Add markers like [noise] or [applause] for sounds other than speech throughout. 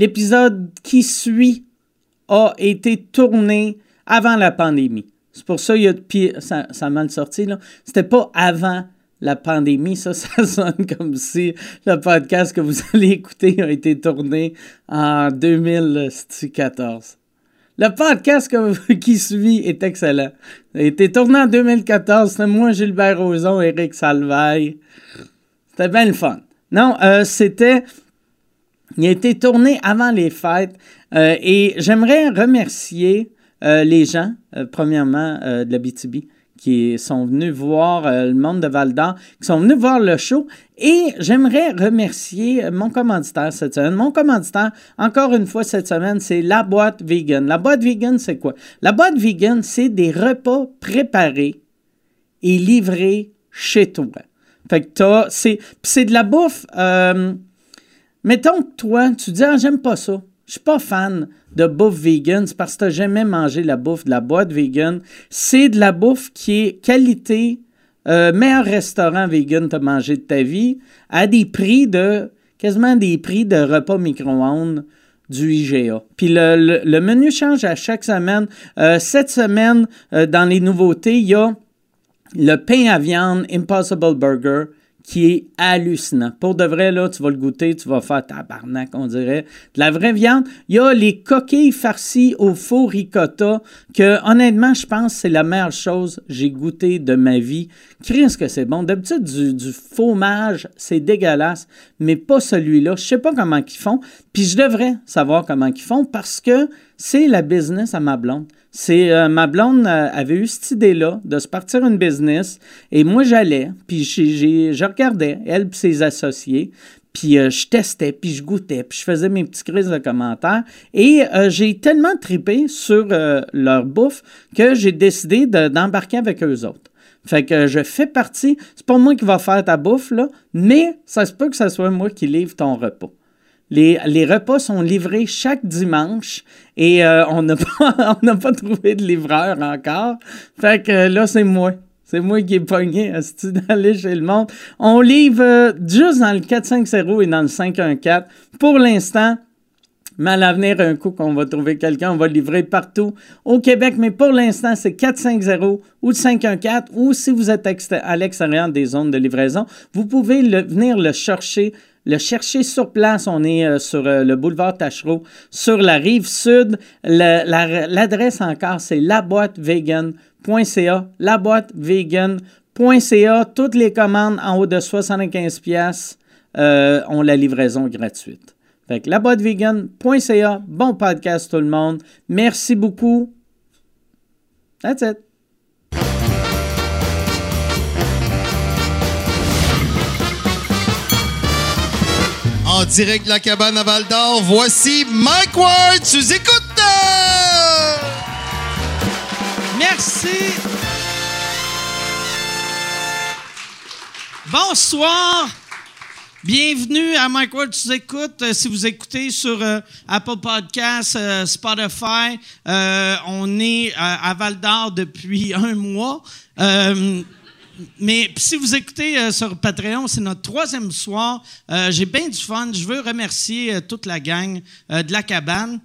l'épisode qui suit a été tourné avant la pandémie. C'est pour ça, il y a, puis ça, ça a mal sorti. C'était pas avant la pandémie, ça, [laughs] ça sonne comme si le podcast que vous [laughs] allez écouter a été tourné en 2014. Le podcast qui suit est excellent. Il a été tourné en 2014. C'était moi, Gilbert Rozon, Éric Salvaille. C'était bien le fun. Non, euh, c'était... Il a été tourné avant les fêtes euh, et j'aimerais remercier euh, les gens, euh, premièrement, de la BTB qui sont venus voir le monde de Val qui sont venus voir le show. Et j'aimerais remercier mon commanditaire cette semaine. Mon commanditaire, encore une fois cette semaine, c'est La Boîte Vegan. La Boîte Vegan, c'est quoi? La Boîte Vegan, c'est des repas préparés et livrés chez toi. Fait que c'est, de la bouffe, mettons que toi, tu dis, ah, j'aime pas ça. Je suis pas fan de bouffe vegan, c'est parce que t'as jamais mangé la bouffe de la boîte vegan. C'est de la bouffe qui est qualité, euh, meilleur restaurant vegan que t'as mangé de ta vie, à des prix de, quasiment des prix de repas micro-ondes du IGA. Puis le menu change à chaque semaine. Euh, cette semaine, euh, dans les nouveautés, il y a le pain à viande Impossible Burger qui est hallucinant. Pour de vrai, là, tu vas le goûter, tu vas faire tabarnak, on dirait. De la vraie viande. Il y a les coquilles farcies au faux ricotta que, honnêtement, je pense que c'est la meilleure chose que j'ai goûté de ma vie. Qu'est-ce que c'est bon. D'habitude, du, du fromage, c'est dégueulasse, mais pas celui-là. Je sais pas comment ils font. Puis je devrais savoir comment ils font parce que c'est la business à ma blonde. C'est euh, ma blonde euh, avait eu cette idée-là de se partir une business et moi j'allais puis je regardais elle et ses associés puis euh, je testais puis je goûtais puis je faisais mes petites crises de commentaires et j'ai tellement tripé sur leur bouffe que j'ai décidé de- d'embarquer avec eux autres. Fait que je fais partie, c'est pas moi qui va faire ta bouffe là, mais ça se peut que ce soit moi qui livre ton repas. Les, les repas sont livrés chaque dimanche et euh, on n'a [laughs] pas, pas trouvé de livreur encore. Fait que euh, là, c'est moi. C'est moi qui ai pogné asti, [laughs] d'aller chez le monde. On livre euh, juste dans le 450 et dans le 514. Pour l'instant, mais à l'avenir, un coup qu'on va trouver quelqu'un, on va livrer partout au Québec. Mais pour l'instant, c'est 450 ou le 514. Ou si vous êtes à l'extérieur des zones de livraison, vous pouvez venir le chercher. Le chercher sur place, on est euh, sur euh, le boulevard Tachereau, sur la rive sud. Le- la- L'adresse encore, c'est laboîtevegan.ca. Laboîtevegan.ca. Toutes les commandes en haut de 75 pièces euh, ont la livraison gratuite. Fait que laboîtevegan.ca. Bon podcast tout le monde. Merci beaucoup. That's it. En direct de la cabane à Val d'Or, voici Mike Ward. Tu écoutes? Merci. Bonsoir. Bienvenue à Mike Ward, tu écoutes. Euh, si vous écoutez sur euh, Apple Podcasts, euh, Spotify, on est à Val d'Or depuis [laughs] un mois. Mais si vous écoutez euh, sur Patreon, c'est notre troisième soir. Euh, J'ai bien du fun. Je veux remercier euh, toute la gang de la cabane.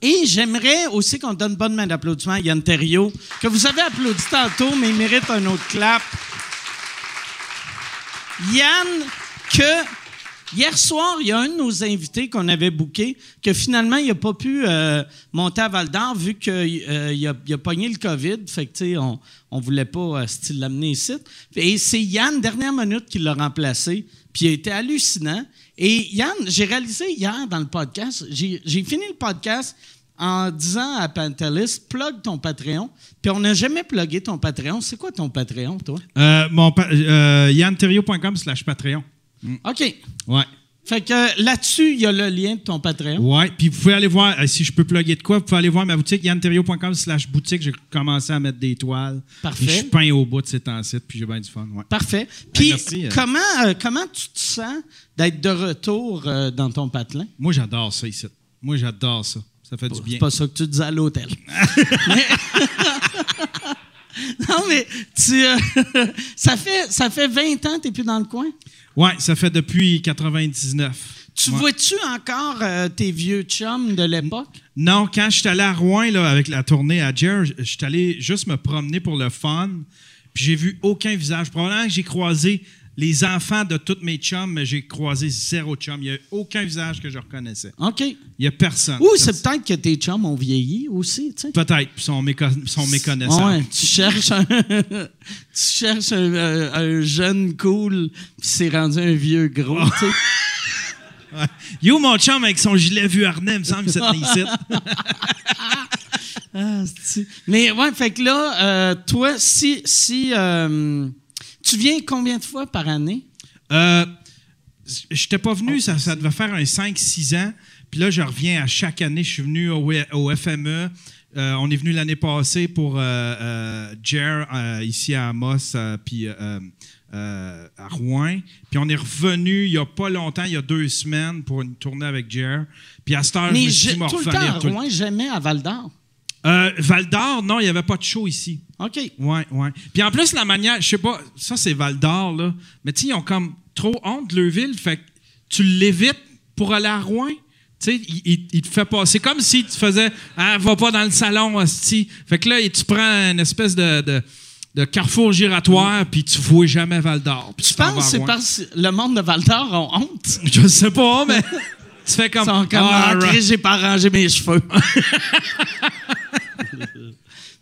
Et j'aimerais aussi qu'on donne bonne main d'applaudissement à Yann Terriot, que vous avez applaudi tantôt, mais il mérite un autre clap. Yann, que hier soir, il y a un de nos invités qu'on avait booké, que finalement, il n'a pas pu euh, monter à Val d'Or vu qu'il a, il pogné le COVID. Fait que, tu sais, on ne voulait pas euh, l'amener ici? Et c'est Yann, dernière minute, qui l'a remplacé. Puis il a été hallucinant. Et Yann, j'ai réalisé hier dans le podcast, j'ai fini le podcast en disant à Pantelis, plug ton Patreon. Puis on n'a jamais plugué ton Patreon. C'est quoi ton Patreon, toi? Euh, mon pa- euh, slash Patreon. OK. Ouais. Fait que là-dessus, il y a le lien de ton Patreon. Ouais. Puis vous pouvez aller voir, euh, si je peux plugger de quoi, vous pouvez aller voir ma boutique, yanterio.com slash boutique. J'ai commencé à mettre des toiles. Parfait. Puis je peins au bout de ces temps-ci, puis j'ai bien du fun. Ouais. Parfait. Puis euh. comment, euh, comment tu te sens d'être de retour euh, dans ton patelin? Moi, j'adore ça ici. Moi, j'adore ça. Ça fait du bien. C'est pas ça que tu disais à l'hôtel. Mais- [laughs] [laughs] [laughs] non, mais tu, euh, [laughs] ça, fait, ça fait 20 ans que tu n'es plus dans le coin? Ouais, ça fait depuis 99. Tu Tu vois-tu encore euh, tes vieux chums de l'époque? Non, quand je suis allé à Rouen là, avec la tournée à Jer, je suis allé juste me promener pour le fun. Puis j'ai vu aucun visage. Probablement que j'ai croisé les enfants de tous mes chums, mais j'ai croisé zéro chum. Il n'y a aucun visage que je reconnaissais. OK. Il n'y a personne. Ou c'est peut-être que tes chums ont vieilli aussi, tu sais. Peut-être, puis sont, sont méconnaissants. Ouais, tu cherches un, [laughs] tu cherches un, un- un jeune cool, puis c'est rendu un vieux gros, tu sais. [laughs] Ouais. Yo, mon chum avec son gilet vu harnais, il me semble que c'est ici. [laughs] Ah. Mais ouais, fait que là, euh, toi, si, si euh, tu viens combien de fois par année? Euh, J'étais pas venu, ça, ça devait faire un 5-6 ans. Puis là, je reviens à chaque année. Je suis venu au, au FME. Euh, on est venu l'année passée pour euh, euh, Jer, ici à Amos, puis à Rouen. Puis on est revenu il y a pas longtemps, il y a deux semaines, pour une tournée avec Jer. Puis à cette heure, je Mais me suis je- dit, m'en tout le temps à Rouen, jamais à Val d'Or. Euh, Val d'Or, non, il n'y avait pas de show ici. OK. Ouais, ouais. Puis en plus, la manière, je sais pas, ça c'est Val d'Or, là. Mais tu sais, ils ont comme trop honte de leur ville. Fait que tu l'évites pour aller à Rouen. Tu sais, il, il- il te fait pas. C'est comme si tu faisais, ah, va pas dans le salon, hostie. Fait que là, tu prends une espèce de, de, de carrefour giratoire, puis tu vois jamais Val d'Or. Tu penses que c'est parce que le monde de Val d'Or ont honte? [laughs] Je sais pas, mais [laughs] tu fais comme. Ils sont comme, Ah, ah, right. J'ai pas arrangé mes cheveux. [laughs]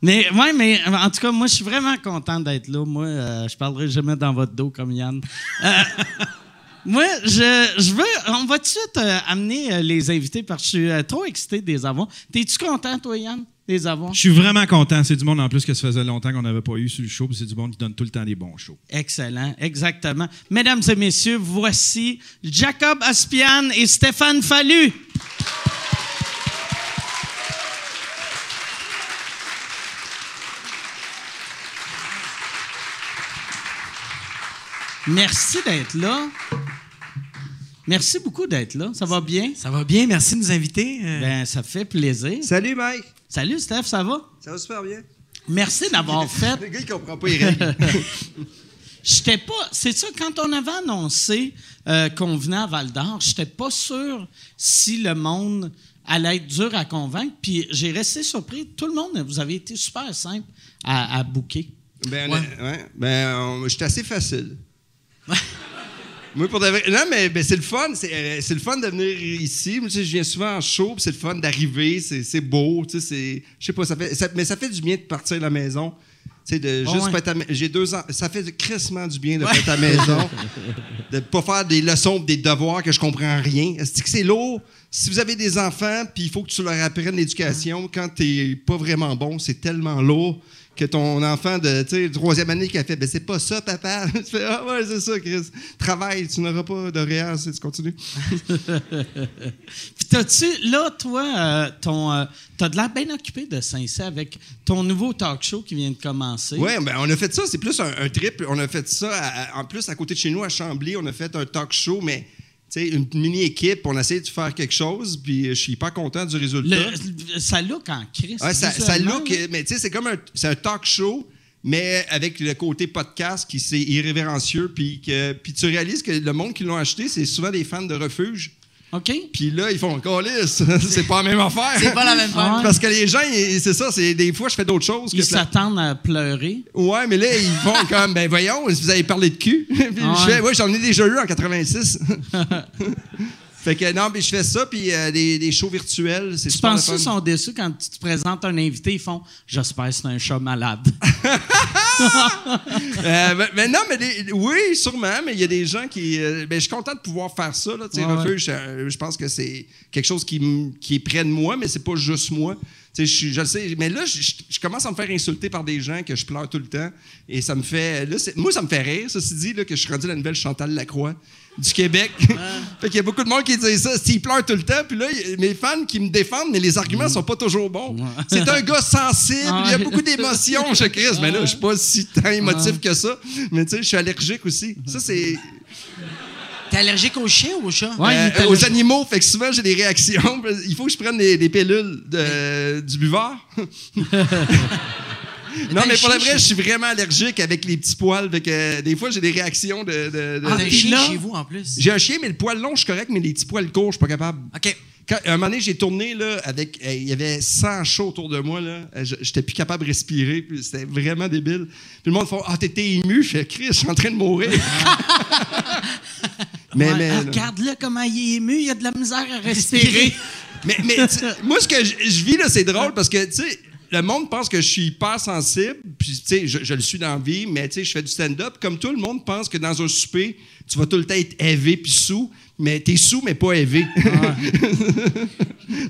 mais, ouais, mais en tout cas, moi, je suis vraiment content d'être là. Moi, euh, je parlerai jamais dans votre dos comme Yann. Euh, [laughs] moi, je, je veux. On va tout de suite euh, amener euh, les invités? Parce que je suis euh, trop excité de les avoir. T'es-tu content, toi, Yann, de les avoir? Je suis vraiment content. C'est du monde en plus que ça faisait longtemps qu'on n'avait pas eu sur le show, c'est du monde qui donne tout le temps des bons shows. Excellent, exactement. Mesdames et messieurs, voici Jacob Aspian et Stéphane Fallu. Merci d'être là. Merci beaucoup d'être là. Ça va bien? Ça va bien, merci de nous inviter. Euh, Ben, ça fait plaisir. Salut Mike, Salut, Steph, ça va? ça va super bien. Merci d'avoir [laughs] fait Le gars, il comprend pas les règles. [laughs] J'étais pas. C'est ça, quand on avait annoncé euh, qu'on venait à Val d'Or, j'étais pas sûr si le monde allait être dur à convaincre. Puis j'ai resté surpris. Tout le monde, vous avez été super simple à, à booker. Ben, ouais. ouais. Ben, j'étais assez facile. Moi, pour de vrai- Non, mais ben, c'est le fun. C'est euh, c'est le fun de venir ici. Moi, tu sais, je viens souvent en show, puis c'est le fun d'arriver. C'est beau. tu sais, Je sais pas, ça fait, ça- mais ça fait du bien de partir de la maison. Tu sais, de juste ouais. J'ai deux ans. Ça fait crissement du bien de à la maison. [laughs] de pas faire des leçons, des devoirs que je comprends rien. Est-ce que c'est lourd? Si vous avez des enfants, puis il faut que tu leur apprennes l'éducation, quand t'es pas vraiment bon, c'est tellement lourd que ton enfant de tu troisième année qui a fait ben c'est pas ça papa. [laughs] Tu fais ah ouais c'est ça Chris. Travaille tu n'auras pas de réel si tu continues. [laughs] Puis t'as-tu, là, toi, euh, ton, euh, t'as de l'air bien occupé de Saint-Cyr avec ton nouveau talk show qui vient de commencer. ouais ben on a fait ça c'est plus un, un trip. On a fait ça à- à- en plus à côté de chez nous à Chambly on a fait un talk show mais une mini équipe on a essayé de faire quelque chose puis je suis hyper content du résultat Le- ça look en. Ouais, ça, look, là. mais tu sais, c'est comme un, un talk show, mais avec le côté podcast qui c'est irrévérencieux, puis que, puis tu réalises que le monde qui l'ont acheté, c'est souvent des fans de refuge. OK? Puis là, ils font Calice, [laughs] c'est pas la même affaire. C'est pas la même ouais. Parce que les gens, c'est ça, c'est des fois, je fais d'autres choses. que Ils s'attendent à pleurer. Ouais, mais là, ils font [laughs] comme, ben voyons, vous avez parlé de cul. [laughs] puis Ah je ouais. fais, ouais, j'en ai déjà eu en 86. Fait que non, puis je fais ça, puis euh, des, des shows virtuels, c'est Tu super penses qu'ils sont déçus quand tu te présentes un invité, ils font J'espère que c'est un chat malade. [laughs] Euh, ben non, mais oui, sûrement, mais il y a des gens qui. euh, ben, je suis content de pouvoir faire ça. Là, Ouais, refuge, je pense que c'est quelque chose qui, qui est près de moi, mais c'est pas juste moi. Je, je le sais, mais là, je, commence à me faire insulter par des gens que je pleure tout le temps. Et ça me fait. Là, moi, ça me fait rire, ceci dit, là, que je suis rendu la nouvelle Chantal Lacroix du Québec. [laughs] fait qu'il y a beaucoup de monde qui dit ça. S'ils pleurent tout le temps, puis là, il y a mes fans qui me défendent, mais les arguments sont pas toujours bons. C'est un gars sensible, il y a beaucoup d'émotions, je Chris. Mais là, je suis pas si tant émotif que ça. Mais tu sais, je suis allergique aussi. Ça, c'est. T'es allergique aux chiens ou aux chats? Ouais, Euh, aux animaux, fait que souvent j'ai des réactions. [laughs] Il faut que je prenne des, des pilules de- du buvard. [laughs] [laughs] Non, mais pour le chien vrai, je suis vraiment allergique avec les petits poils. Fait que, euh, des fois, j'ai des réactions de. de- de- Ah, un chien chez vous, en plus. J'ai un chien, mais le poil long, je suis correct, mais les petits poils courts, je suis pas capable. OK. Quand, à un moment donné, j'ai tourné, là, avec. euh, Il y avait 100 chats autour de moi, là. Euh, je- J'étais plus capable de respirer, puis c'était vraiment débile. Puis le monde fait Ah, t'étais ému. Je fais Chris, je suis en train de mourir. [laughs] [laughs] mais, Ouais, mais, ah, Regarde-le comment il est ému, il a de la misère à respirer. mais, mais moi, ce que je, je vis, là, c'est drôle parce que, tu sais, le monde pense que je suis hyper sensible, puis, tu sais, je, je le suis dans la vie, mais, tu sais, je fais du stand-up. Comme tout le monde pense que dans un souper, tu vas tout le temps être élevé puis sous, mais t'es sous, mais pas élevé. [laughs]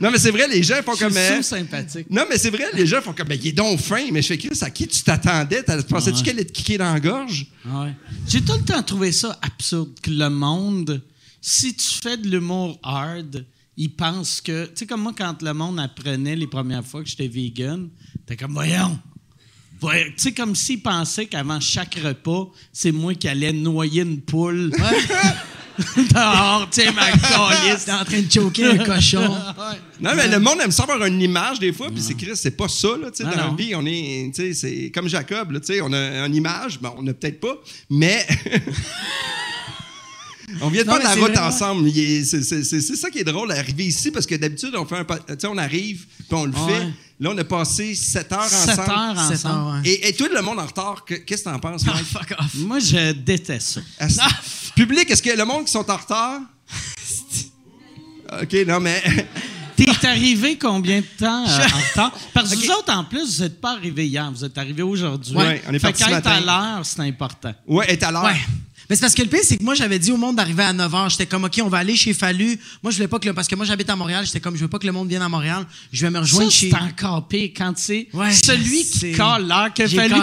non, mais c'est vrai, les gens font Je suis comme. euh, sous-sympathique. non, mais c'est vrai, les gens font comme, ben, il est donc fin. Mais je fais, Chris, à qui tu t'attendais? Pensais-tu qu'elle allait te kicker dans la gorge? Ouais. J'ai tout le temps trouvé ça absurde que le monde, si tu fais de l'humour hard, ils pensent que. Tu sais, comme moi, quand le monde apprenait les premières fois que j'étais vegan, t'es comme, voyons. voyons. Tu sais, comme s'ils pensaient qu'avant chaque repas, c'est moi qui allais noyer une poule. [laughs] Dehors, tiens, ma calice. T'es en train de choquer un cochon. Non, mais le monde aime ça avoir une image des fois, puis c'est Chris, c'est pas ça, là, tu sais, dans la vie, on est, tu sais, c'est comme Jacob, là, tu sais, on a une image, bon, on n'a peut-être pas, mais... [laughs] On vient de faire de la route vraiment- ensemble. C'est ça qui est drôle, d'arriver ici, parce que d'habitude, on fait un. Tu sais, on arrive, puis on le Ouais. fait. Là, on a passé 7 heures ensemble. Sept heures Sept ensemble. ouais. Et, et tout le monde en retard, que- qu'est-ce que t'en penses, Ah, Mike? fuck off. Moi, je déteste ça. Est-ce- Public, est-ce que le monde qui sont en retard? [laughs] OK, non, mais. [laughs] T'es arrivé combien de temps euh, en [laughs] retard? Parce que vous autres, en plus, vous n'êtes pas arrivés hier, vous êtes arrivés aujourd'hui. Ouais, on est fait parti ce qu'être à matin. l'heure, c'est important. Ouais, est à l'heure. Ouais. Mais c'est parce que le pire, c'est que moi, j'avais dit au monde d'arriver à 9 h. J'étais comme, OK, on va aller chez Fallu. Moi, je voulais pas que le. Parce que moi, j'habite à Montréal. J'étais comme, je veux pas que le monde vienne à Montréal. Je vais me Ça, rejoindre chez. c'est encore pire quand c'est Ouais, celui qui colle l'heure que fallu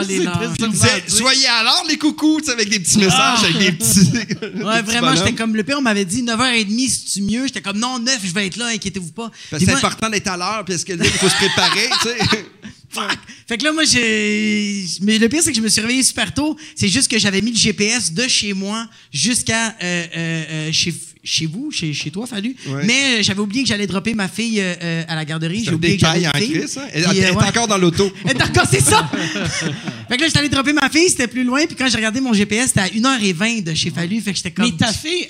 soyez à l'heure, les coucous, tu sais, avec des petits messages, avec des petits. [laughs] Ouais, vraiment, j'étais comme. Le pire, on m'avait dit 9h30, c'est-tu mieux? J'étais comme, non, 9, je vais être là, inquiétez-vous pas. Parce Puis que c'est moi- important d'être à l'heure, parce que là, il faut se préparer, tu sais? [laughs] Fuck! Fait que là, moi, j'ai. Mais le pire, c'est que je me suis réveillé super tôt. C'est juste que j'avais mis le GPS de chez moi jusqu'à euh, euh, euh, chez, chez vous, chez, chez toi, Fallu. Ouais. Mais euh, j'avais oublié que j'allais dropper ma fille à la garderie. J'ai oublié que en crise, hein? Elle, Puis, elle euh, est ouais. encore dans l'auto. Elle est encore, c'est ça! [laughs] fait que là, j'étais allé dropper ma fille, c'était plus loin. Puis quand j'ai regardé mon GPS, c'était à 1h20 de chez Fallu. Fait que j'étais comme. Mais ta fille,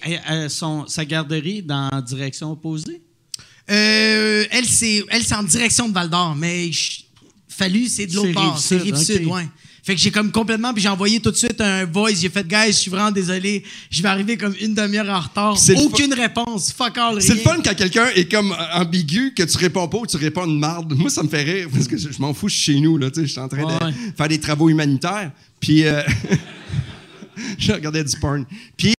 son, sa garderie dans la direction opposée? Euh, elle, c'est elle, c'est en direction de Val d'Or, mais je- Fallu, c'est de l'autre C'est bord. C'est Rive-Sud, ok. ouais. Fait que j'ai comme complètement, puis j'ai envoyé tout de suite un voice. J'ai fait, guys, je suis vraiment désolé. Je vais arriver comme une demi-heure en retard. Aucune réponse. Fuck all, C'est le fun quand quelqu'un est comme ambigu, que tu réponds pas ou tu réponds une marde. Moi, ça me fait rire parce que je, je m'en fous, je suis chez nous, là, tu sais, je suis en train Ouais. de faire des travaux humanitaires. Puis, euh, [laughs] je regardais du porn. Puis,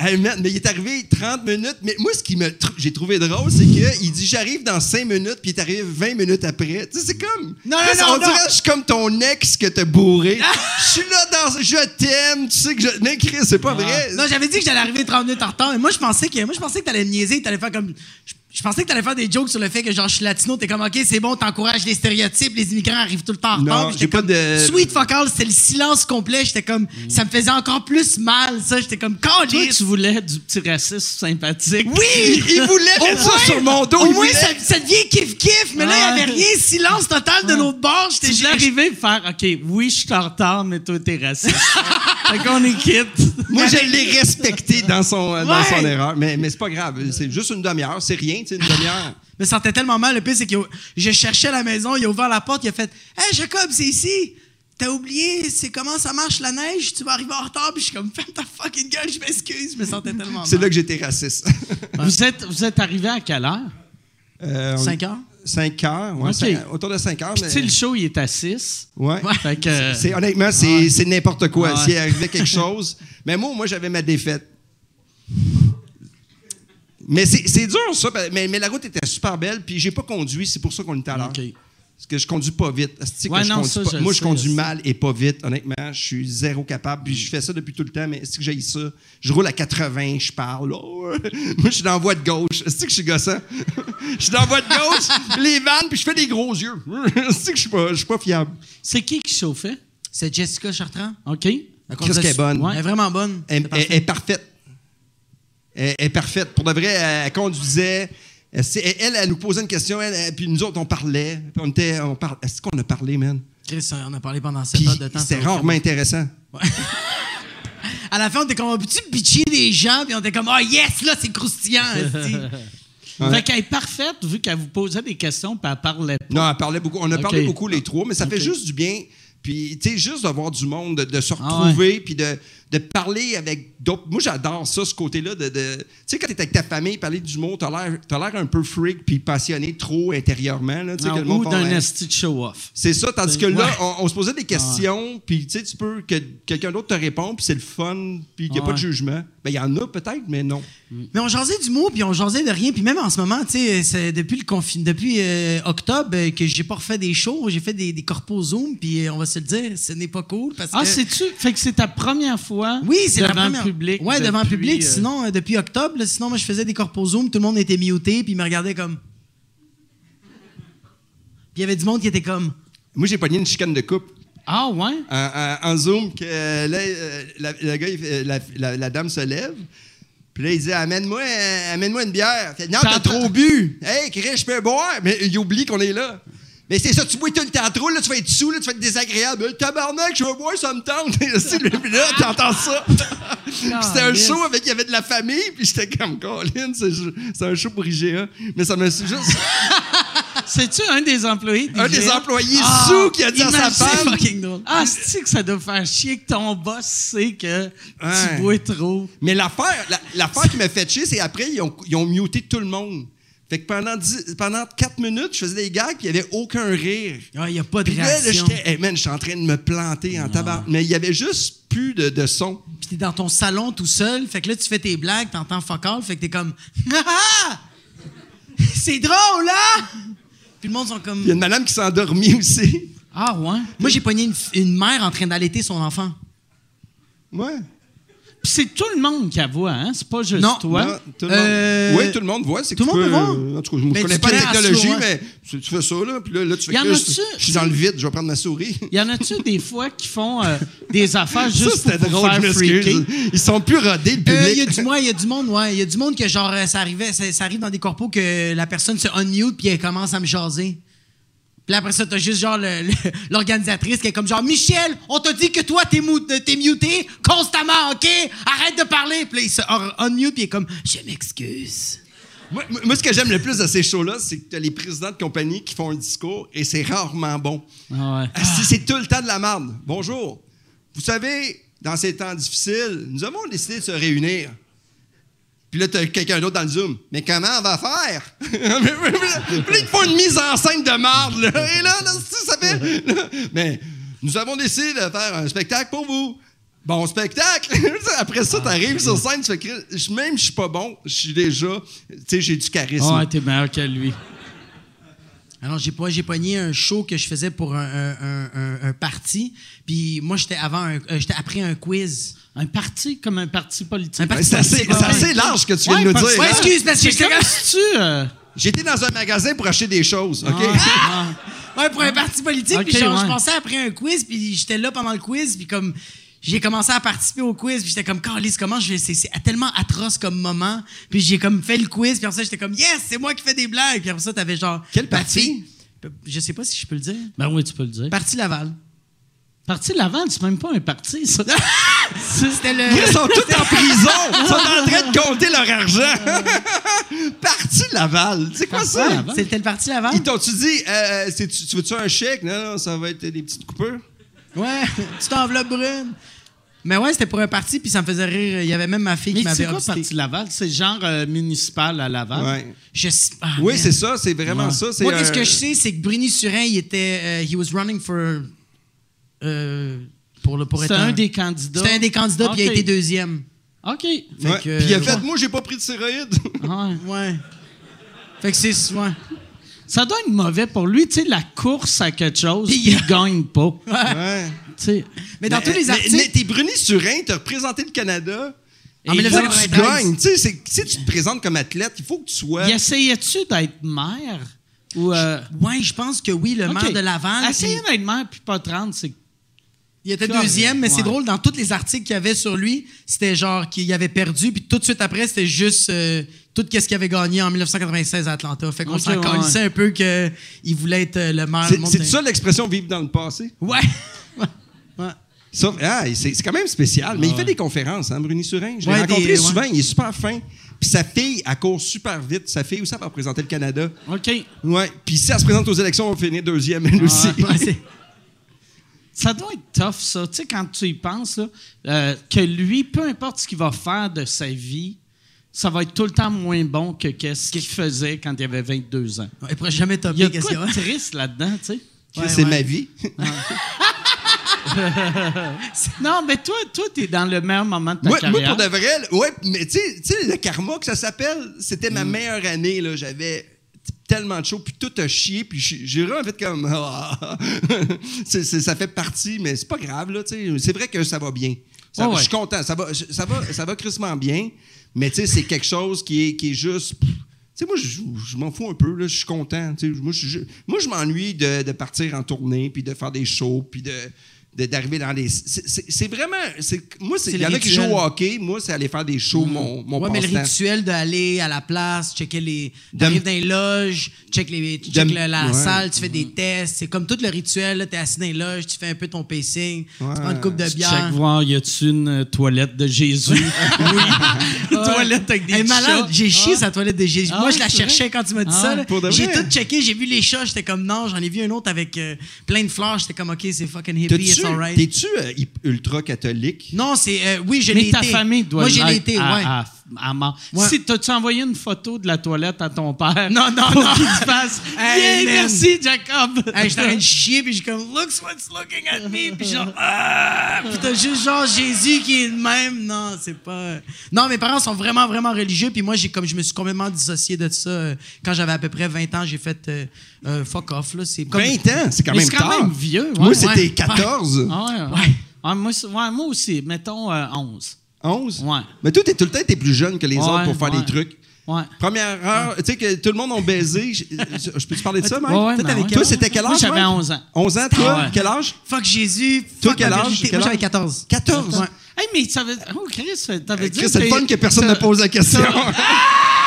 Hey, man, mais il est arrivé 30 minutes. Mais moi, ce qui me tr- j'ai trouvé drôle, c'est qu'il dit j'arrive dans 5 minutes, puis il est arrivé 20 minutes après. Tu sais, c'est comme. Non, non, non, On non. dirait que je suis comme ton ex que t'as bourré. [laughs] Je suis là dans. Je t'aime, tu sais que je. Mais Chris, c'est pas vrai. Non, j'avais dit que j'allais arriver 30 minutes en retard, mais moi, je pensais que, moi, je pensais que t'allais me niaiser, t'allais faire comme. Je, je pensais que t'allais faire des jokes sur le fait que, genre, je suis latino, t'es comme, OK, c'est bon, t'encourages les stéréotypes, les immigrants arrivent tout le temps en Non, retard. Puis j'ai pas comme, de- Sweet fuck all, c'était le silence complet. J'étais comme, ça me faisait encore plus mal, ça. J'étais comme, Toi, Calisse. tu voulais du petit racisme sympathique. Oui! Il, voulait Au mettre ça sur mon dos. Au il moins, ça, ça devient kiff-kiff, mais là, il n'y avait rien. Silence total de l'autre bord. J'étais arriver et faire OK, oui, je suis en retard, mais toi, t'es raciste. [laughs] fait qu'on est quitte. Moi, je l'ai respecté dans son, euh, dans son erreur. Mais, mais c'est pas grave. C'est juste une demi-heure. C'est rien, tu sais, une demi-heure. Je me sentais tellement mal. Le pire, c'est que je cherchais la maison, il a ouvert la porte, il a fait Hey Jacob, c'est ici. T'as oublié, c'est comment ça marche la neige, tu vas arriver en retard, puis je suis comme ferme ta fucking gueule, je m'excuse, je me sentais tellement C'est mal. là que j'étais raciste. [laughs] Vous êtes, vous êtes arrivé à quelle heure? Euh, on- 5 heures? 5 heures. Ouais, Ok. cinq- autour de 5 heures. Puis mais- tu sais, le show, il est à 6. Ouais. [laughs] Que. C'est, honnêtement, c'est, c'est n'importe quoi. Ouais. S'il arrivait quelque chose. Mais moi, moi, j'avais ma défaite. Mais c'est, dur, ça. Mais, mais la route était super belle, puis j'ai pas conduit. C'est pour ça qu'on était à l'heure. Parce que je conduis pas vite. Asti que Ouais, je non, conduis ça, pas- je le Moi, je conduis mal et pas vite, honnêtement. Je suis zéro capable. Puis je fais ça depuis tout le temps, mais est-ce que j'ai ça? Je roule à 80, je parle. Oh, [laughs] moi, je suis dans la voie de gauche. Est-ce que je suis gossant? [laughs] Je suis dans la voie de gauche, [laughs] les vannes, puis je fais des gros yeux. Est-ce que je suis pas, je suis pas fiable? C'est qui qui chauffait? C'est Jessica Chartrand. OK. Qu'est-ce qu'elle est bonne? Elle est vraiment bonne. Elle, est parfaite. Elle, elle est parfaite. Pour de vrai, elle, elle conduisait. Elle, elle, elle nous posait une question, elle, puis nous autres, on parlait. Puis on était, on par- Est-ce qu'on a parlé, man? Chris, on a parlé pendant 7 Puis heures de temps. c'était rarement intéressant. [laughs] À la fin, on était comme, peux-tu bitcher des gens? Puis on était comme, oh yes, là, c'est croustillant. [laughs] esti. Fait qu'elle est parfaite vu qu'elle vous posait des questions puis elle parlait pas. Non, elle parlait beaucoup. On a parlé beaucoup les trois, mais ça fait juste du bien. Puis, tu sais, juste d'avoir du monde, de, de se Ah retrouver, puis de, de parler avec d'autres. Moi, j'adore ça, ce côté-là. de, de- Tu sais, quand t'es avec ta famille, parler du monde, t'as l'air, t'as l'air un peu freak, puis passionné trop intérieurement. Là, tu sais, Non, que le monde ou d'un de show-off. C'est ça, tandis que là, Ouais. on, on se posait des questions, puis tu sais, tu peux que quelqu'un d'autre te répond, puis c'est le fun, puis il n'y a pas de jugement. Ben, il y en a peut-être, mais non. Mais on jasait du mot, puis on jasait de rien. Puis même en ce moment, tu sais, c'est depuis le confin- depuis euh, octobre euh, que j'ai pas refait des shows, j'ai fait des, des corpos Zoom, puis euh, on va se le dire, ce n'est pas cool parce Ah, que... c'est-tu? Fait que c'est ta première fois Oui, c'est la devant première. le public. Ouais, devant public. euh, Sinon, euh, depuis octobre, là, sinon, moi, je faisais des corpos Zoom, tout le monde était muté, puis il me regardait comme. Puis il y avait du monde qui était comme. Moi, j'ai pogné une chicane de coupe. Ah, ouais? en, en- en Zoom que euh, là, la, le gars, il fait- la, la- la dame se lève. Puis là, il dit Amène-moi amène-moi une bière. Fait, non, t'as T'as- trop bu. Hey, Chris, je peux boire. Mais il oublie qu'on est là. Mais c'est ça, tu bois tout le temps trop, là, tu vas être sous, là, tu vas être désagréable. Hey, tabarnak, je veux boire, ça me tente. [laughs] Puis là, t'entends ça? [laughs] C'était un show avec, il y avait de la famille, puis j'étais comme, Colin, c'est un show pour IGA. Mais ça me juste. [laughs] C'est-tu un des employés? un des employés Ah, sous qui a dit à sa femme. fucking drôle. Ah, c'est que ça doit faire chier que ton boss sait que Ouais. tu bois trop? Mais l'affaire, la- l'affaire qui m'a fait chier, c'est après, ils ont, ils ont muté tout le monde. Fait que pendant, dix- pendant 4 minutes, je faisais des gags, puis il n'y avait aucun rire. Ah, il n'y a pas de Puis là, là, réaction. j'étais, hey man, je suis en train de me planter en tabac. Mais il y avait juste plus de, de son. Puis t'es dans ton salon tout seul, fait que là, tu fais tes blagues, t'entends fuck all, fait que t'es comme. Ah, [laughs] ah! C'est drôle, là! Puis le monde sont comme. Il y a une madame qui s'est endormie aussi. Ah, ouais? Moi, j'ai pogné une, une mère en train d'allaiter son enfant. Ouais. C'est tout le monde qui la voit, hein? C'est pas juste Non, toi. Non, tout le monde- Euh, Oui, tout le monde voit. Tout le monde peux, peut voir. euh, En tout cas, je ne connais pas la technologie, sourd, mais tu, tu fais ça, là. Puis là, là, tu fais que je, je suis dans le vide, je vais prendre ma souris. [laughs] Y en a-tu des fois qui font euh, des affaires [laughs] Ça, juste pour c'était vous drôle, faire freaker? Ils sont plus rodés, le Euh, public. Il y a du moi, il y a du monde, ouais. Il y a du monde que genre ça arrivait, ça, ça arrive dans des corpos que la personne se unmute puis elle commence à me jaser. Puis après ça, t'as juste genre [laughs] l'organisatrice qui est comme genre Michel, on t'a dit que toi t'es mou- t'es muté constamment, ok? Arrête de parler. Puis là, il se un- unmute puis il est comme je m'excuse. Moi, moi, ce que j'aime le plus de ces shows-là, c'est que tu as les présidents de compagnie qui font un discours et c'est rarement bon. Ah ouais. Ah, c'est- C'est tout le temps de la merde. Bonjour. Vous savez, dans ces temps difficiles, nous avons décidé de se réunir. Puis là, tu as quelqu'un d'autre dans le Zoom. Mais comment on va faire? [laughs] Puis là, ils font une mise en scène de merde. Là. [laughs] Et là, là, ça fait. là, [laughs] Mais nous avons décidé de faire un spectacle pour vous. Bon spectacle! Après ça, tu arrives sur scène, tu fais. Même je suis pas bon, je suis déjà. Tu sais, j'ai du charisme. Ah ouais, t'es meilleur que lui. Alors, j'ai pas, j'ai pogné un show que je faisais pour un, un, un- un- un parti. Puis moi, j'étais avant, un- euh, j'étais après un quiz. Un parti comme un parti politique. Un parti Ouais, c'est assez, politique, c'est ouais. assez large ce que tu viens de nous dire. Ouais, hein? excuse, parce que comme si tu... euh, J'étais dans un magasin pour acheter des choses, OK? ah, [laughs] Ouais, pour un parti politique. Ok, puis genre, je pensais après un quiz, puis j'étais là pendant le quiz, puis comme j'ai commencé à participer au quiz, puis j'étais comme, Carlis, comment je vais. C'est tellement atroce comme moment. Puis j'ai comme fait le quiz, puis après ça, j'étais comme, yes, c'est moi qui fais des blagues. Puis après ça, t'avais genre. Quel parti? fille- Je sais pas si je peux le dire. Ben oui, tu peux le dire. Parti Laval. Parti Laval, c'est même pas un parti, ça. [laughs] C'était le. Ils sont tous en prison. [laughs] Ils sont en train de compter leur argent. [laughs] Parti Laval. C'est quoi ça? C'était le Parti Laval? Ils t'ont-tu dit, euh, c'est- tu, tu veux-tu un chèque? Non, non, ça va être des petites coupures. Ouais, petite enveloppe brune. Mais ouais, c'était pour un parti, puis ça me faisait rire. Il y avait même ma fille Mais qui m'avait c'est quoi. Parti Laval? C'est genre euh, municipal à Laval. Ouais. Je sais- ah, Oui, c'est ça. C'est vraiment Ouais. ça. Moi, un- qu'est-ce que je sais, c'est que Bruni Surin, il était. euh, he was running for. Euh, pour le pour être un des candidats. C'était un des candidats, puis il a été deuxième. OK. Ouais. Fait que, Puis il a euh, fait, ouais. moi, j'ai pas pris de stéroïdes. Ouais. [laughs] Ouais. Fait que c'est. Ouais. Ça doit être mauvais pour lui, tu sais, la course à quelque chose, Puis- il gagne pas. [laughs] Tu ouais. sais. Mais dans tous les articles. Mais t'es Bruni Surin, t'as représenté le Canada. En Il faut que 1993. tu gagnes. Tu sais, si tu te présentes comme athlète, il faut que tu sois. Il essayait-tu d'être maire? Ou, euh, Ouais, je pense que oui, le maire de Laval. Essayer puis- d'être maire puis pas 30, c'est. Il était deuxième, mais c'est drôle, dans tous les articles qu'il y avait sur lui, c'était genre qu'il avait perdu, puis tout de suite après, c'était juste euh, tout ce qu'il avait gagné en 1996 à Atlanta. Fait qu'on Ok, s'en ouais, un peu qu'il voulait être euh, le maire. C'est ça l'expression vivre dans le passé? Ouais. [laughs] ouais. ouais. Ça, ah, c'est quand même spécial. Mais il fait des conférences, hein, Bruni Surin. Je l'ai rencontré des- souvent, il est super fin. Puis sa fille, elle court super vite. Sa fille aussi, elle va représenter le Canada. OK. Ouais. Puis si elle se présente aux élections, on va finir deuxième, elle aussi. [laughs] Ça doit être tough, ça. Tu sais, quand tu y penses, là, euh, que lui, peu importe ce qu'il va faire de sa vie, ça va être tout le temps moins bon que qu'est-ce qu'il faisait quand il avait 22 ans. Il pourrait jamais Il y a quoi qu'il y a. de triste là-dedans, tu sais? Ouais, c'est ouais. ma vie. [laughs] Non, mais toi, toi, t'es dans le meilleur moment de ta Moi, moi, carrière. pour de vrai, ouais, mais tu sais- le karma que ça s'appelle, c'était Mm. ma meilleure année. là. J'avais tellement de shows, puis tout a chié, puis j'ai vraiment fait comme. [laughs] ah. Ça fait partie, mais c'est pas grave, là. C'est vrai que ça va bien. Ça ouais. Je suis content. Ça va, ça va, ça va crissement bien, mais tu sais, c'est quelque chose qui est, qui est juste. Tu sais, moi, je, je m'en fous un peu, là. Je suis content. Moi, je, je- moi, je m'ennuie de, de partir en tournée, puis de faire des shows, puis de- d'arriver dans les c'est- vraiment c'est moi il y en a qui jouent au hockey moi c'est aller faire des shows mon mon Ouais, mais le rituel d'aller à la place, checker les. De- T'arrives dans les loges, check, les, la ouais. salle, tu fais des tests. C'est comme tout le rituel. là, T'es assis dans les loges, tu fais un peu ton pacing, tu prends une coupe de Tu bière. check voir, y a-tu une euh, toilette de Jésus? [laughs] oui. [laughs] Une toilette avec des malade. chats. J'ai chié sa toilette de Jésus. Ah Moi, je la cherchais quand tu m'as dit Ah ça. de J'ai tout checké. J'ai vu les chats. J'étais comme non. J'en ai vu un autre avec euh, plein de fleurs. J'étais comme OK, c'est fucking hippie. Alright. T'es-tu euh, ultra catholique? Non, c'est. euh, oui, je l'ai Mais été. ta famille doit Moi, j'ai l'être été, ouais. à, à- mort. Ouais. Si t'as-tu envoyé une photo de la toilette à ton père? Non, non, pour non. qu'il te fasse. [laughs] Hey, Yeah, merci, Jacob. Hey, j'étais en train de [laughs] chier, puis je suis comme, looks what's looking at me, puis genre, ah! Puis t'as juste genre Jésus qui est le même. Non, c'est pas. Non, mes parents sont vraiment, vraiment religieux, puis moi, j'ai comme, je me suis complètement dissocié de ça. Quand j'avais à peu près 20 ans, j'ai fait euh, euh, fuck off, là. C'est comme. 20 ans, c'est quand même c'est quand tard. même vieux. ouais. Moi, Ouais. c'était ouais. 14. Ah ouais, ouais. Ouais. Ah, moi, moi aussi, mettons euh, 11. 11? Ouais. Mais toi, t'es tout le temps t'es plus jeune que les Ouais, autres pour faire ouais. des trucs. Ouais. Première heure, tu sais que tout le monde a baisé. Je, je peux te parler de ça, Mike? Ouais, ouais, Toi, ben t'avais ouais. Toi, âge? c'était quel âge? Moi, j'avais Mike? 11 ans. 11 ans, toi? Ah ouais. Quel âge? Fuck Jésus. Toi, fuck quel âge? Quel Moi, j'avais âge? 14. 14. Ouais. Hey, mais ça veut. Oh, Chris, veut dire. Chris, c'est le que- fun que personne ne pose la question. [laughs]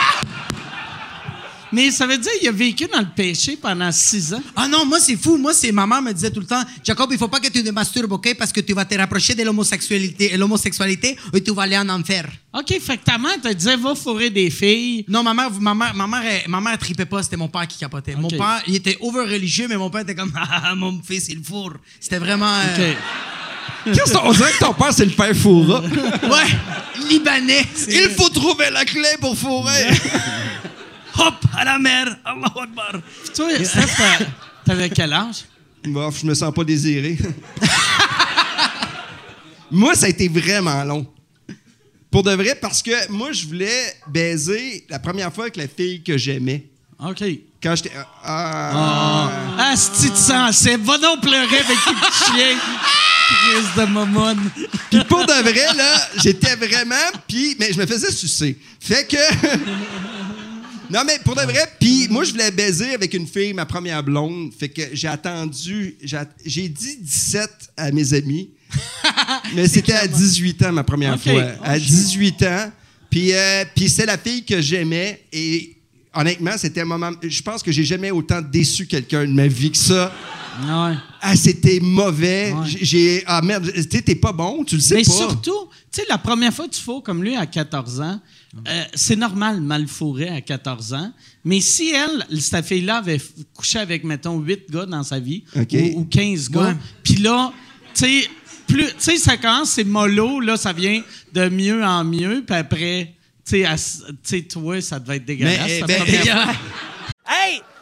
Mais ça veut dire qu'il a vécu dans le péché pendant 6 ans. Ah non, moi c'est fou. Moi, c'est ma mère me disait tout le temps, Jacob, il faut pas que tu te masturbes, ok, parce que tu vas te rapprocher de l'homosexualité, l'homosexualité, et tu vas aller en enfer. OK, fait que ta mère te disait va fourrer des filles. Non, ma mère, ma mère, ma mère, elle- ma mère, elle tripait pas, c'était mon père qui capotait. Mon père, il était over religieux, mais mon père était comme, [laughs] ah, mon fils, il fourre. C'était vraiment. euh, OK. Qu'est-ce qu'on dirait que ton père, c'est le père Foura. Ouais, libanais. Il faut trouver la clé pour fourrer. [laughs] Hop, à la mer, Allahu Akbar. Toi, Steph, t'avais quel âge? Bof, je me sens pas désiré. moi, ça a été vraiment long. Pour de vrai, parce que moi, je voulais baiser la première fois avec la fille que j'aimais. OK. Quand j'étais. Ah. Ah, c'est de sensé. Va donc pleurer avec tes petits chiens. Chris de momone. Puis pour de vrai, là, j'étais vraiment. Puis, mais je me faisais sucer. Fait que. Non, mais pour de vrai, puis moi, je voulais baiser avec une fille, ma première blonde. Fait que j'ai attendu. j'ai dit 17 à mes amis. [laughs] mais c'était à 18 ans, ma première fois. À 18 ans. Puis, euh, puis c'est la fille que j'aimais. Et honnêtement, c'était un moment. Je pense que j'ai jamais autant déçu quelqu'un de ma vie que ça. Ouais. Ah, c'était mauvais. Ouais. J'ai-. Ah merde, tu sais, t'es pas bon, tu le sais Mais pas. surtout, tu sais, la première fois que tu fous comme lui à 14 ans, euh, c'est normal mal fourrer à 14 ans. Mais si elle, cette fille-là, avait couché avec, mettons, 8 gars dans sa vie, ou, ou 15 gars, puis là, tu sais, plus, tu sais, ça commence, c'est mollo, là, ça vient de mieux en mieux, puis après, tu sais, à- tu sais, toi, ça devait être dégueulasse. Mais, ta ben, première fois. Hey,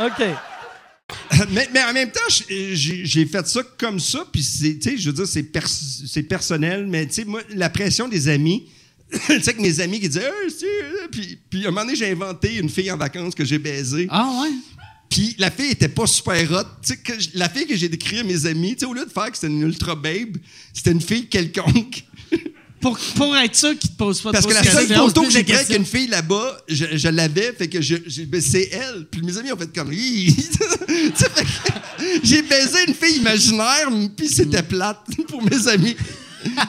OK. mais, mais en même temps, j'ai fait ça comme ça, puis c'est, tu sais, je veux dire, c'est pers- c'est personnel, mais tu sais, moi, la pression des amis, [coughs] tu sais, que mes amis qui disaient, euh, puis, puis à un moment donné, j'ai inventé une fille en vacances que j'ai baisée. Ah ouais? Puis la fille était pas super hot. Tu sais, que la fille que j'ai décrite à mes amis, tu sais, au lieu de faire que c'était une ultra babe, c'était une fille quelconque. Pour, pour être sûr qu'il te pose pas Parce trop que de la seule photo que j'ai de prise avec une fille là-bas, je, je l'avais, fait que je, j'ai- ben, c'est elle. Puis mes amis ont fait comme, Hi! [laughs] Tu sais, fait que j'ai baisé une fille imaginaire, puis c'était plate pour mes amis.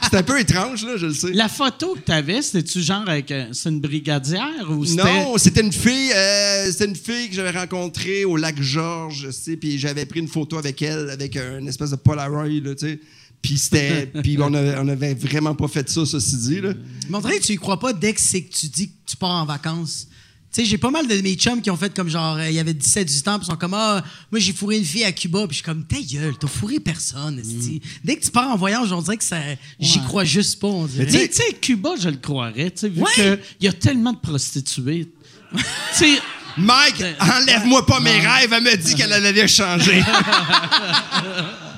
C'était un peu étrange, là, je le sais. La photo que t'avais, c'était-tu genre avec. C'est une brigadière ou c'était. Non, c'était une fille, euh, c'était une fille que j'avais rencontrée au lac Georges, tu sais, puis j'avais pris une photo avec elle, avec un espèce de Polaroid, là, tu sais. Puis c'était, [laughs] puis on avait, on avait vraiment pas fait ça, ceci dit, là. Dirait que tu y crois pas dès que c'est que tu dis que tu pars en vacances. Tu sais, j'ai pas mal de mes chums qui ont fait comme genre, euh, il y avait 17, 18 ans, puis ils sont comme, ah, moi j'ai fourré une fille à Cuba, puis je suis comme, ta gueule, t'as fourré personne, esti. Dès que tu pars en voyage, on dirait que ça, j'y Ouais. crois juste pas, on dirait. Mais tu sais, Cuba, je le croirais, tu sais, vu Ouais. qu'il y a tellement de prostituées. [laughs] tu sais, Mike, enlève-moi pas mes rêves, elle me dit qu'elle allait changer. [laughs]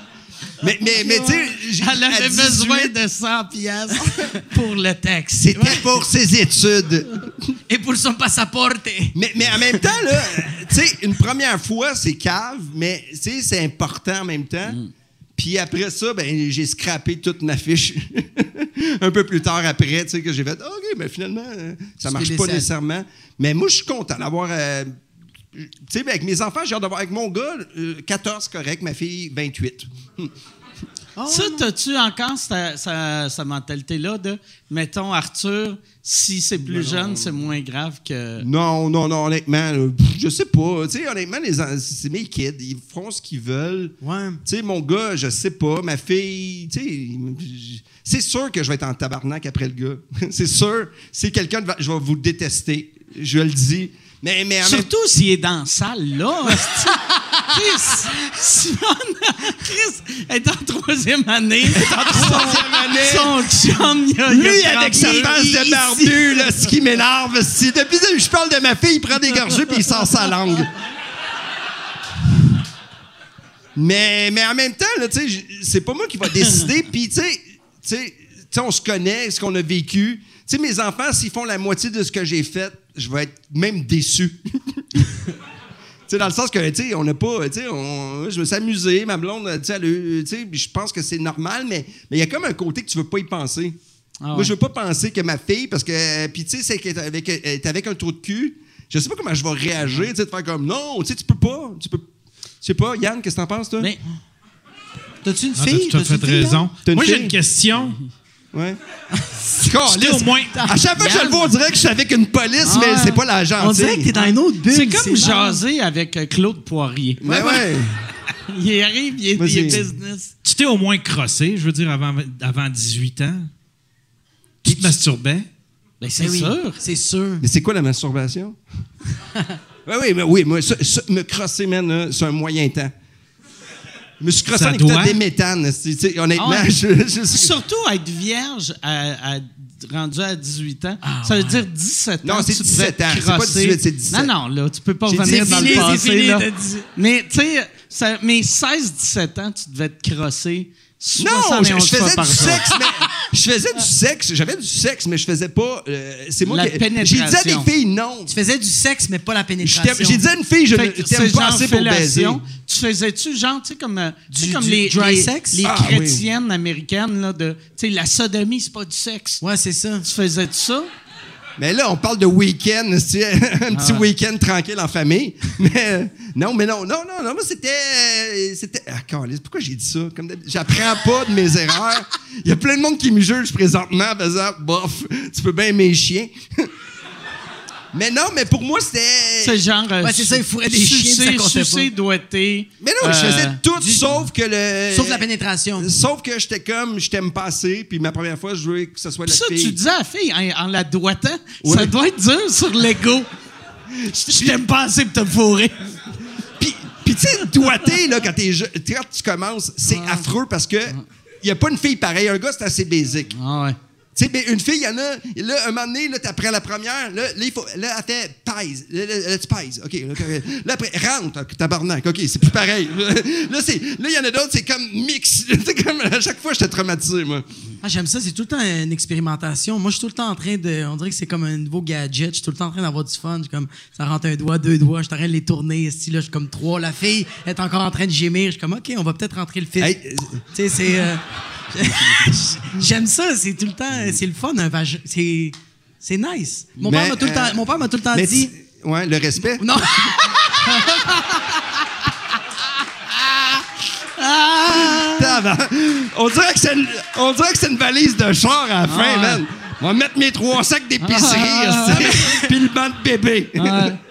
mais, mais, mais tu sais, elle avait à 18, besoin de 100 piastres [laughs] pour le taxi. C'était pour ses études. Et pour son passaporte. Mais, mais en même temps, là, tu sais, une première fois, c'est cave, mais tu sais, c'est important en même temps. Puis après ça, ben, j'ai scrappé toute ma fiche. [laughs] un peu plus tard après, tu sais, que j'ai fait, OK, mais finalement, euh, ça marche pas nécessairement. Mais moi, je suis content d'avoir. euh, tu sais, avec mes enfants, j'ai hâte d'avoir. Avec mon gars, euh, 14, correct, ma fille, 28. [laughs] Ça, t'as-tu encore cette, cette- cette mentalité-là de, mettons, Arthur, si c'est plus jeune, c'est moins grave que. Non, non, non, honnêtement, je sais pas. Tu sais, honnêtement, c'est mes kids, ils feront ce qu'ils veulent. Ouais. Tu sais, mon gars, je sais pas. Ma fille, tu sais, c'est sûr que je vais être en tabarnak après le gars. [laughs] c'est sûr. Si quelqu'un, va- je vais vous détester. Je le dis. Mais, mais en même Surtout s'il est dans la salle, là. [laughs] Chris, Simone, Chris est en troisième année. en troisième année. Son chum, il a. il Lui, avec sa face de barbu, là, ce qui m'énerve, si depuis que je parle de ma fille, il prend des gorgées puis il sort sa langue. Mais, mais en même temps, là, tu sais, c'est pas moi qui va [laughs] décider. Puis, tu sais, tu sais, tu sais, on se connaît, ce qu'on a vécu. Tu sais, mes enfants, s'ils font la moitié de ce que j'ai fait, je vais être même déçu. [laughs] Tu sais, dans le sens que, tu sais, on n'a pas, tu sais, on- je me suis amusé, ma blonde, tu sais, elle a eu- tu sais, je pense que c'est normal, mais mais il y a comme un côté que tu veux pas y penser. Ah Moi, ouais. je veux pas penser que ma fille, parce que, puis tu sais, c'est qu'elle est avec, est avec un trou de cul, je sais pas comment je vais réagir, tu sais, de faire comme, non, tu sais, tu peux pas, tu peux, sais pas, Yann, qu'est-ce que t'en penses, toi? Mais T'as-tu une Ah, fille? t'as tout à fait raison. Moi, j'ai une question. Ouais. [laughs] C'était au moins. À chaque fois que je le vois, on dirait que je suis avec une police, mais Ah. c'est pas la gentille. On dirait que t'es dans une autre bulle. c'est comme marrant. jaser avec euh, Claude Poirier. Mais ouais. [laughs] Il arrive, il est, Vas-y. il est business. Tu t'es au moins crossé, je veux dire, avant, avant 18 ans. Tu te masturbais? Ben, c'est oui, sûr. C'est sûr. Mais c'est quoi la masturbation? [laughs] oui, oui, mais oui, moi, ça- ça- me crosser, man, là, c'est un moyen temps. Je me suis crossé Ça en écoutant des méthanes. tu sais, Honnêtement, Ah ouais. je, je- Surtout être vierge à, à- rendu à 18 ans, ça veut dire 17 Ah, Non, ans. c'est tu 17 devais ans. C'est pas crosser. 18, c'est 17. Non, non, là, tu peux pas J'ai revenir dans fini, le c'est passé. fini, là. Mais, tu sais, mais 16-17 ans, tu devais te crosser Non, je, 71 je fois faisais par du jour. sexe, mais je faisais du sexe, j'avais du sexe, mais je faisais pas. euh, c'est moi La qui. J'ai pénétration. dit à des filles non. Tu faisais du sexe, mais pas la pénétration. J'ai dit à une fille, je ne t'aime pas genre assez pour baiser. Tu faisais-tu, genre, tu sais, comme, euh, tu sais, Du- comme du les, dry les, sex? les Ah, chrétiennes américaines, là, de, tu sais, la sodomie, c'est pas du sexe. Ouais, c'est ça. Tu faisais-tu ça? Mais là, on parle de week-end, [laughs] un petit Ah. week-end tranquille en famille. Mais non, mais non, non, non, non, moi c'était. c'était ah, pourquoi j'ai dit ça? Comme J'apprends pas de mes erreurs. Il y a plein de monde qui me juge présentement en faisant bof, tu peux bien aimer les chiens. [laughs] mais non, mais pour moi, c'était. C'est genre. euh, Ouais, c'est ça, il fourrait des chiens, ça sucer, doigté. Mais non, je euh, faisais tout sauf que le. Sauf la pénétration. Sauf que j'étais comme, je t'aime pas assez, puis ma première fois, je voulais que ce soit la Ça, fille. tu disais à la fille en, en la doigtant, Ouais. ça doit être dur sur l'ego. [laughs] Je t'aime pas assez pour te fourrer. Puis, puis tu sais, doigté, là, quand, je- quand tu commences, c'est affreux parce que il y a pas une fille pareille. Un gars, c'est assez basique. Ah ouais. Tu sais, mais une fille, il y en a, là, un moment donné, là, t'apprends la première, là, là, il faut, là, elle fait pèse. Là, tu pèses. OK. Là, là, après, rentre, ok, tabarnak. OK, c'est plus pareil. Là, c'est, là, il y en a d'autres, c'est comme mix. [laughs] C'est comme, à chaque fois, j'étais traumatisé, moi. Ah, j'aime ça, c'est tout le temps une expérimentation. Moi, je suis tout le temps en train de. On dirait que c'est comme un nouveau gadget. Je suis tout le temps en train d'avoir du fun. Je suis comme, ça rentre un doigt, deux doigts. Je suis en train de les tourner. Ici, là, je suis comme trois. La fille est encore en train de gémir. Je suis comme, OK, on va peut-être rentrer le. Hey, euh, Tu sais, c'est. euh, [laughs] J'aime ça, c'est tout le temps. C'est le fun, un C'est. C'est nice. Mon Mais, père m'a tout, le temps- euh, mon père m'a tout le temps mais dit. ouais, le respect. Non! [laughs] On dirait que c'est une, on dirait que c'est une valise de char à la fin, man. On va mettre mes trois sacs d'épicerie, esti, [laughs] puis le banc de bébé.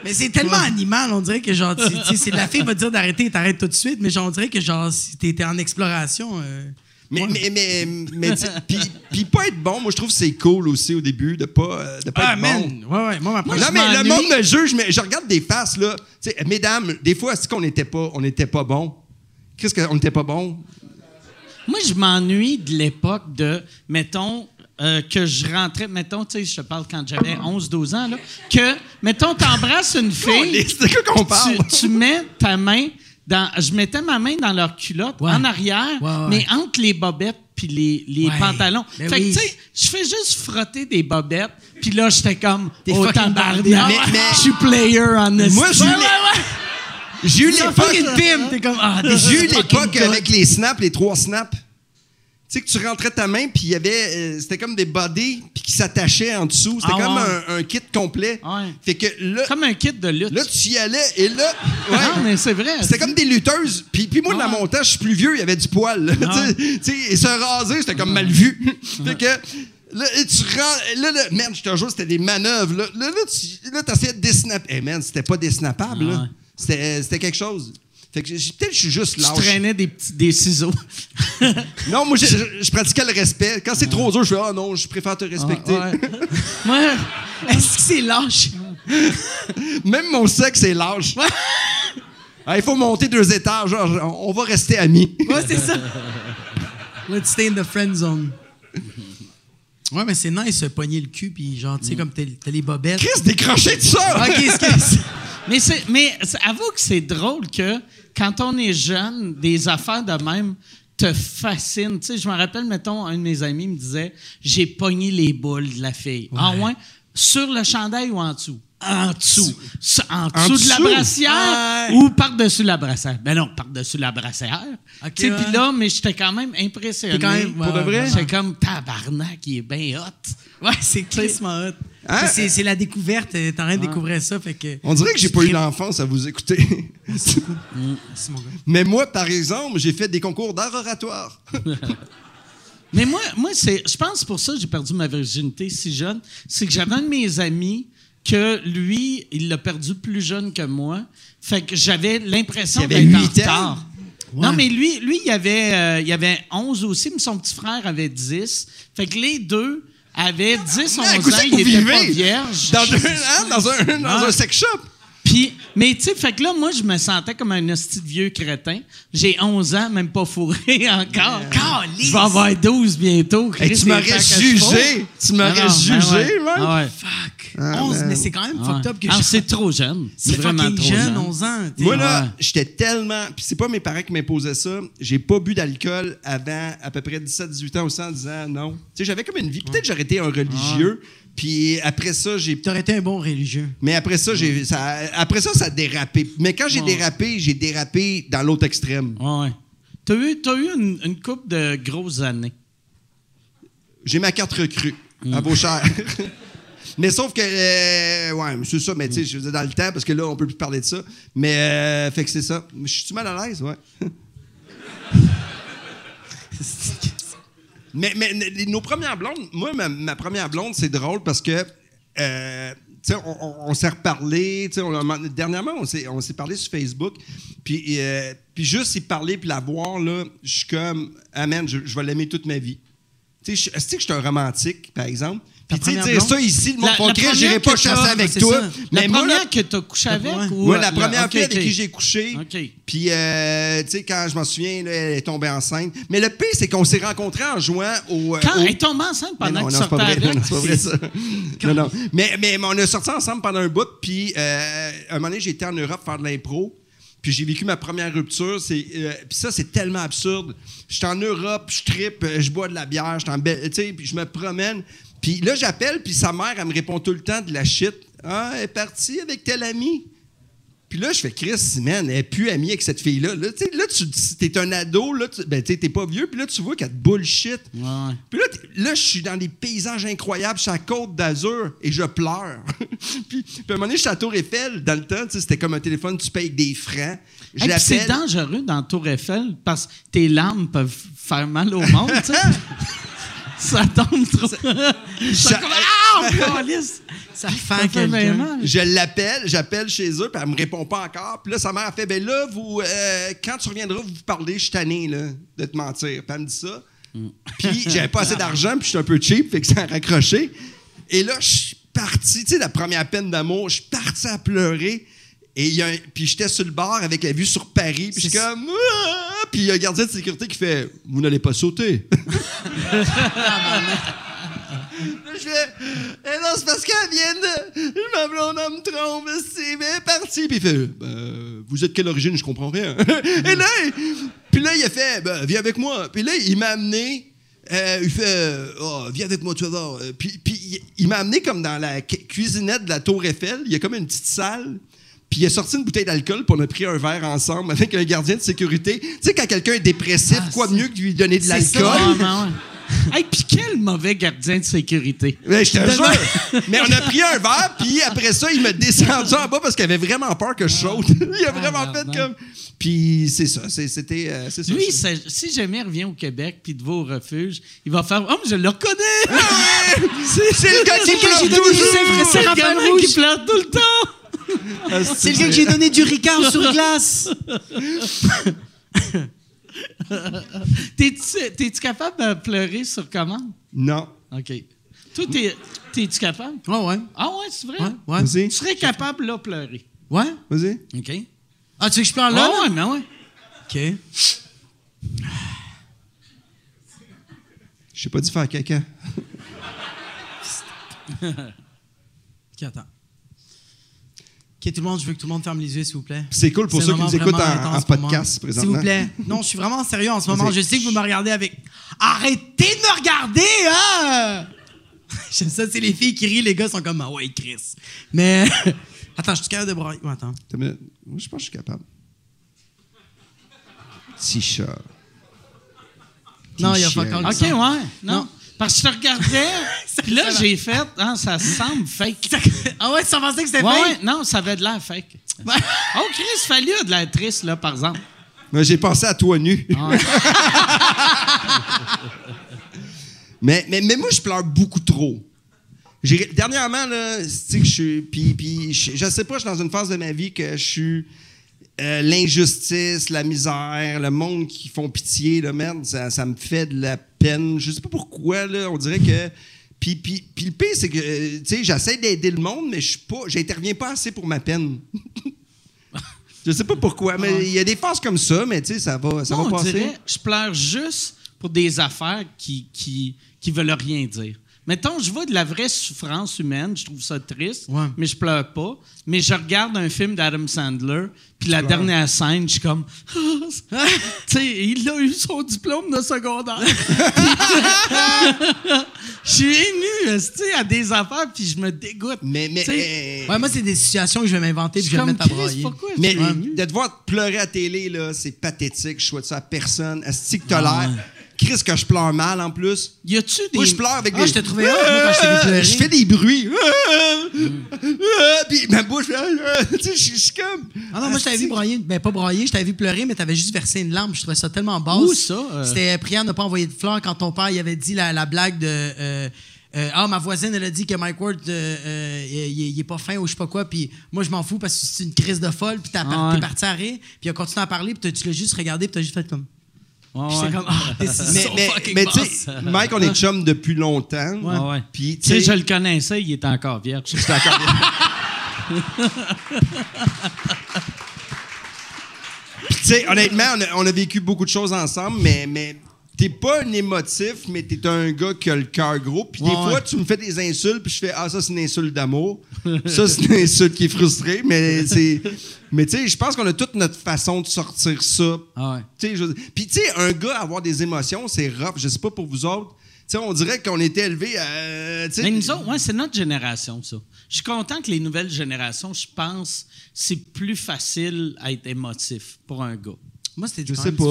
Mais c'est tellement animal, on dirait que genre, tu- tu sais, la fille va te dire d'arrêter, t'arrêtes tout de suite, mais genre, on dirait que genre, si t'étais en exploration. euh, Mais, mais, mais, mais puis, puis pas être bon, moi je trouve que c'est cool aussi au début de pas, euh, de pas Ah, être man! bon. Ouais, ouais, moi, non, mais le monde me juge, mais je regarde des faces, là. Mesdames, des fois, est-ce qu'on n'était pas, on pas bon? Qu'est-ce qu'on n'était pas bon? Moi, je m'ennuie de l'époque de, mettons, euh, que je rentrais, mettons, tu sais, je te parle quand j'avais 11-12 ans, là, que, mettons, t'embrasses une fille, C'est de quoi qu'on parle? tu, tu mets ta main dans. Je mettais ma main dans leur culotte, Ouais. en arrière, Ouais, ouais. mais entre les bobettes puis les, les pantalons. Ben fait oui. que, tu sais, je fais juste frotter des bobettes, puis là, j'étais comme. T'es oh, tabarnak, Je suis player en. Moi, ouais. J'ai eu l'époque. ah, J'ai eu l'époque avec les snaps, les trois snaps. Tu sais que tu rentrais ta main, puis il y avait. euh, c'était comme des body, puis qui s'attachaient en dessous. C'était Ah comme ouais. un, un kit complet. Ouais. Fait que là, Comme un kit de lutte. là, tu y allais, et là. [laughs] Ouais. Non, mais c'est vrai. C'était comme des lutteuses. Puis, puis moi, dans Ouais. mon temps, je suis plus vieux, il y avait du poil. là. [laughs] Tu sais, tu sais, et se raser, c'était comme mal vu. [laughs] fait que. Là, et tu rends. Là, là, merde, je te jure, c'était des manœuvres. Là, là, là tu là, essayais de désnapper. Eh, man, c'était pas Ah là. ouais. C'était, c'était quelque chose. Fait que peut-être que je suis juste lâche. traînais des, petits, des ciseaux. [laughs] Non, moi, je, je- je pratiquais le respect. Quand c'est trop dur, je fais Ah non, je préfère te respecter. Ouais. [laughs] Moi, Est-ce que c'est lâche? [laughs] Même mon sexe est lâche. Ah, il faut monter deux étages. genre, on va rester amis. Ouais, c'est ça. Let's stay in the friend zone. Ouais, mais c'est nice, pogner le cul, puis genre, tu sais, comme t'as les bobettes. Chris, décroché de ça! Ok, excuse. mais, c'est, mais avoue que c'est drôle que quand on est jeune, des affaires de même te fascinent. Tu sais, je me rappelle, mettons, un de mes amis me disait J'ai pogné les boules de la fille. En moins, sur le chandail ou en dessous? En dessous. En dessous de la brassière Ouais. ou par-dessus la brassière? Ben non, par-dessus la brassière. Ok, Tu sais, ouais. Puis là, mais j'étais quand même impressionné. Quand même- Pour de ouais, vrai? ouais, J'étais comme tabarnak, il est bien hot. Ouais, c'est crissement hot. Hein? C'est la découverte. euh, T'es en train de découvrir ça, fait que. On dirait que j'ai pas eu l'enfance à vous écouter. Gars. Mais moi, par exemple, j'ai fait des concours d'art oratoire. [laughs] Mais moi, moi c'est, je pense pour ça que j'ai perdu ma virginité si jeune. C'est que j'avais un de mes amis que lui, il l'a perdu plus jeune que moi. Fait que j'avais l'impression d'être en retard. Non, mais lui, lui il, avait, euh, il avait 11 aussi, mais son petit frère avait 10. Fait que les deux avaient 10, 11 Ah, ans, vous étaient pas vivez? vierges. Dans un, hein, dans un, dans un sex shop. Puis, mais tu sais, fait que là, moi, je me sentais comme un hostie de vieux crétin. J'ai 11 ans, même pas fourré [laughs] encore. Calisse! Je vais avoir 12 bientôt. Hey, tu m'aurais jugé. Tu m'aurais Ah ben jugé, ouais. man. Ah ouais. Fuck. Ah, 11, man. mais c'est quand même Ouais. fucked up que Ah, je- c'est trop jeune. C'est vraiment trop jeune, jeune. 11 ans. Moi, là, Ouais. j'étais tellement. Puis c'est pas mes parents qui m'imposaient ça. J'ai pas bu d'alcool avant à peu près 17-18 ans aussi en disant non. Tu sais, j'avais comme une vie. Peut-être que j'aurais été un religieux. Puis après ça, j'ai. T'aurais été un bon religieux. Mais après ça, j'ai. Ça, après ça, ça a dérapé. Mais quand j'ai dérapé, j'ai dérapé dans l'autre extrême. Ouais. T'as eu, t'as eu une, une couple de grosses années. J'ai ma carte recrue Mm. à Beauchère. [laughs] mais sauf que. euh, ouais, c'est ça, mais tu sais, je dire, dans le temps, parce que là, on peut plus parler de ça. Mais, euh, fait que c'est ça. Je suis-tu mal à l'aise? Ouais. [laughs] mais, mais nos premières blondes, moi, ma, première blonde, c'est drôle parce que. euh, on, on- s'est reparlé. on dernièrement, on s'est, parlé sur Facebook. Puis, euh, puis juste y parler puis la voir, là, je suis comme, amen, je, je vais l'aimer toute ma vie. Tu sais, je suis un romantique, par exemple? Puis tu sais, dire ça ici, le monde va crier, j'irai pas chasser avec toi. La première que t'as couché avec? ouais. ou, moi, euh, la première fille avec qui j'ai couché. OK. Puis, euh, tu sais, quand je m'en souviens, elle est tombée enceinte. Mais le pire, c'est qu'on s'est rencontrés en jouant au. euh, Quand elle est tombée enceinte pendant que tu sortais [laughs] vrai. avec? Non, c'est pas vrai, ça. [laughs] non, non. Mais, on a sorti ensemble pendant un bout, puis euh, un moment donné, j'ai été en Europe faire de l'impro. Puis j'ai vécu ma première rupture. C'est, euh, puis ça, c'est tellement absurde. J'étais en Europe, je tripe, je bois de la bière, j'étais en belle- tu sais, puis je me promène. Puis là, j'appelle, puis sa mère, elle me répond tout le temps de la shit. Ah, elle est partie avec tel ami. Puis là, je fais Chris, man, elle est plus amie avec cette fille-là. Là, tu sais, là tu t'es un ado, là, tu, ben, t'es pas vieux, puis là, tu vois qu'elle te bullshit. Puis là, là, je suis dans des paysages incroyables, sur la côte d'Azur, et je pleure. [laughs] puis, à un moment donné, je suis à la Tour Eiffel. Dans le temps, c'était comme un téléphone, tu payes avec des francs. Je Hey, c'est dangereux dans Tour Eiffel parce que tes larmes peuvent faire mal au monde, tu sais. [laughs] Ça tombe trop. Ça, comme, ah! [laughs] Ça fait Ça fait mal. Je l'appelle, j'appelle chez eux, puis elle me répond pas encore. Puis là, sa mère a fait, ben là, vous, euh, quand tu reviendras, vous vous parlez, je suis tanné, là, de te mentir. Puis elle me dit ça. Puis j'avais pas assez [laughs] d'argent, puis je suis un peu cheap, fait que ça a raccroché. Et là, je suis parti, tu sais, la première peine d'amour, je suis parti à pleurer. Et il y a un- puis j'étais sur le bar avec la vue sur Paris, puis je suis comme... Ah! Puis il y a un gardien de sécurité qui fait « Vous n'allez pas sauter. [laughs] » je fais, eh non, c'est parce qu'elle vient de. Ma blonde, elle me trompe, c'est bien parti. Puis il fait, Ben, vous êtes quelle origine, je comprends rien. [laughs] Et là, puis là, il a fait, ben, viens avec moi. Puis là, il m'a amené. euh, il fait, oh, viens avec moi, tu vas voir. Puis, il, m'a amené comme dans la cu- cuisinette de la Tour Eiffel. Il y a comme une petite salle. Puis il a sorti une bouteille d'alcool, puis on a pris un verre ensemble avec un gardien de sécurité. Tu sais, quand quelqu'un est dépressif, Ah, quoi de mieux que de lui donner de c'est ça. l'alcool? [laughs] Hey, puis quel mauvais gardien de sécurité. Ouais, je te jure. [laughs] Mais on a pris un verre, puis après ça, il m'a descendu en bas parce qu'il avait vraiment peur que je saute. [laughs] il a vraiment Ah, fait comme. Puis c'est ça, c'est- c'était. euh, ça. Lui, si jamais il revient au Québec puis de va au refuge, il va faire Oh, mais je le reconnais! c'est c'est le gars qui pleure toujours. C'est le Raphaël qui pleure tout le temps! C'est le gars que j'ai donné du Ricard sur glace. [laughs] T'es-tu t'es-tu capable de pleurer sur commande? Non. OK. Toi, t'es- t'es-tu capable? Ouais, ouais. Ah ouais, c'est vrai? Ouais, ouais. Vas-y. Tu serais capable, là, pleurer. Ouais? Vas-y. OK. Ah, tu veux que je pleure Ah là? là? ouais, mais ouais. OK. Je sais pas dit faire caca. OK, attends. OK, tout le monde, je veux que tout le monde ferme les yeux, s'il vous plaît. C'est cool pour ceux qui nous écoutent en, podcast S'il présentement. vous plaît. [laughs] Non, je suis vraiment sérieux en ce moment. Je sais que vous me regardez avec. Arrêtez de me regarder, hein! [laughs] J'aime ça, c'est les filles qui rient, les gars sont comme, ah ouais, Chris. Mais. [laughs] attends, je suis capable de brailler. Ouais, attends. Moi, je pense que je suis capable. Chat. Non, il y a pas encore OK, ouais. Non. Non. Parce que je te regardais, [laughs] puis là, j'ai fait, ah, ça semble fake. [laughs] ah ouais, tu pensais que c'était Ouais, fake? ouais, non, ça avait de l'air fake. Oh, Chris Fallu a de l'air triste, là, par exemple. Mais j'ai pensé à toi nu. Ouais. [laughs] Mais, mais, mais moi, je pleure beaucoup trop. Dernièrement, là, tu sais que je suis. Puis, puis je, je sais pas, je suis dans une phase de ma vie que je suis. euh, L'injustice, la misère, le monde qui font pitié, là, merde, ça, ça me fait de la peine. Je sais pas pourquoi, là, on dirait que. Puis, puis, puis le pire, c'est que, euh, tu sais, j'essaie d'aider le monde, mais je suis pas. J'interviens pas assez pour ma peine. [laughs] je sais pas pourquoi, mais il y a des phases comme ça, mais tu sais, ça va, ça Moi, va on passer. dirait, je pleure juste pour des affaires qui, qui, qui veulent rien dire. Mettons, je vois de la vraie souffrance humaine, je trouve ça triste, Ouais. mais je pleure pas. Mais je regarde un film d'Adam Sandler, puis la dernière scène, je suis comme... [laughs] tu sais, il a eu son diplôme de secondaire. [laughs] Je suis ému, tu sais, à des affaires, puis je me dégoûte. Mais, mais, euh, Ouais, moi, c'est des situations que je vais m'inventer je puis je vais me mettre à je Mais suis ému? de te voir pleurer à télé, là, c'est pathétique. Je souhaite ça à personne. Est-ce que t'as l'air? Chris, que je pleure mal en plus. Y a-tu des... Moi, je pleure avec Ah, des. je t'ai trouvé hot, moi, quand je t'ai vu. Je fais des bruits. Puis ma bouche. fait- [laughs] Tu sais, je suis comme. Ah non, moi, je t'avais vu brailler. Ben, pas brailler, je t'avais vu pleurer, mais t'avais juste versé une larme. Je trouvais ça tellement basse. Où ça, euh? C'était prière n'a pas envoyé de fleurs quand ton père il avait dit la, la blague de. euh, euh, ah, ma voisine, elle a dit que Mike Ward, euh, euh, il, est pas fin ou je sais pas quoi, puis moi, je m'en fous parce que c'est une crise de folle, puis t'as Ah ouais. t'es parti à rire, puis il a continué à parler, puis t'as- tu l'as juste regardé, puis t'as juste fait comme. Ouais, Puis j'étais ouais. comme, ah, Mais, mais, mais tu sais, Mike, on est chum depuis longtemps. Ouais, ouais. Puis, Tu sais, je le connaissais, il était encore vierge. J'étais encore [laughs] Puis, tu sais, honnêtement, on a, on a vécu beaucoup de choses ensemble, mais, mais t'es pas un émotif, mais t'es un gars qui a le cœur gros. Puis des Ouais, fois, ouais. tu me fais des insultes, puis je fais Ah, ça, c'est une insulte d'amour. ça, c'est une insulte qui est frustrée, mais c'est. Mais tu sais, je pense qu'on a toute notre façon de sortir ça. Ah ouais. Je Puis, tu sais, un gars avoir des émotions, c'est rough. Je sais pas pour vous autres. Tu sais, on dirait qu'on était élevés à. Mais nous autres, ouais, c'est notre génération, ça. Je suis content que les nouvelles générations, je pense, c'est plus facile à être émotif pour un gars. Moi, c'était Je quand sais pas.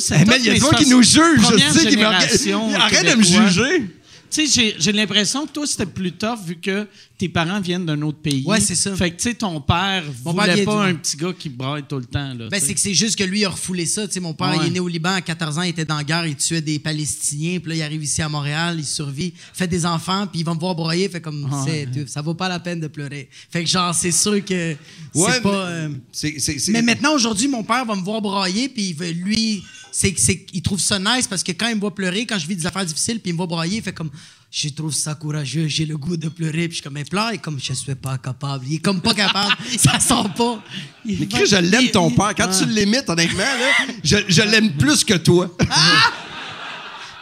C'est Eh, man, il y a mais des gens qui nous jugent. Je sais qu'ils regardent. Arrête de me juger. Tu sais, j'ai- l'impression que toi, c'était plus tough vu que tes parents viennent d'un autre pays. Ouais, c'est ça. Fait que, tu sais, ton père Mon voulait pas un petit gars qui braille tout le temps. Là, Ben, c'est que c'est juste que lui, il a refoulé ça. Tu sais, mon père, Ouais. il est né au Liban à 14 ans, il était dans la guerre, il tuait des Palestiniens. Puis là, il arrive ici à Montréal, il survit, fait des enfants, puis il va me voir broyer. Fait comme, Ah, c'est, tu- ça vaut pas la peine de pleurer. Fait que, genre, c'est sûr que Ouais, c'est pas. mais- euh, Mais maintenant, aujourd'hui, mon père va me voir brailler, puis lui, c'est, c'est, il trouve ça nice parce que quand il me voit pleurer, quand je vis des affaires difficiles, puis il me voit brailler, il fait comme, je trouve ça courageux, j'ai le goût de pleurer, puis je suis comme, mais pleure, et comme, je suis pas capable. Il est comme pas capable, [laughs] ça sort pas. Il Mais Chris, je l'aime, ton il- père. Quand tu l'imites, honnêtement, là, je, je l'aime plus que toi.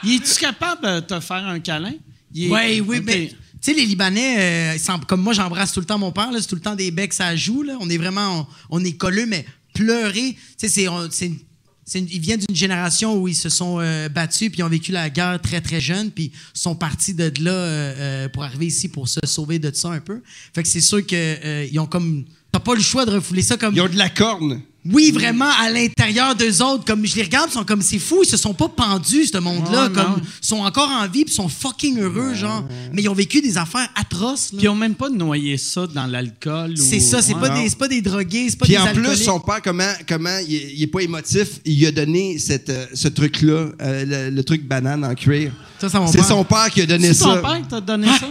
Il est-tu capable de te faire un câlin? Oui, oui, mais tu sais, les Libanais, euh, comme moi, j'embrasse tout le temps mon père, là, c'est tout le temps des becs, ça joue, là. On est vraiment, on, on est colleux, mais pleurer, tu sais, c'est, une- c'est une- ils viennent d'une génération où ils se sont euh, battus puis ils ont vécu la guerre très très jeunes puis sont partis de là euh, euh, pour arriver ici pour se sauver de ça un peu. Fait que c'est sûr que euh, ont comme t'as pas le choix de refouler ça comme Ils ont de la corne. Oui, vraiment, à l'intérieur d'eux autres, comme je les regarde, ils sont comme c'est fou, ils se sont pas pendus, ce monde-là, Ouais, comme ils sont encore en vie, puis ils sont fucking heureux, genre. Mais ils ont vécu des affaires atroces. Puis ils ont même pas noyé ça dans l'alcool. C'est ou- ça, c'est Ouais. pas, des, c'est pas des drogués, c'est pas Puis des en alcooliques. plus, son père, comment, comment il, est, il est pas émotif, il a donné cette, euh, ce truc-là, euh, le, le truc banane en cuir. Ça, c'est C'est son père qui a donné C'est ton ça. père qui t'a donné Ah! ça?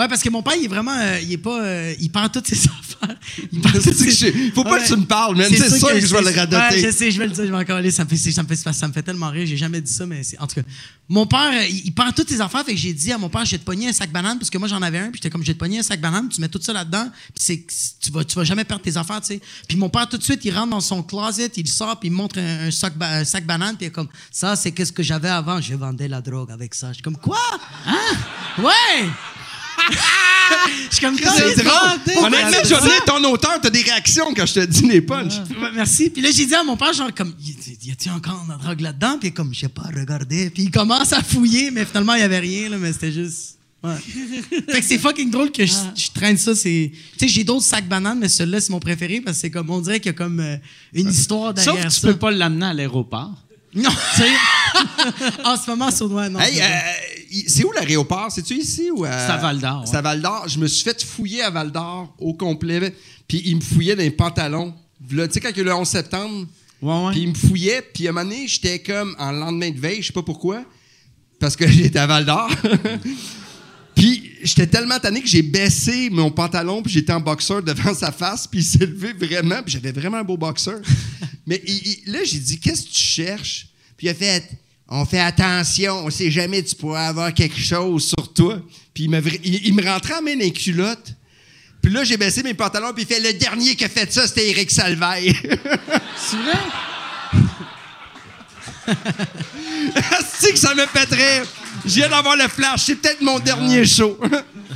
Ouais, parce que mon père, il est vraiment. euh, il est pas. euh, il perd toutes ses [laughs] affaires. Il [laughs] toutes que ses- je- faut pas Ouais. que tu me parles, man. C'est sûr que je vais le radoter. Ouais, je sais, je vais le dire, je vais encore aller. Ça me fait, ça me fait, ça me fait tellement rire. J'ai jamais dit ça, mais c'est. En tout cas, mon père, euh, il, il perd toutes ses affaires. Fait que j'ai dit à mon père, je vais te pogner un sac banane, parce que moi, j'en avais un. Puis j'étais comme, je vais te pogner un sac banane, tu mets tout ça là-dedans. Puis c'est, tu vas, tu vas jamais perdre tes affaires, tu sais. Puis mon père, tout de suite, il rentre dans son closet, il sort, puis il montre un, un sac, un sac banane, puis il est comme, ça, c'est qu'est-ce que j'avais avant? Je vendais la drogue avec ça. Je suis comme, quoi? Hein? Ouais! Je suis comme, C'est drôle. Honnêtement, Johnny, ça? ton auteur, t'as des réactions quand je te dis les punchs. Ouais, merci. Puis là, j'ai dit à mon père, genre, comme, y a-t-il encore de la drogue là-dedans? Puis comme, je sais pas, regardez. Puis il commence à fouiller, mais finalement, il y avait rien, là, mais c'était juste. Ouais. [laughs] fait que c'est fucking drôle que je, je traîne ça. C'est, tu sais, j'ai d'autres sacs bananes, mais celui-là, c'est mon préféré parce que c'est comme, on dirait qu'il y a comme euh, une histoire Sauf derrière que tu ça. peux pas l'amener à l'aéroport. Non, [laughs] en ce moment, sur ouais, non. Hey, c'est euh, c'est où l'aéroport? C'est-tu ici ou à... C'est à Val-d'Or, ouais. C'est à Val-d'Or. Je me suis fait fouiller à Val-d'Or au complet. Puis il me fouillait dans les pantalons. Tu sais, quand il y a le 11 septembre, puis il me fouillait. Puis à un moment donné, j'étais comme en lendemain de veille, je sais pas pourquoi, parce que [laughs] j'étais à Val-d'Or. Puis j'étais tellement tanné que j'ai baissé mon pantalon, puis j'étais en boxeur devant [laughs] sa face, puis il s'est levé vraiment, puis j'avais vraiment un beau boxeur. [laughs] Mais il- il- là, j'ai dit, qu'est-ce que tu cherches? Puis il a fait, on fait attention, on sait jamais, tu pourrais avoir quelque chose sur toi. Puis il, vra- il- il me rentrait en main dans les culottes. Puis là, j'ai baissé mes pantalons, puis il fait, le dernier qui a fait ça, c'était Eric Salvaille. [laughs] C'est vrai? C'est que ça me fait rire. Je viens d'avoir le flash. C'est peut-être mon dernier show.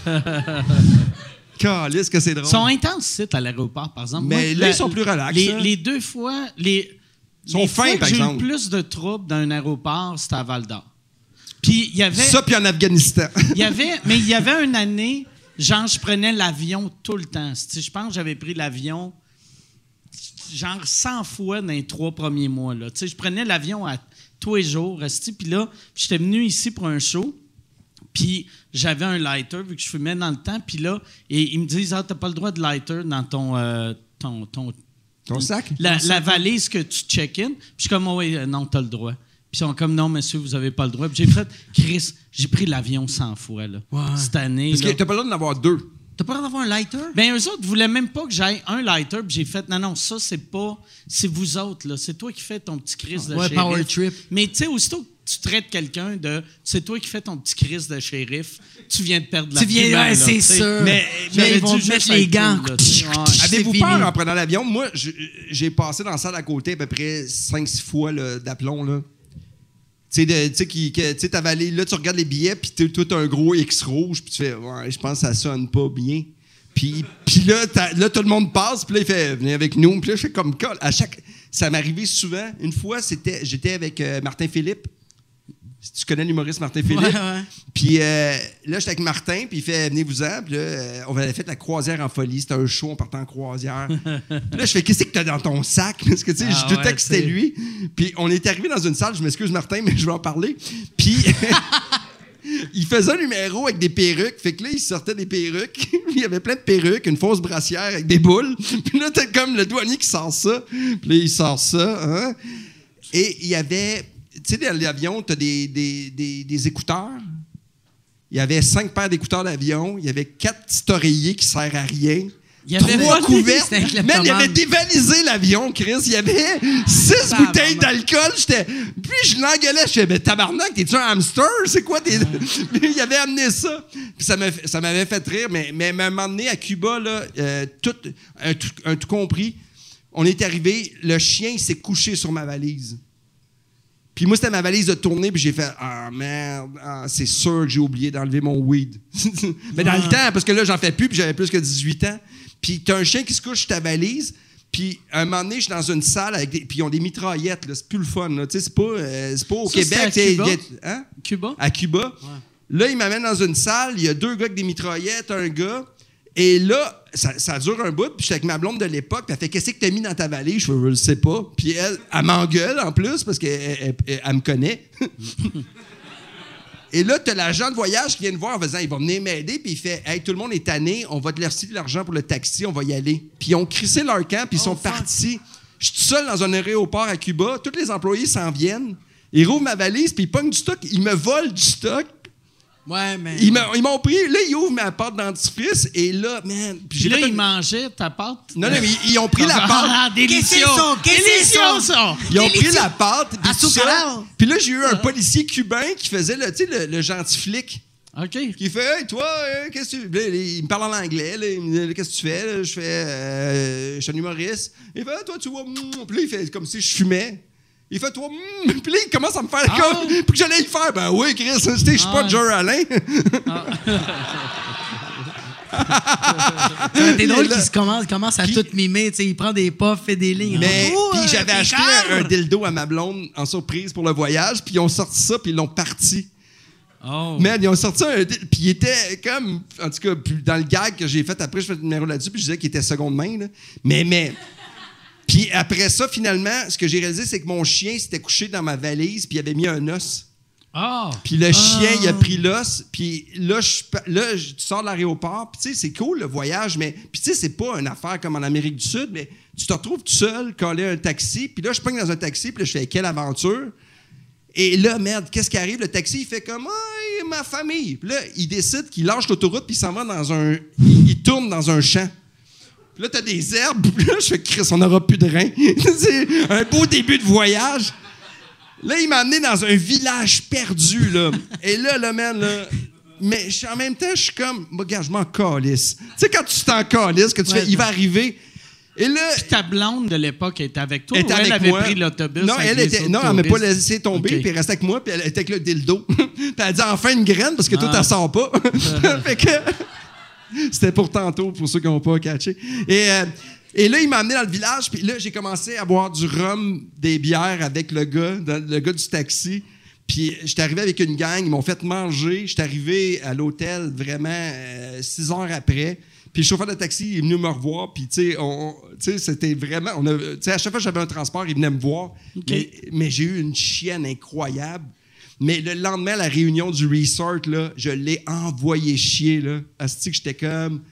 [laughs] Calisse que c'est drôle. Ils sont intenses, c'est à l'aéroport, par exemple. Mais là, ils sont plus relax, Les, hein. les deux fois, les, Ils sont les fins, fois que par j'ai eu exemple. plus de troubles dans un aéroport, c'était à Val d'Or. Puis il y avait, Ça, puis en Afghanistan. [laughs] il y avait, mais il y avait une année, genre je prenais l'avion tout le temps. Tu sais, Je pense que j'avais pris l'avion genre 100 fois dans les trois premiers mois. Là. Tu sais, Je prenais l'avion à tous les jours, puis là, j'étais venu ici pour un show. Puis j'avais un lighter, vu que je fumais dans le temps. Puis là, et ils me disent Ah, t'as pas le droit de lighter dans ton. euh, ton, ton Ton sac? la, la valise que tu check-in. Puis je suis comme Oh, oui, euh, non, t'as le droit. Puis ils sont comme Non, monsieur, vous avez pas le droit. Puis j'ai fait Chris, j'ai pris l'avion 100 fois là, cette année. Parce là. que t'as pas le droit d'en avoir deux. T'as pas le droit d'avoir un lighter? Ben, eux autres voulaient même pas que j'aille un lighter, puis j'ai fait, non, non, ça, c'est pas. C'est vous autres, là. C'est toi qui fais ton petit crise de Ouais, shérif. power trip. Mais, tu sais, aussitôt que tu traites quelqu'un de. C'est toi qui fais ton petit crise de shérif, tu viens de perdre la Tu viens- ouais, là, c'est sûr. Mais, Mais ils vont te mettre les gants. Avez-vous C'est peur en prenant l'avion? Moi, j'ai passé dans la salle à côté à peu près 5-6 fois d'aplomb. Là. Tu sais, tu qui- tu sais, là, tu regardes les billets, puis t'as tout un gros X rouge, puis tu fais, ouais, je pense que ça sonne pas bien. Puis, là, là, tout le monde passe, puis là, il fait, venez avec nous. Puis là, je fais comme, Col- à chaque. Ça m'arrivait souvent. Une fois, c'était, j'étais avec euh, Martin Philippe. Tu connais l'humoriste Martin Philippe. Ouais, ouais. Puis euh, là, j'étais avec Martin, puis il fait Venez-vous-en. Puis là, euh, on avait fait la croisière en folie. C'était un show, on partait en croisière. [laughs] puis là, je fais Qu'est-ce que t'as dans ton sac? Parce que, tu sais, Ah je doutais que c'était lui. Puis on est arrivé dans une salle, je m'excuse, Martin, mais je vais en parler. Puis. [laughs] Il faisait un numéro avec des perruques. Fait que là, il sortait des perruques. [laughs] il y avait plein de perruques, une fausse brassière avec des boules. Puis là, t'as comme le douanier qui sort ça. Puis là, il sort ça. hein. Et il y avait... Tu sais, dans l'avion, t'as des, des, des, des écouteurs. Il y avait cinq paires d'écouteurs d'avion. Il y avait quatre petits oreillers qui servent à rien. Il y avait Trois couvertes. Man, il avait dévalisé l'avion, Chris. Il y avait six Tabarnak. bouteilles d'alcool. J'étais... Puis je l'engueulais. Je fais, mais tabarnak, t'es-tu un hamster? C'est quoi tes... [laughs] il avait amené ça. Puis ça, m'avait fait rire. Mais, mais à un moment donné, à Cuba, là, euh, tout, un, tout, un tout compris, on est arrivé, le chien s'est couché sur ma valise. Puis moi, c'était ma valise de tournée, puis j'ai fait Ah merde, ah, c'est sûr que j'ai oublié d'enlever mon weed. [laughs] Mais dans le temps, parce que là, j'en fais plus, puis j'avais plus que 18 ans. Puis t'as un chien qui se couche sur ta valise, puis à un moment donné, je suis dans une salle, avec des, puis ils ont des mitraillettes, là, c'est plus le fun. là. Tu sais, c'est pas, euh, c'est pas au Ça, Québec. c'était à Cuba? a- hein? Cuba? à Cuba. Là, il m'amène dans une salle, il y a deux gars avec des mitraillettes, un gars. Et là, ça, ça dure un bout, puis j'étais avec ma blonde de l'époque, puis elle fait Qu'est-ce que t'as mis dans ta valise? Je Je le sais pas. Puis elle, elle m'engueule en plus, parce qu'elle elle- elle- elle me connaît. [laughs] Et là, t'as l'agent de voyage qui vient me voir en faisant Il va venir m'aider, puis il fait Hey, tout le monde est tanné, on va te laisser de l'argent pour le taxi, on va y aller. Puis ils ont crissé leur camp, puis ils sont partis. Je suis tout seul dans un aéroport à Cuba, tous les employés s'en viennent. Ils rouvrent ma valise, puis ils pognent du stock, ils me volent du stock. Ouais, mais. Ils m'ont ils m'ont pris, là, ils ouvrent ma pâte dentifrice, et là, man. puis là, ils une- mangeaient ta pâte. Non, non, mais ils, ils ont pris la pâte. Ah, délicieux! Délicieux, ça? Ils ont pris la pâte, puis À tout ça. Soucarao. Puis là, j'ai eu un policier cubain qui faisait le, tu sais, le, le gentil flic. OK. Qui fait Hey, toi, euh, qu'est-ce que tu. Là, il me parle en anglais. Là, il me dit Qu'est-ce que tu fais là? Je fais euh, Je suis un humoriste. Il fait Ah, Toi, tu vois. Puis là, il fait comme si je fumais. Il fait Toi, mm. Puis là, il commence à me faire Ah. comme. Puis que j'allais y faire Ben oui, Chris, je suis Ah pas ouais. Joe Alain. [laughs] T'es drôle qu'il commence, commence à tout mimer. Il prend des puffs, fait des lignes. Mais Oh, puis j'avais acheté un, un dildo à ma blonde en surprise pour le voyage, puis ils ont sorti ça, puis ils l'ont parti. Oh. Man, ils ont sorti un dildo, puis il était comme, en tout cas, dans le gag que j'ai fait après, je fais le numéro là-dessus, puis je disais qu'il était seconde main, là. Mais, mais. Puis après ça, finalement, ce que j'ai réalisé, c'est que mon chien s'était couché dans ma valise, puis il avait mis un os. Ah! Puis le chien, il a pris l'os. Puis là, je, là, je- tu sors de l'aéroport. Puis tu sais, c'est cool le voyage, mais. Puis tu sais, c'est pas une affaire comme en Amérique du Sud, mais tu te retrouves tout seul, collé à un taxi. Puis là, je pogne dans un taxi, puis là, je fais quelle aventure? Et là, merde, qu'est-ce qui arrive? Le taxi, il fait comme Ah, ma famille. Puis là, il décide qu'il lâche l'autoroute, puis il s'en va dans un. Il, il tourne dans un champ. Puis là, t'as des herbes. [laughs] Puis là, je fais Chris, on n'aura plus de rein. [laughs] c'est un beau début de voyage. Là, il m'a amené dans un village perdu, là. Et là, le man, là. Mais je- en même temps, je suis comme, regarde, je m'en calisse. Tu sais, quand tu t'en calisses, que tu fais, il va arriver. Et là, Ta blonde de l'époque était avec toi elle ou était elle avec avait moi. pris l'autobus? Non, avec elle les était, non, elle m'a pas laissé tomber, Ok. puis elle restait avec moi, puis elle était avec le dildo. [laughs] puis elle a dit enfin une graine, parce que toi, Ah. t'en sors pas. fait que c'était pour tantôt, pour ceux qui n'ont pas catché. Et, euh, et là, il m'a amené dans le village, puis là, j'ai commencé à boire du rhum, des bières avec le gars, le gars du taxi. Puis j'étais arrivé avec une gang, ils m'ont fait manger. J'étais arrivé à l'hôtel vraiment euh, six heures après. Puis le chauffeur de taxi est venu me revoir. Puis, tu sais, c'était vraiment. on a- Tu sais, à chaque fois que j'avais un transport, il venait me voir. Mais, mais j'ai eu une chienne incroyable. Mais le lendemain, à la réunion du resort, là, je l'ai envoyé chier. Là. Asti que j'étais comme.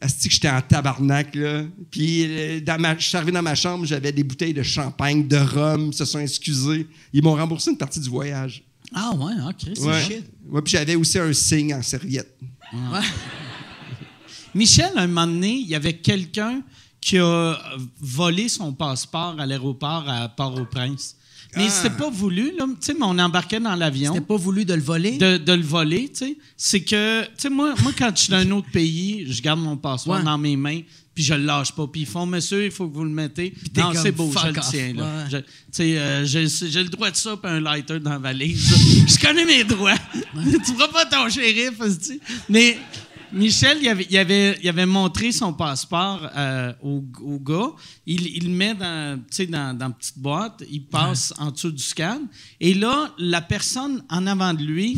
Asti que j'étais en tabarnak. Là. Puis euh, dans ma, je suis arrivé dans ma chambre, j'avais des bouteilles de champagne, de rhum. Ils se sont excusés. Ils m'ont remboursé une partie du voyage. Ah, ouais, OK. c'est Ouais. shit. Ouais, puis j'avais aussi un signe en serviette. [laughs] Michel, un moment donné, il y avait quelqu'un qui a volé son passeport à l'aéroport à Port-au-Prince. Mais c'était pas voulu, là. Tu sais, on embarquait dans l'avion. C'était pas voulu de le voler? de, de le voler, tu sais. C'est que, tu sais, moi, moi, quand je suis dans un autre pays, je garde mon passeport Ouais. dans mes mains, puis je le lâche pas. Puis ils font, monsieur, il faut que vous le mettez. t'es Non, c'est beau, je le tiens, là. Ouais. Tu sais, euh, j'ai le droit de ça, puis un lighter dans la valise. [laughs] je connais mes droits. [laughs] tu feras pas ton shérif, hostie. Mais Michel, il avait, il avait, il avait montré son passeport euh, au, au gars. Il, il le met dans, une petite boîte. Il passe en dessous du scan. Et là, la personne en avant de lui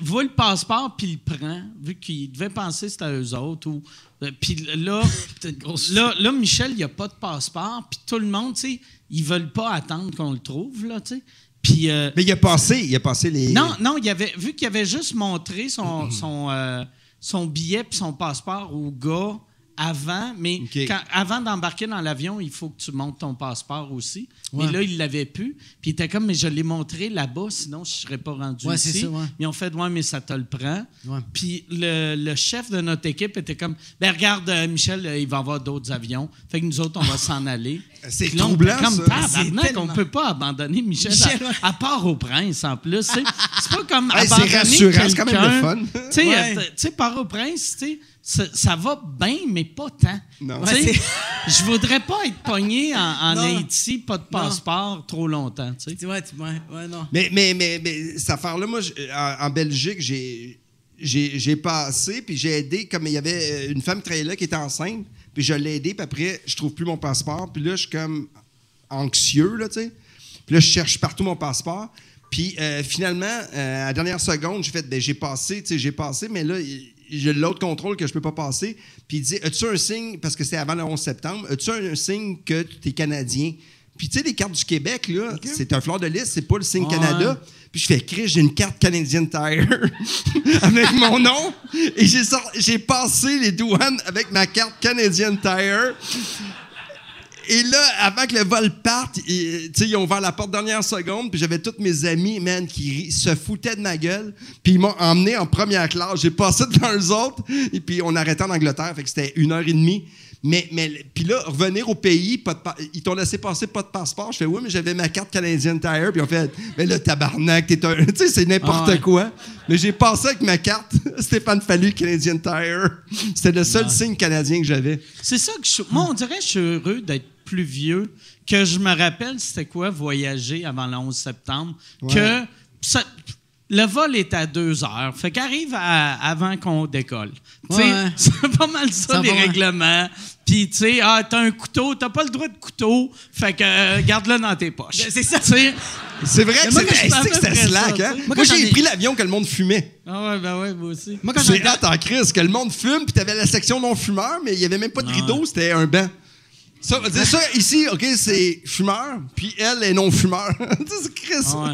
voit le passeport puis il le prend, vu qu'il devait penser que c'était à eux autres. Ou, euh, puis là, [laughs] là, là, Michel, il n'y a pas de passeport. Puis tout le monde, tu sais, ils veulent pas attendre qu'on le trouve, là, tu sais. Puis... euh, Mais il a passé, il a passé les. non, non, il avait, vu qu'il avait juste montré son, son, euh, son billet puis son passeport au gars avant, mais quand- avant d'embarquer dans l'avion, il faut que tu montes ton passeport aussi. Ouais. Mais là, il l'avait plus. Puis il était comme, mais je l'ai montré là-bas, sinon je ne serais pas rendu Ouais, ici. c'est ça, ouais. Ils ont fait, ouais, mais ça te le prend. Puis le, le chef de notre équipe était comme, ben regarde, euh, Michel, euh, il va y avoir d'autres avions. Fait que nous autres, on va s'en aller. [laughs] C'est troublant, Comme ça. tellement- on peut pas abandonner Michel, Michel, à, à part au prince en plus. C'est pas comme Hey, c'est abandonner rassurant, c'est quand même le fun. Tu sais, euh, tu sais, part au prince, tu sais, ça, ça va bien, mais pas tant. Non. [laughs] Je voudrais pas être pogné en. Haïti, pas de passeport, trop longtemps. tu sais. Tu- Ouais, tu- ouais, ouais, non. Mais, mais, mais, mais cette affaire-là, moi, en, en Belgique, j'ai, j'ai, j'ai passé, puis j'ai aidé, comme il y avait euh, une femme qui travaillait là qui était enceinte, puis je l'ai aidée, puis après, je trouve plus mon passeport, puis là, je suis comme anxieux, là, tu sais. Puis là, je cherche partout mon passeport. Puis euh, finalement, euh, à la dernière seconde, j'ai fait, ben, j'ai passé, tu sais, j'ai passé, mais là, il- j'ai l'autre contrôle que je peux pas passer. Puis il dit, as-tu un signe, parce que c'était avant le 11 septembre, as-tu un, un signe que tu es Canadien? Puis tu sais, les cartes du Québec, là, c'est un fleur de lys, c'est pas le signe. Canada. Puis je fais, Chris, j'ai une carte Canadian Tire [laughs] avec mon nom. Et j'ai, j'ai passé les douanes avec ma carte Canadian Tire. Et là, avant que le vol parte, ils, tu sais, ils ont ouvert la porte dernière seconde, puis j'avais tous mes amis, man, qui se foutaient de ma gueule, puis ils m'ont emmené en première classe. J'ai passé devant eux autres, et puis on arrêtait en Angleterre, fait que c'était une heure et demie. Mais, mais puis là, revenir au pays, pas de ils t'ont laissé passer pas de passeport. Je fais, oui, mais j'avais ma carte Canadian Tire, puis ont fait, mais là, tabarnak, t'es un. [laughs] Tu sais, c'est n'importe Ah ouais. quoi. Mais j'ai passé avec ma carte [laughs] Stéphane Fallu Canadian Tire. C'était le seul signe canadien que j'avais. C'est ça que je. Moi, on dirait que je suis heureux d'être plus vieux, que je me rappelle c'était quoi voyager avant le 11 septembre, que ça- le vol est à deux heures. Fait qu'arrive avant qu'on décolle. Ouais. [laughs] C'est pas mal ça, Ça les règlements. Puis, tu sais, ah, t'as un couteau, t'as pas le droit de couteau, fait que euh, garde-le dans tes poches. C'est ça. C'est vrai que c'était slack, ça, hein? Moi, j'ai pris l'avion que le monde fumait. Ah ouais, ben ouais, moi aussi. Moi, quand hâte en crise que le monde fume, puis t'avais la section non-fumeur, mais il y avait même pas de rideau, c'était un banc. Ça, dire ça, ici, OK, c'est fumeur, puis elle est non-fumeur. [laughs] C'est Chris. Ah ouais.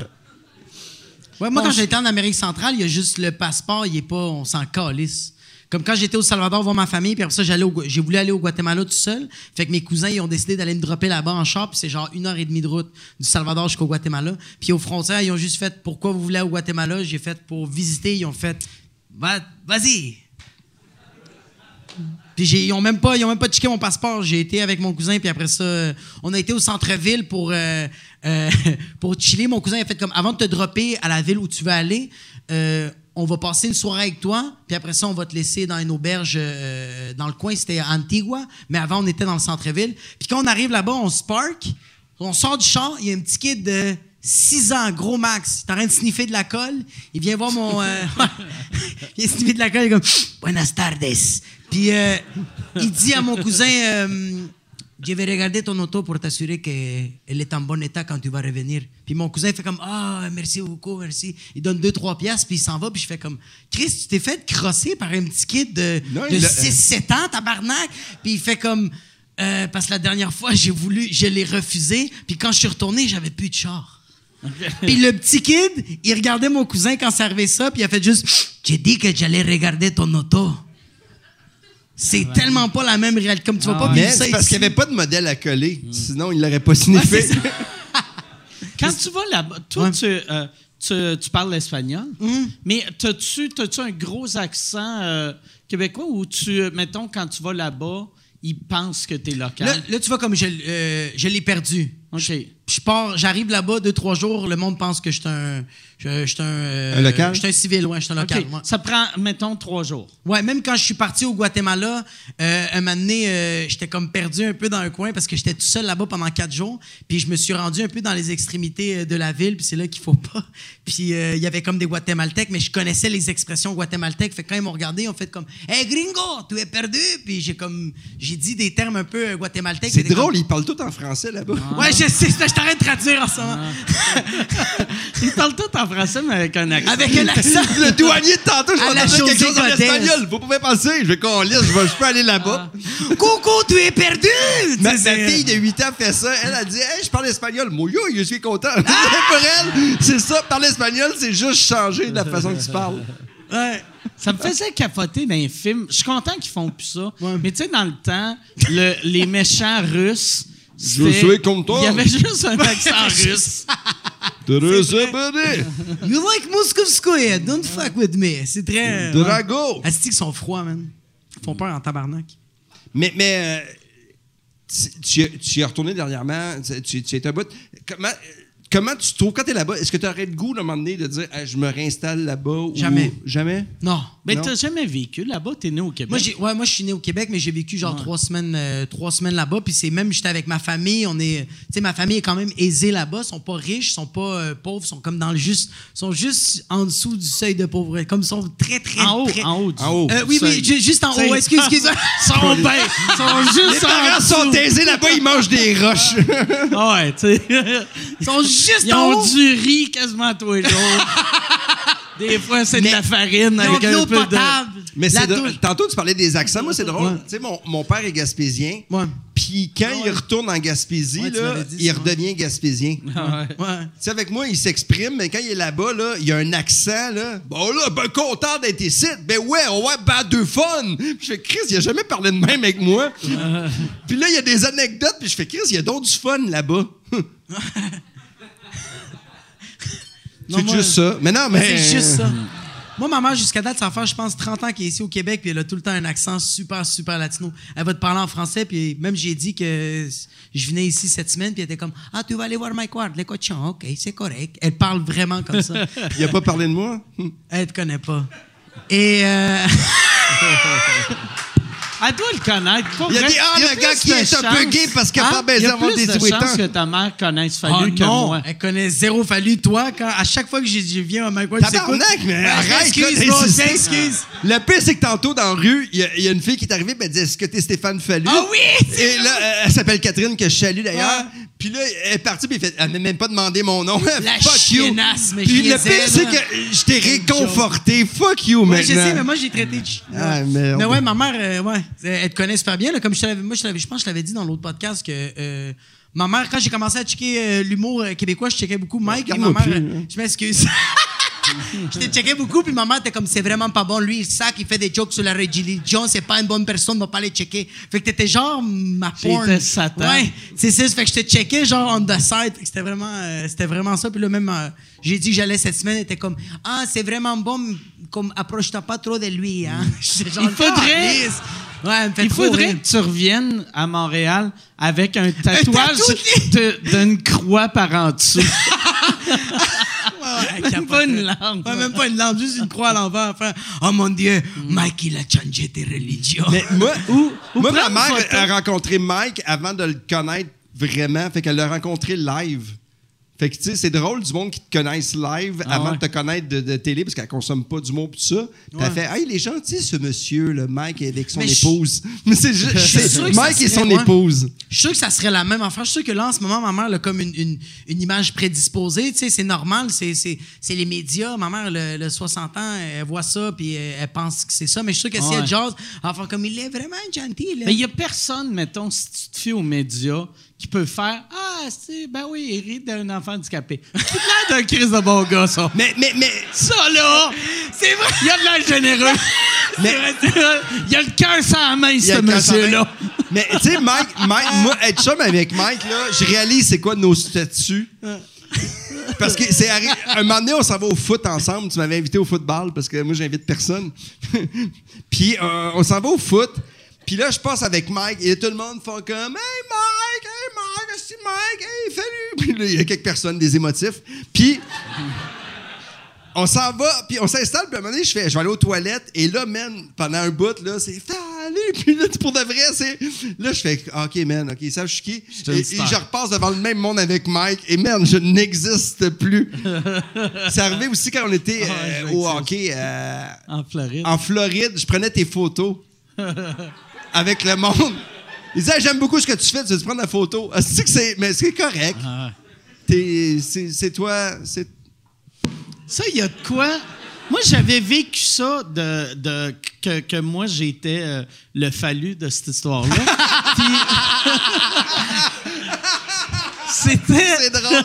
Ouais, moi, quand j'étais en Amérique centrale, il y a juste le passeport, il est pas, on s'en calisse. Comme quand j'étais au Salvador voir ma famille, puis après ça, j'allais j'ai voulu aller au Guatemala tout seul. Fait que mes cousins, ils ont décidé d'aller me dropper là-bas en char, puis c'est genre une heure et demie de route du Salvador jusqu'au Guatemala. Puis aux frontières, ils ont juste fait pourquoi vous voulez aller au Guatemala J'ai fait pour visiter. Ils ont fait Va- vas-y. Puis ils ont même pas, ils ont même pas checké mon passeport. J'ai été avec mon cousin, puis après ça, euh, on a été au centre-ville pour euh, euh, [laughs] pour chiller. Mon cousin a fait comme avant de te dropper à la ville où tu veux aller, on va passer une soirée avec toi, puis après ça, on va te laisser dans une auberge dans le coin. C'était à Antigua, mais avant on était dans le centre-ville. Puis quand on arrive là-bas, on se on sort du char, il y a un petit kid de 6 ans, gros max. Il est en train de sniffer de la colle. Il vient voir mon. [laughs] il est sniffé de la colle. Il est comme Buenas tardes. Puis euh, il dit à mon cousin euh, Je vais regarder ton auto pour t'assurer qu'elle est en bon état quand tu vas revenir. Puis mon cousin fait comme Ah, merci beaucoup, merci. Il donne 2-3 piastres, puis il s'en va. Puis je fais comme Chris, tu t'es fait crosser par un petit kid de, Non, euh, il de a- 6-7 ans, tabarnak. Puis il fait comme. Euh, parce que la dernière fois, j'ai voulu, je l'ai refusé. Puis quand je suis retourné, j'avais plus de char. [laughs] Puis le petit kid, il regardait mon cousin quand ça arrivait ça, puis il a fait juste J'ai dit que j'allais regarder ton auto. C'est tellement pas la même réalité. Comme tu vas pas Mais vivre ça c'est parce qu'il n'y avait pas de modèle à coller. Sinon, il l'aurait pas ça. [laughs] Quand tu vas là-bas, toi, Ouais. tu, euh, tu, tu parles l'espagnol, Mhm. mais t'as-tu, t'as-tu un gros accent euh, québécois ou tu, mettons, quand tu vas là-bas, ils pensent que tu es local? Là, là, tu vois, comme je, euh, je l'ai perdu. OK. Je pars, j'arrive là-bas deux, trois jours, le monde pense que je suis un. Je, je suis un, euh, Un local? Je suis un civil, ouais, je suis un local. ouais. Ça prend, mettons, trois jours. Ouais, même quand je suis parti au Guatemala, euh, un moment donné, euh, j'étais comme perdu un peu dans un coin parce que j'étais tout seul là-bas pendant quatre jours. Puis je me suis rendu un peu dans les extrémités de la ville, puis c'est là qu'il faut pas. [laughs] Puis euh, il y avait comme des Guatémaltèques, mais je connaissais les expressions guatémaltèques. Fait que quand ils m'ont regardé, ils ont fait comme Hey gringo, tu es perdu! Puis j'ai comme j'ai dit des termes un peu guatémaltèques. C'est drôle, comme- ils parlent tout en français là-bas. Ouais, je sais, je t'arrête de traduire en ce moment. [laughs] Ils parlent tout en français, mais avec un accent. Avec un accent. [laughs] Le douanier de tantôt, je À la m'entendais quelque chose en espagnol. Vous pouvez passer. Je vais qu'on lise. Je, vais- je peux aller là-bas. Coucou, tu es perdu! Ma, fille de 8 ans fait ça. Elle a dit Hey, je parle espagnol. Moi, yo, je suis content. [laughs] Pour elle, c'est ça. Parler espagnol, c'est juste changer de la façon que tu parles. Ouais. Ça me faisait capoter dans les films. Je suis content qu'ils font plus ça. Mais tu sais, dans le temps, le- les méchants russes. C'était- suis content. Il y avait juste un accent [laughs] russe. You like Moskovskoye, don't fuck with me. C'est très. euh, Drago. Ouais. Asti qu'ils sont froids, man. Ils font peur en tabarnak. Mais, mais euh, tu, tu- tu y es retourné dernièrement? Tu, tu es un bout? Comment, comment tu trouves quand tu es là-bas? Est-ce que tu aurais le goût, à un moment donné, de dire Hey, je me réinstalle là-bas? ou- Jamais. Jamais? Non. Mais Non? t'as jamais vécu là-bas, t'es né au Québec? Moi, j'ai, ouais, moi, je suis né au Québec, mais j'ai vécu genre trois semaines, euh, trois semaines là-bas. Puis c'est même, j'étais avec ma famille. On est, tu sais, ma famille est quand même aisée là-bas. Ils sont pas riches, ils sont pas euh, pauvres, ils sont comme dans le juste, ils sont juste en dessous du seuil de pauvreté. Comme ils sont très, très, en haut, très- en haut. du- En haut. Euh, oui, oui, ju- juste en haut. Excuse, excuse. [laughs] Ils sont bien. Ils sont Les juste en parents sont aisés là-bas, ils mangent des roches. Ouais, tu sais. [laughs] Ils sont juste Ils en ont haut. du riz quasiment tous les jours. [laughs] Des fois, c'est de la farine Ils avec de un l'eau peu de... potable. Mais c'est. Tantôt, tu parlais des accents. Moi, c'est drôle. Ouais. Tu sais, mon, mon père est gaspésien. Ouais. Puis quand il retourne en Gaspésie, Ouais, là, il redevient gaspésien. Tu [laughs] Ah ouais. Ouais. sais, avec moi, il s'exprime, mais quand il est là-bas, là, il y a un accent, là. Bon, là, ben, content d'être ici. Ben ouais, on va ben de fun. Puis je fais, Chris, il a jamais parlé de même avec moi. [laughs] puis là, il y a des anecdotes, puis je fais, Chris, il y a donc du fun là-bas. C'est moi- juste ça. Mais non, mais. C'est juste ça. Moi, ma mère, jusqu'à date, ça faire, je pense, 30 ans qu'elle est ici au Québec, puis elle a tout le temps un accent super, super latino. Elle va te parler en français, puis même j'ai dit que je venais ici cette semaine, puis elle était comme Ah, tu vas aller voir Mike Ward, les cochons, OK, c'est correct. Elle parle vraiment comme ça. [laughs] Il a pas parlé de moi? elle te connaît pas. Et. euh, [laughs] Elle doit le connaître. Pas Il a vrai. dit, ah, Il y a le gars qui est un peu gay parce qu'il a Hein? pas baisé Il y a avant plus de 18 ans. que ta mère connaisse Fallu Ah que non, moi. elle connaît zéro fallu. Toi, quand, à chaque fois que je, je viens à Mike Ward, Tabarnak, mais arrête, Excuse, bro, excuse. Le pire, c'est que tantôt, dans la rue, il y, a- il y a une fille qui est arrivée, ben, elle dit Est-ce que t'es Stéphane Fallu? Ah oui! Et là, elle s'appelle Catherine, que je salue d'ailleurs. Puis là, elle est partie, puis elle, fait, elle m'a même pas demandé mon nom. La [laughs] Fuck you. mais Puis le pire, c'est que je t'ai réconforté. Fuck you, Ouais, maintenant. je sais, mais moi, j'ai traité de ch- Ah, merde. Mais ouais, ma mère, euh, ouais, elle te connaît super bien. là. comme je te l'avais, moi, je, te je pense que je l'avais dit dans l'autre podcast que euh, ma mère, quand j'ai commencé à checker euh, l'humour euh, québécois, je checkais beaucoup Mike et ma mère. plus, euh, je m'excuse. [laughs] [laughs] je te checkais beaucoup, puis ma mère était comme c'est vraiment pas bon. Lui, sac, il fait des jokes sur la religion, c'est pas une bonne personne, va pas les checker. Fait que t'étais genre ma porn. J'étais Satan. Ouais, c'est ça. Fait que je te checkais genre on the side. C'était vraiment, euh, c'était vraiment ça. Puis là, même, euh, j'ai dit que j'allais cette semaine, était comme ah, c'est vraiment bon, comme approche-toi pas trop de lui, hein. [laughs] Genre, Il faudrait-. Ouais, Il faudrait que tu reviennes à Montréal avec un [laughs] tatouage d'une croix par en dessous. Même pas une lampe. Ouais, même pas une lampe, juste une croix à l'envers. Enfin, oh mon Dieu, Mike, il a changé tes religions. Mais moi, moi ma mère a rencontré Mike avant de le connaître vraiment. Fait qu'elle l'a rencontré live. Fait que, tu sais, c'est drôle du monde qui te connaissent live Ah avant ouais. de te connaître de, de télé parce qu'elle consomme pas du mot pis tout ça. Ouais. fait, hey, il est gentil, ce monsieur, le Mike, avec son Mais je- épouse. [laughs] Mais c'est juste, [laughs] Mike et son ouais. épouse. Je suis sûr que ça serait la même affaire. Je suis sûr que là, en ce moment, ma mère a comme une, une, une image prédisposée. Tu sais, c'est normal, c'est, c'est, c'est les médias. Ma mère, le, le 60 ans, elle voit ça, puis elle, elle pense que c'est ça. Mais je suis sûr que si elle jase, faire comme il est vraiment gentil. Là. Mais il n'y a personne, mettons, si tu te fies aux médias, qui peut faire Ah, c'est, ben oui, il rit d'un enfant handicapé. [laughs] C'est l'air d'un crise de bon gars, ça. Mais, mais, mais, Ça, là, c'est vrai. Il y a de l'air généreux. [laughs] Mais- il y a le cœur sans la main, a ce monsieur-là. Mais, tu sais, Mike, Mike, moi, être chum avec Mike, là, je réalise c'est quoi nos statuts. parce que c'est un moment donné, on s'en va au foot ensemble. Tu m'avais invité au football parce que moi, j'invite personne. [laughs] puis euh, on s'en va au foot. Puis là, je passe avec Mike et tout le monde fait comme Hey Mike, Mike, c'est Mike, hey, salut. [laughs] Puis là, il y a quelques personnes, des émotifs. Puis on s'en va, puis on s'installe, puis à un moment donné, je fais, je vais aller aux toilettes, et là, man, pendant un bout, là, c'est salut, [laughs] puis là, pour de vrai, c'est. Là, je fais, OK, man, OK, ça, je suis qui? une Et, et je repasse devant le même monde avec Mike, et man, je n'existe plus. [laughs] c'est arrivé aussi quand on était Ah, euh, je au hockey euh, En Floride. en Floride, je prenais tes photos avec le monde. Ils disaient, j'aime beaucoup ce que tu fais, tu veux prendre la photo? Ah, c'est que c'est, mais c'est correct. Ah. T'es- c'est, c'est toi, c'est Ça, il y a de quoi? Moi, j'avais vécu ça de, de- que, que moi, j'étais euh, le fallu de cette histoire-là. [laughs] Puis. [laughs] C'était. C'est drôle,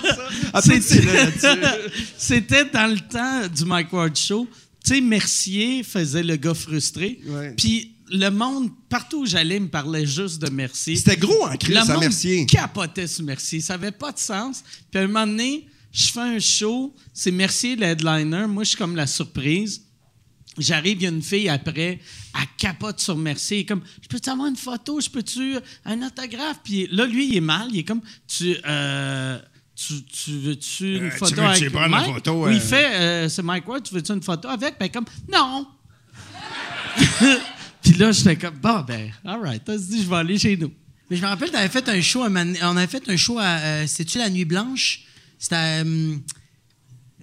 ça. C'était- là-dessus. [laughs] C'était dans le temps du Mike Ward Show. Tu sais, Mercier faisait le gars frustré. Puis le monde, partout où j'allais, me parlait juste de Mercier. C'était gros en crise, Le à monde Mercier. capotait sur Mercier. Ça n'avait pas de sens. Puis à un moment donné, je fais un show, c'est Mercier le headliner. Moi, je suis comme la surprise. J'arrive, il y a une fille après, elle capote sur Mercier. Elle est comme, je peux-tu avoir une photo? Je peux-tu un autographe? Puis là, lui, il est mal. Il est comme, tu, euh, tu, tu veux-tu une Euh, tu photo veux-tu avec prendre la Mike? photo, Oui, il euh? fait, euh, c'est Mike Ward, tu veux-tu une photo avec? Ben, comme, non. [laughs] Puis là, j'étais comme, bon, ben, all right, t'as dit, je vais aller chez nous. Mais je me rappelle, t'avais fait un show, on avait fait un show à, euh, c'est-tu la Nuit Blanche? C'était euh,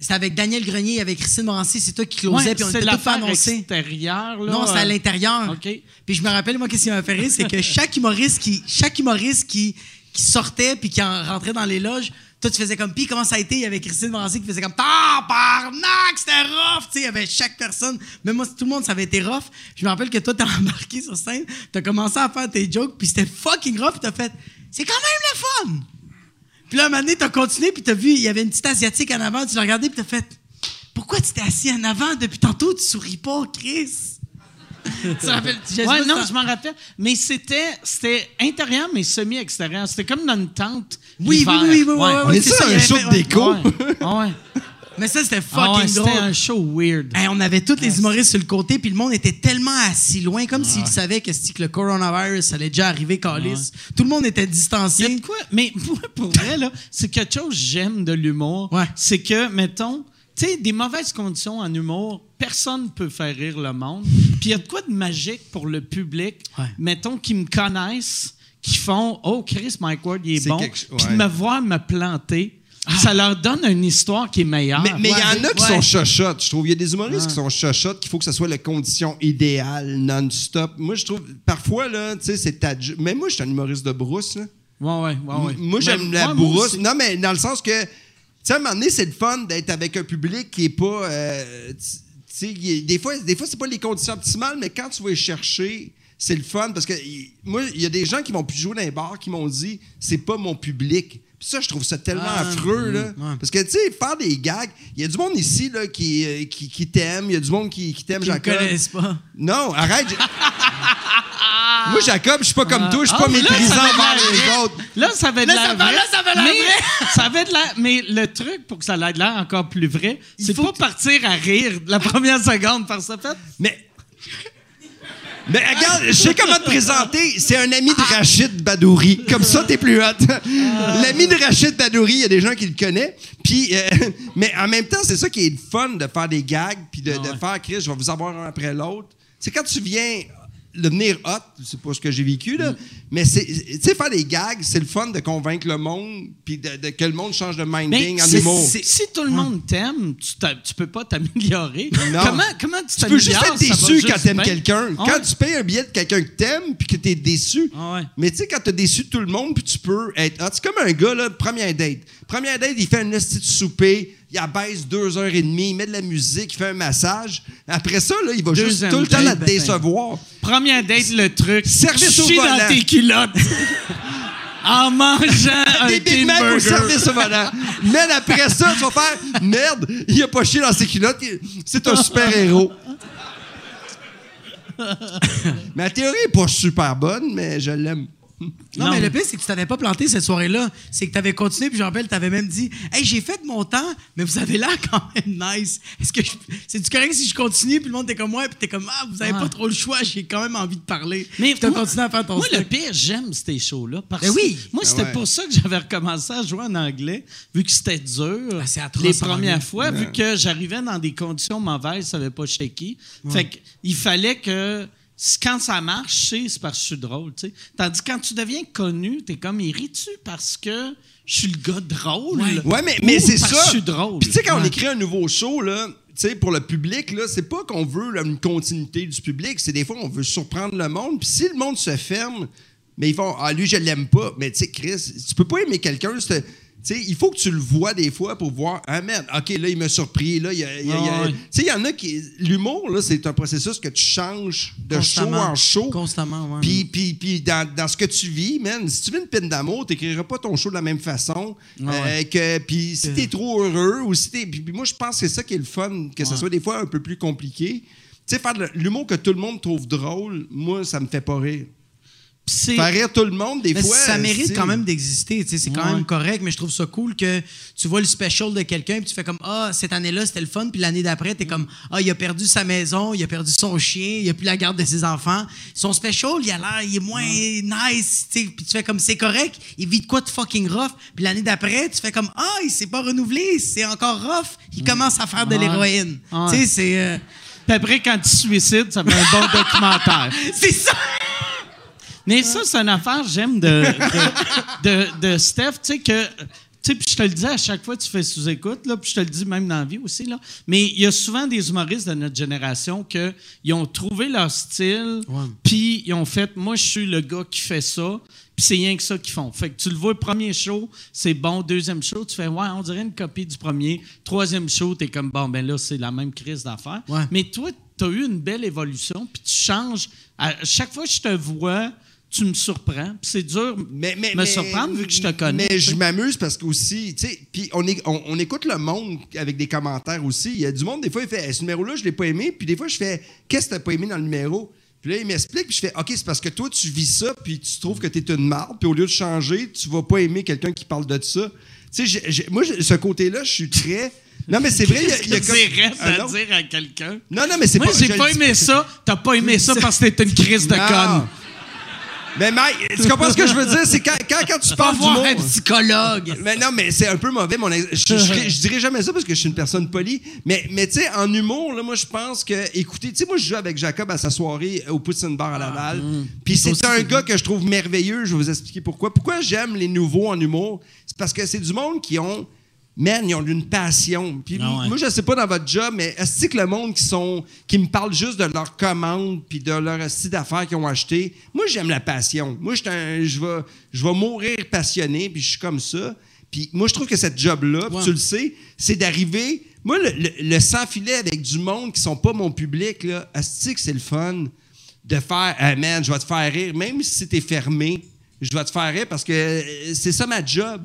c'était avec Daniel Grenier, avec Christine Morancy, c'est toi qui closais, Ouais, puis on était tous pas l'affaire annoncés. extérieure, là. Non, c'était à euh, l'intérieur. OK. Puis je me rappelle, moi, qu'est-ce qui m'a fait rire, c'est que [laughs] chaque humoriste qui, chaque humoriste qui, qui sortait puis qui en rentrait dans les loges, toi, tu faisais comme, puis comment ça a été? Il y avait Christine Morancy qui faisait comme, tabarnak, c'était rough! Tu sais, il y avait chaque personne. Même moi, tout le monde, ça avait été rough. Je me rappelle que toi, t'as [laughs] embarqué sur scène, t'as commencé à faire tes jokes, puis c'était fucking rough, t'as fait, c'est quand même le fun! Puis là, un moment donné, t'as continué, puis t'as vu, il y avait une petite Asiatique en avant, tu l'as regardé, puis t'as fait, pourquoi tu t'es assis en avant depuis tantôt? Tu souris pas, Chris? Tu te rappelles? je [laughs] Ouais, non, je m'en rappelle. Mais c'était, c'était intérieur, mais semi-extérieur. C'était comme dans une tente. Oui, oui, oui, oui, oui, Ouais. oui, c'est ça, ça, il un show de déco? Ouais. Ah ouais. [laughs] Mais ça, c'était Ah fucking ouais, drôle. C'était un show weird. Hey, on avait tous les humoristes sur le côté, puis le monde était tellement assis loin, comme s'ils savaient que, que le coronavirus allait déjà arriver, calice. Tout le monde était Il y a distancié. de quoi? Mais moi, [laughs] pour vrai, là, c'est quelque chose que j'aime de l'humour. Ouais. C'est que, mettons, tu sais, des mauvaises conditions en humour, personne ne peut faire rire le monde. Puis il y a de quoi de magique pour le public, Ouais. mettons, qui me connaissent, qui font Oh, Chris Mike Ward, il est bon. Puis de ouais. me voir me planter, ça leur donne une histoire qui est meilleure. Mais il y en a qui sont chochottes, je trouve. Il y a des humoristes qui sont chochottes, qu'il faut que ce soit la condition idéale, non-stop. Moi, je trouve, parfois, là, tu sais, c'est ta... Mais moi, je suis un humoriste de brousse, là. Ouais, ouais, ouais, ouais. Moi, j'aime la brousse. Non, mais dans le sens que, sais, à un moment donné, c'est le fun d'être avec un public qui est pas. euh, tu tu sais, des fois, des fois c'est pas les conditions optimales, mais quand tu vas chercher, c'est le fun parce que y- moi, il y a des gens qui vont plus jouer dans les bars qui m'ont dit c'est pas mon public. Puis ça, je trouve ça tellement Ah, affreux, là. ouais. Parce que, tu sais, faire des gags, il y a du monde ici, là, qui, euh, qui, qui t'aime, il y a du monde qui, qui t'aime, Ils me Jacob. connaissent pas. Non, arrête. Moi, Jacob, je suis pas comme toi, je suis Ah, pas là, méprisant envers les autres. Là, ça avait de Là, l'air ça va- vrai. là, ça avait l'air mais, vrai. [laughs] ça avait de l'air. Mais le truc pour que ça ait de l'air encore plus vrai, c'est faut pas que- partir à rire la première seconde par ça fait. Mais. Mais regarde, je sais comment te présenter. C'est un ami de Rachid Badouri. Comme ça, t'es plus hot. L'ami de Rachid Badouri, il y a des gens qui le connaissent. Puis, euh, [laughs] mais en même temps, c'est ça qui est le fun de faire des gags, puis de, de faire, Chris, je vais vous avoir un après l'autre. C'est quand tu viens devenir hot, c'est pas ce que j'ai vécu, là, mais c'est, tu sais, faire des gags, c'est le fun de convaincre le monde, puis de, de- que le monde change de minding en c'est- humour. si tout le monde t'aime, tu, tu peux pas t'améliorer. [laughs] Comment, comment tu Tu peux juste t'améliores? être déçu quand t'aimes quelqu'un. Ah Quand ouais. tu payes un billet de quelqu'un que t'aimes puis que t'es déçu. Ah ouais. Mais tu sais, quand t'as déçu tout le monde puis tu peux être. hot. c'est comme un gars, là, première date. Première date, il fait un esti de souper, il abaisse deux heures et demie, il met de la musique, il fait un massage. Après ça, là, il va juste tout le temps la ben, décevoir. Première date, le truc. Service au volant. dans tes culottes. [laughs] en mangeant un Des Big Mac au service au volant. Mais après ça, tu vas faire merde, il a pas chié dans ses culottes, c'est un super-héros. [laughs] Ma théorie est pas super bonne, mais je l'aime. [laughs] Non, Non. mais le pire, c'est que tu t'avais pas planté cette soirée-là. C'est que tu avais continué, puis je rappelle, tu avais même dit Hey, j'ai fait mon temps, mais vous avez l'air quand même nice. Est-ce que je... c'est-tu correct si je continue, puis le monde était comme moi, puis t'es comme Ah, vous avez Ouais. pas trop le choix, j'ai quand même envie de parler. Mais tu as moi- continué à faire ton Moi, le pire, j'aime ces shows-là. Parce Ben oui. que moi, c'était Ah ouais. pour ça que j'avais recommencé à jouer en anglais, vu que c'était dur. C'est atroce les premières fois, vu que j'arrivais dans des conditions mauvaises, ça n'avait pas shaky. Fait qu'il fallait que. Quand ça marche, c'est parce que je suis drôle, tu sais. Tandis que quand tu deviens connu, t'es comme, il rit-tu parce que je suis le gars drôle? Ouais, mais, mais c'est ça. que je suis drôle? Puis tu sais, quand on écrit un nouveau show, là, tu sais, pour le public, là, c'est pas qu'on veut là, une continuité du public, c'est des fois on veut surprendre le monde. Puis si le monde se ferme, mais ils font Ah, lui, je l'aime pas. Mais tu sais, Chris, tu peux pas aimer quelqu'un. Tu il faut que tu le vois des fois pour voir Ah merde, ok, là, il m'a surpris. Là, il y y. Tu en a qui. L'humour, là, c'est un processus que tu changes de show en show. Constamment, ouais. Puis, puis, puis dans, dans ce que tu vis, man, si tu vis une peine d'amour, tu n'écriras pas ton show de la même façon. Euh, que, puis si tu es trop heureux, ou si t'es- puis, moi, je pense que c'est ça qui est le fun, que ce soit des fois un peu plus compliqué. Tu sais, faire de l'humour que tout le monde trouve drôle, moi, ça me fait pas rire. Faire rire tout le monde, des Mais fois. ça mérite quand même d'exister, tu c'est quand Ouais. même correct, mais je trouve ça cool que tu vois le special de quelqu'un puis tu fais comme ah cette année-là c'était le fun puis l'année d'après t'es comme ah il a perdu sa maison, il a perdu son chien, il a plus la garde de ses enfants. Son special il a l'air il est moins nice, tu puis tu fais comme c'est correct, il vit de quoi de fucking rough puis l'année d'après tu fais comme ah il s'est pas renouvelé, c'est encore rough, il commence à faire de Ouais. l'héroïne. Tu sais c'est euh, Puis après, quand tu suicides, ça fait un bon [laughs] documentaire. c'est ça. Mais ça, c'est une affaire, j'aime de, de, de, de Steph, tu sais, que. Tu sais, puis je te le dis à chaque fois que tu fais sous-écoute, là, puis je te le dis même dans la vie aussi, là. Mais il y a souvent des humoristes de notre génération que ils ont trouvé leur style, puis ils ont fait, moi, je suis le gars qui fait ça, puis c'est rien que ça qu'ils font. Fait que tu le vois, premier show, c'est bon, deuxième show, tu fais, ouais, on dirait une copie du premier, troisième show, t'es comme, bon, ben là, c'est la même crise d'affaires. Ouais. Mais toi, tu as eu une belle évolution, puis tu changes. À chaque fois que je te vois, tu me surprends. C'est dur Mais, mais, me mais- surprendre vu que je te connais. Mais tu je m'amuse parce que aussi, tu sais, puis on, est- on, on écoute le monde avec des commentaires aussi. Il y a du monde, des fois, il fait, ce numéro-là, je l'ai pas aimé. Puis des fois, je fais, qu'est-ce que t'as pas aimé dans le numéro? Puis là, il m'explique, puis je fais, OK, c'est parce que toi, tu vis ça, puis tu trouves que t'es une marde, puis au lieu de changer, tu vas pas aimer quelqu'un qui parle de ça. Tu sais, j'ai- j'ai- moi, j'ai- ce côté-là, je suis très. Non, mais c'est vrai, il y a, il y a tu comme- à autre- dire à quelqu'un? Non, non, mais c'est Moi, pas. j'ai je pas aimé ça. T'as pas aimé ça parce que t'es une crise de conne. Mais Mike, tu comprends ce que je veux dire? C'est quand, quand, quand tu parles du voir monde. un psychologue. Mais non, mais c'est un peu mauvais. Mon ex- je, je, je dirais jamais ça parce que je suis une personne polie. Mais, mais tu sais, en humour, là, moi, je pense que, écoutez, tu sais, moi, je joue avec Jacob à sa soirée au Poutine Bar à Laval. Puis c'est un gars que je trouve merveilleux. Je vais vous expliquer pourquoi. Pourquoi j'aime les nouveaux en humour? C'est parce que c'est du monde qui ont. Man, ils ont une passion. Puis Ah ouais. moi, je sais pas dans votre job, mais est-ce que le monde qui sont qui me parle juste de leur commande puis de leur style d'affaires qu'ils ont acheté, moi j'aime la passion. Moi je vais je vais mourir passionné puis je suis comme ça. Puis moi je trouve que cette job là, tu le sais, c'est d'arriver moi le, le- le sans filet avec du monde qui sont pas mon public là, est-ce que c'est le fun de faire ah man, je vais te faire rire même si t'es fermé? Je vais te faire rire parce que euh, c'est ça ma job.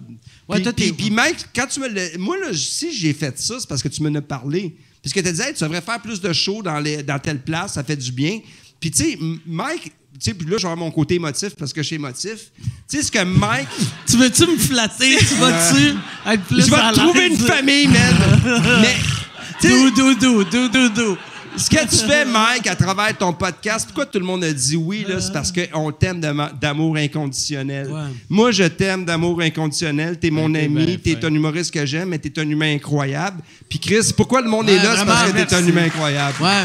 Ouais, Puis- puis- Mike, quand tu me le- Moi, là, si j'ai fait ça, c'est parce que tu m'en as parlé. Parce que tu disais, Hey, tu devrais faire plus de shows dans, les, dans telle place, ça fait du bien. Puis, tu sais, Mike, tu sais, puis là, je vais avoir mon côté émotif parce que je suis émotif. Tu sais, ce que Mike. [laughs] Tu veux-tu me flatter? Tu vas-tu être plus je vais trouver une famille, man. [laughs] Mais, tu sais, Dou, dou, ce que tu fais, Mike, à travers ton podcast, pourquoi tout le monde a dit oui, là, c'est parce qu'on t'aime d'amour inconditionnel. Ouais. Moi, je t'aime d'amour inconditionnel. T'es mon Ben, ami, bien t'es un humoriste que j'aime, mais t'es un humain incroyable. Puis Chris, pourquoi le monde est là? C'est parce que t'es un humain incroyable? Ouais.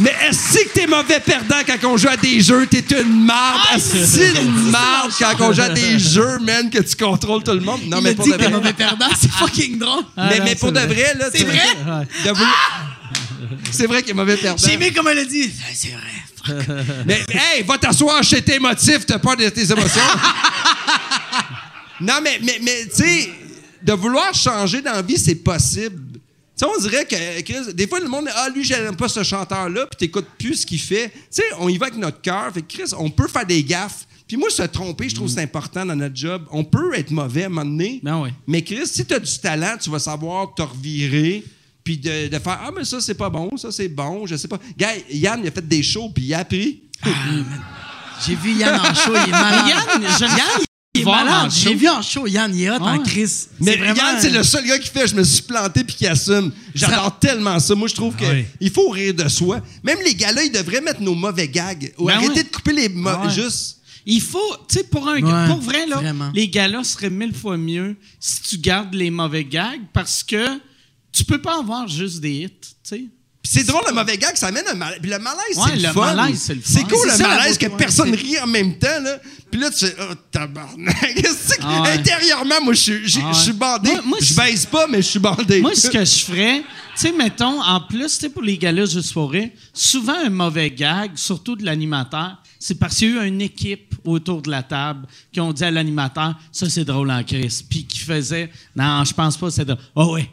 Mais est-ce que t'es mauvais perdant quand on joue à des jeux? T'es une marde. Est-ce que une marde quand on joue à des [laughs] jeux, man, que tu contrôles tout le monde? Non, Il mais pour dit de que t'es vrai. mauvais perdant, c'est fucking drôle. Ah, mais, non, mais pour de vrai, là. C'est vrai? de vouloir- [laughs] C'est vrai qu'il est mauvais perdant. J'ai aimé comme elle a dit. C'est vrai. fuck. Mais, hey, va t'asseoir chez tes émotif, t'as peur de tes émotions. [laughs] non, mais, mais, mais tu sais, de vouloir changer dans la vie, c'est possible. Tu sais, on dirait que, Chris, des fois, le monde, ah, lui, j'aime pas ce chanteur-là, puis t'écoutes plus ce qu'il fait. Tu sais, on y va avec notre cœur. Fait que, Chris, on peut faire des gaffes. Puis moi, se tromper, je trouve que c'est important dans notre job. On peut être mauvais à un moment donné. Ben oui. Mais Chris, si tu as du talent, tu vas savoir te revirer, puis de, de faire Ah, mais ça, c'est pas bon, ça, c'est bon, je sais pas. Gars, Yann, il a fait des shows, puis il a appris. J'ai vu Yann en show, il est malade. [laughs] Yann, je Yann, il est malade. J'ai vu en show, Yann, il est hot en. Chris. Mais C'est vraiment- regarde, c'est le seul gars qui fait je me suis planté puis qui assume. J'adore tellement ça. Moi, je trouve que Oui. il faut rire de soi. Même les gars-là, ils devraient mettre nos mauvais gags. Ou Ben arrêter ouais. de couper les mauvais. Ouais. Juste. Il faut, tu sais, pour un Ouais, pour vrai, là, vraiment. les gars-là seraient mille fois mieux si tu gardes les mauvais gags parce que tu peux pas avoir juste des hits, tu sais. C'est drôle, le mauvais gag, ça amène un malaise. Puis le malaise, Ouais, c'est le, le fun. malaise, c'est le fun. C'est cool, le ça, malaise, que ouais, personne c'est- rit en même temps. Là. Puis là, tu fais, oh, tabarnak. [laughs] Ah ouais. Intérieurement, moi, je suis- j'ai- Ah je suis ouais. bandé. Moi- moi, je baisse pas, mais je suis bandé. Moi, ce que je ferais, tu sais, mettons, en plus, tu sais, pour les juste pour rire, souvent un mauvais gag, surtout de l'animateur, c'est parce qu'il y a eu une équipe autour de la table qui ont dit à l'animateur, ça c'est drôle en crise, puis qui faisait, non, je pense pas, c'est drôle. Oh oui.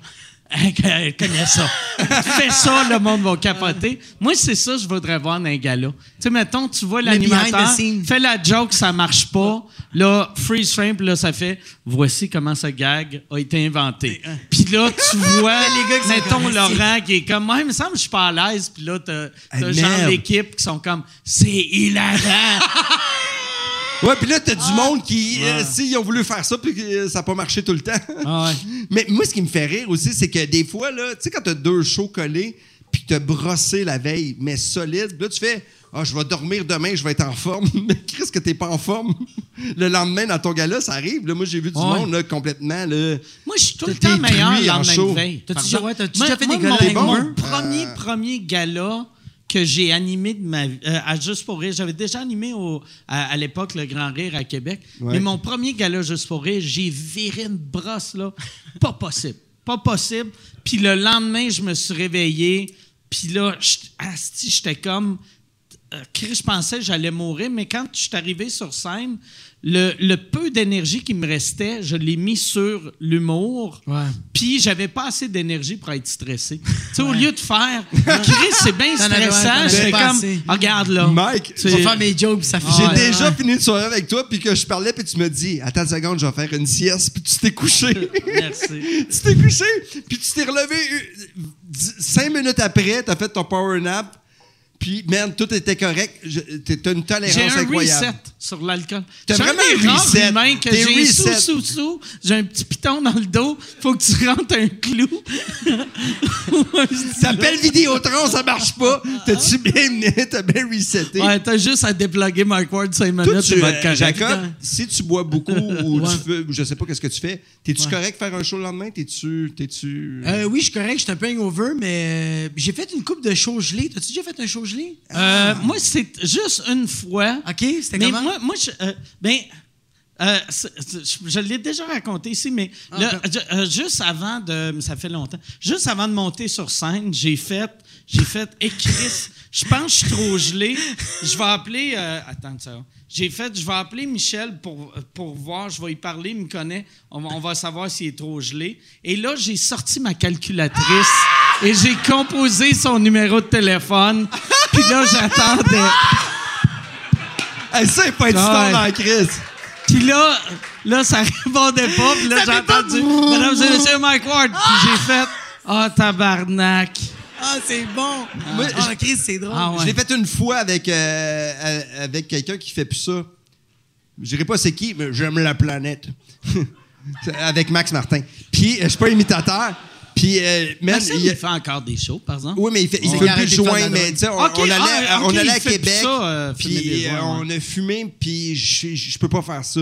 Elle [laughs] connaît ça. Fais ça, le monde va capoter. Moi, c'est ça que je voudrais voir dans un gala. Tu sais, mettons, tu vois l'animateur, fait la joke, ça marche pas. Là, freeze frame, puis là, ça fait voici comment ce gag a été inventé. Puis là, tu [laughs] vois, Les gars mettons, Laurent qui est comme, ouais, il me semble que je suis pas à l'aise. Puis là, t'as t'as genre merde. l'équipe qui sont comme, c'est hilarant. [laughs] Ouais, puis là, t'as du Ah. monde qui, euh, s'ils ont voulu faire ça, puis que euh, ça n'a pas marché tout le temps. Ah ouais. [laughs] Mais moi, ce qui me fait rire aussi, c'est que des fois, là, tu sais, quand t'as deux shows collés, puis que t'as brossé la veille, mais solide, là, tu fais, ah, je vais dormir demain, je vais être en forme. [laughs] mais Chris, que t'es pas en forme. [laughs] Le lendemain, dans ton gala, ça arrive. Là, moi, j'ai vu du Ouais. monde, là, complètement, là. Moi, je suis tout le temps meilleur le en lendemain de veille. T'as-tu ouais, déjà fait des galas mon, mon premier, premier gala que j'ai animé de ma vie, euh, à Juste pour rire, j'avais déjà animé au- à, à l'époque le Grand Rire à Québec, Ouais. mais mon premier gala Juste pour rire, j'ai viré une brosse, là. [laughs] Pas possible. Pas possible. Puis le lendemain, je me suis réveillé, puis là, j'étais- comme... euh, je pensais que j'allais mourir, mais quand je suis arrivé sur scène, le, le peu d'énergie qui me restait, je l'ai mis sur l'humour. Ouais. Puis j'avais pas assez d'énergie pour être stressé. tu sais, au lieu de faire Chris, c'est bien stressant, j'étais comme. Ah, regarde là. Mike, Tu- Je vais faire mes jokes, ça fait J'ai Ouais. déjà Ouais. fini une soirée avec toi, puis que je parlais, puis tu me dis, attends une seconde, je vais faire une sieste, puis tu t'es couché. Merci. [laughs] tu t'es couché, puis tu t'es relevé euh, cinq minutes après, t'as fait ton power nap, puis, man, tout était correct. T'as une tolérance J'ai un incroyable. reset sur l'alcool. T'as J'ai vraiment un reset. humains que j'ai sous, reset. sous, sous. J'ai un petit piton dans le dos. Faut que tu rentres un clou. [laughs] T'appelles Vidéotron, ça marche pas. T'as-tu bien, t'as bien reseté? Ouais, t'as juste à déploguer Mike Ward 5 minutes, tu euh. Jacob, si tu bois beaucoup [laughs] ou Ouais. tu fais, je sais pas qu'est-ce que tu fais, t'es-tu Ouais. correct faire un show le lendemain? T'es-tu, t'es-tu... Euh, oui, je suis correct, je suis un peu hangover, mais euh, j'ai fait une coupe de show gelé. T'as-tu déjà fait un show gelé? Euh, Moi, c'est juste une fois. OK, c'était Mais comment? moi, moi je, euh, ben, euh, je, je l'ai déjà raconté ici, mais Ah, là, je- euh, juste avant de, ça fait longtemps, juste avant de monter sur scène, j'ai fait, j'ai fait, je pense que je suis trop gelé. Je vais appeler, euh, attends ça. J'ai fait, je vais appeler Michel pour, pour voir, je vais y parler, il me connaît, on va savoir s'il est trop gelé. Et là, j'ai sorti ma calculatrice et j'ai composé son numéro de téléphone. Puis là, j'attendais. Hey, ça, il faut être Ah ouais. dans la crise. Puis là, là, ça répondait pas. Puis là, j'ai entendu Mesdames et messieurs, Mike Ward. Puis j'ai fait Ah, tabarnak. Ah, c'est bon! Moi, ah, Chris, c'est drôle. Ah ouais. Je l'ai fait une fois avec, euh, euh, avec quelqu'un qui fait plus ça. Je dirais pas c'est qui, mais j'aime la planète. [laughs] Avec Max Martin. Puis, euh, je suis pas imitateur. Puis, euh, man, Maxime, il il fait encore des shows, par exemple. Oui, mais il fait, il fait a plus joint, la mais drogue. tu sais, on, Ok, on allait, ah, on allait à Québec, ça, euh, puis euh, on a fumé, puis je, je, je peux pas faire ça.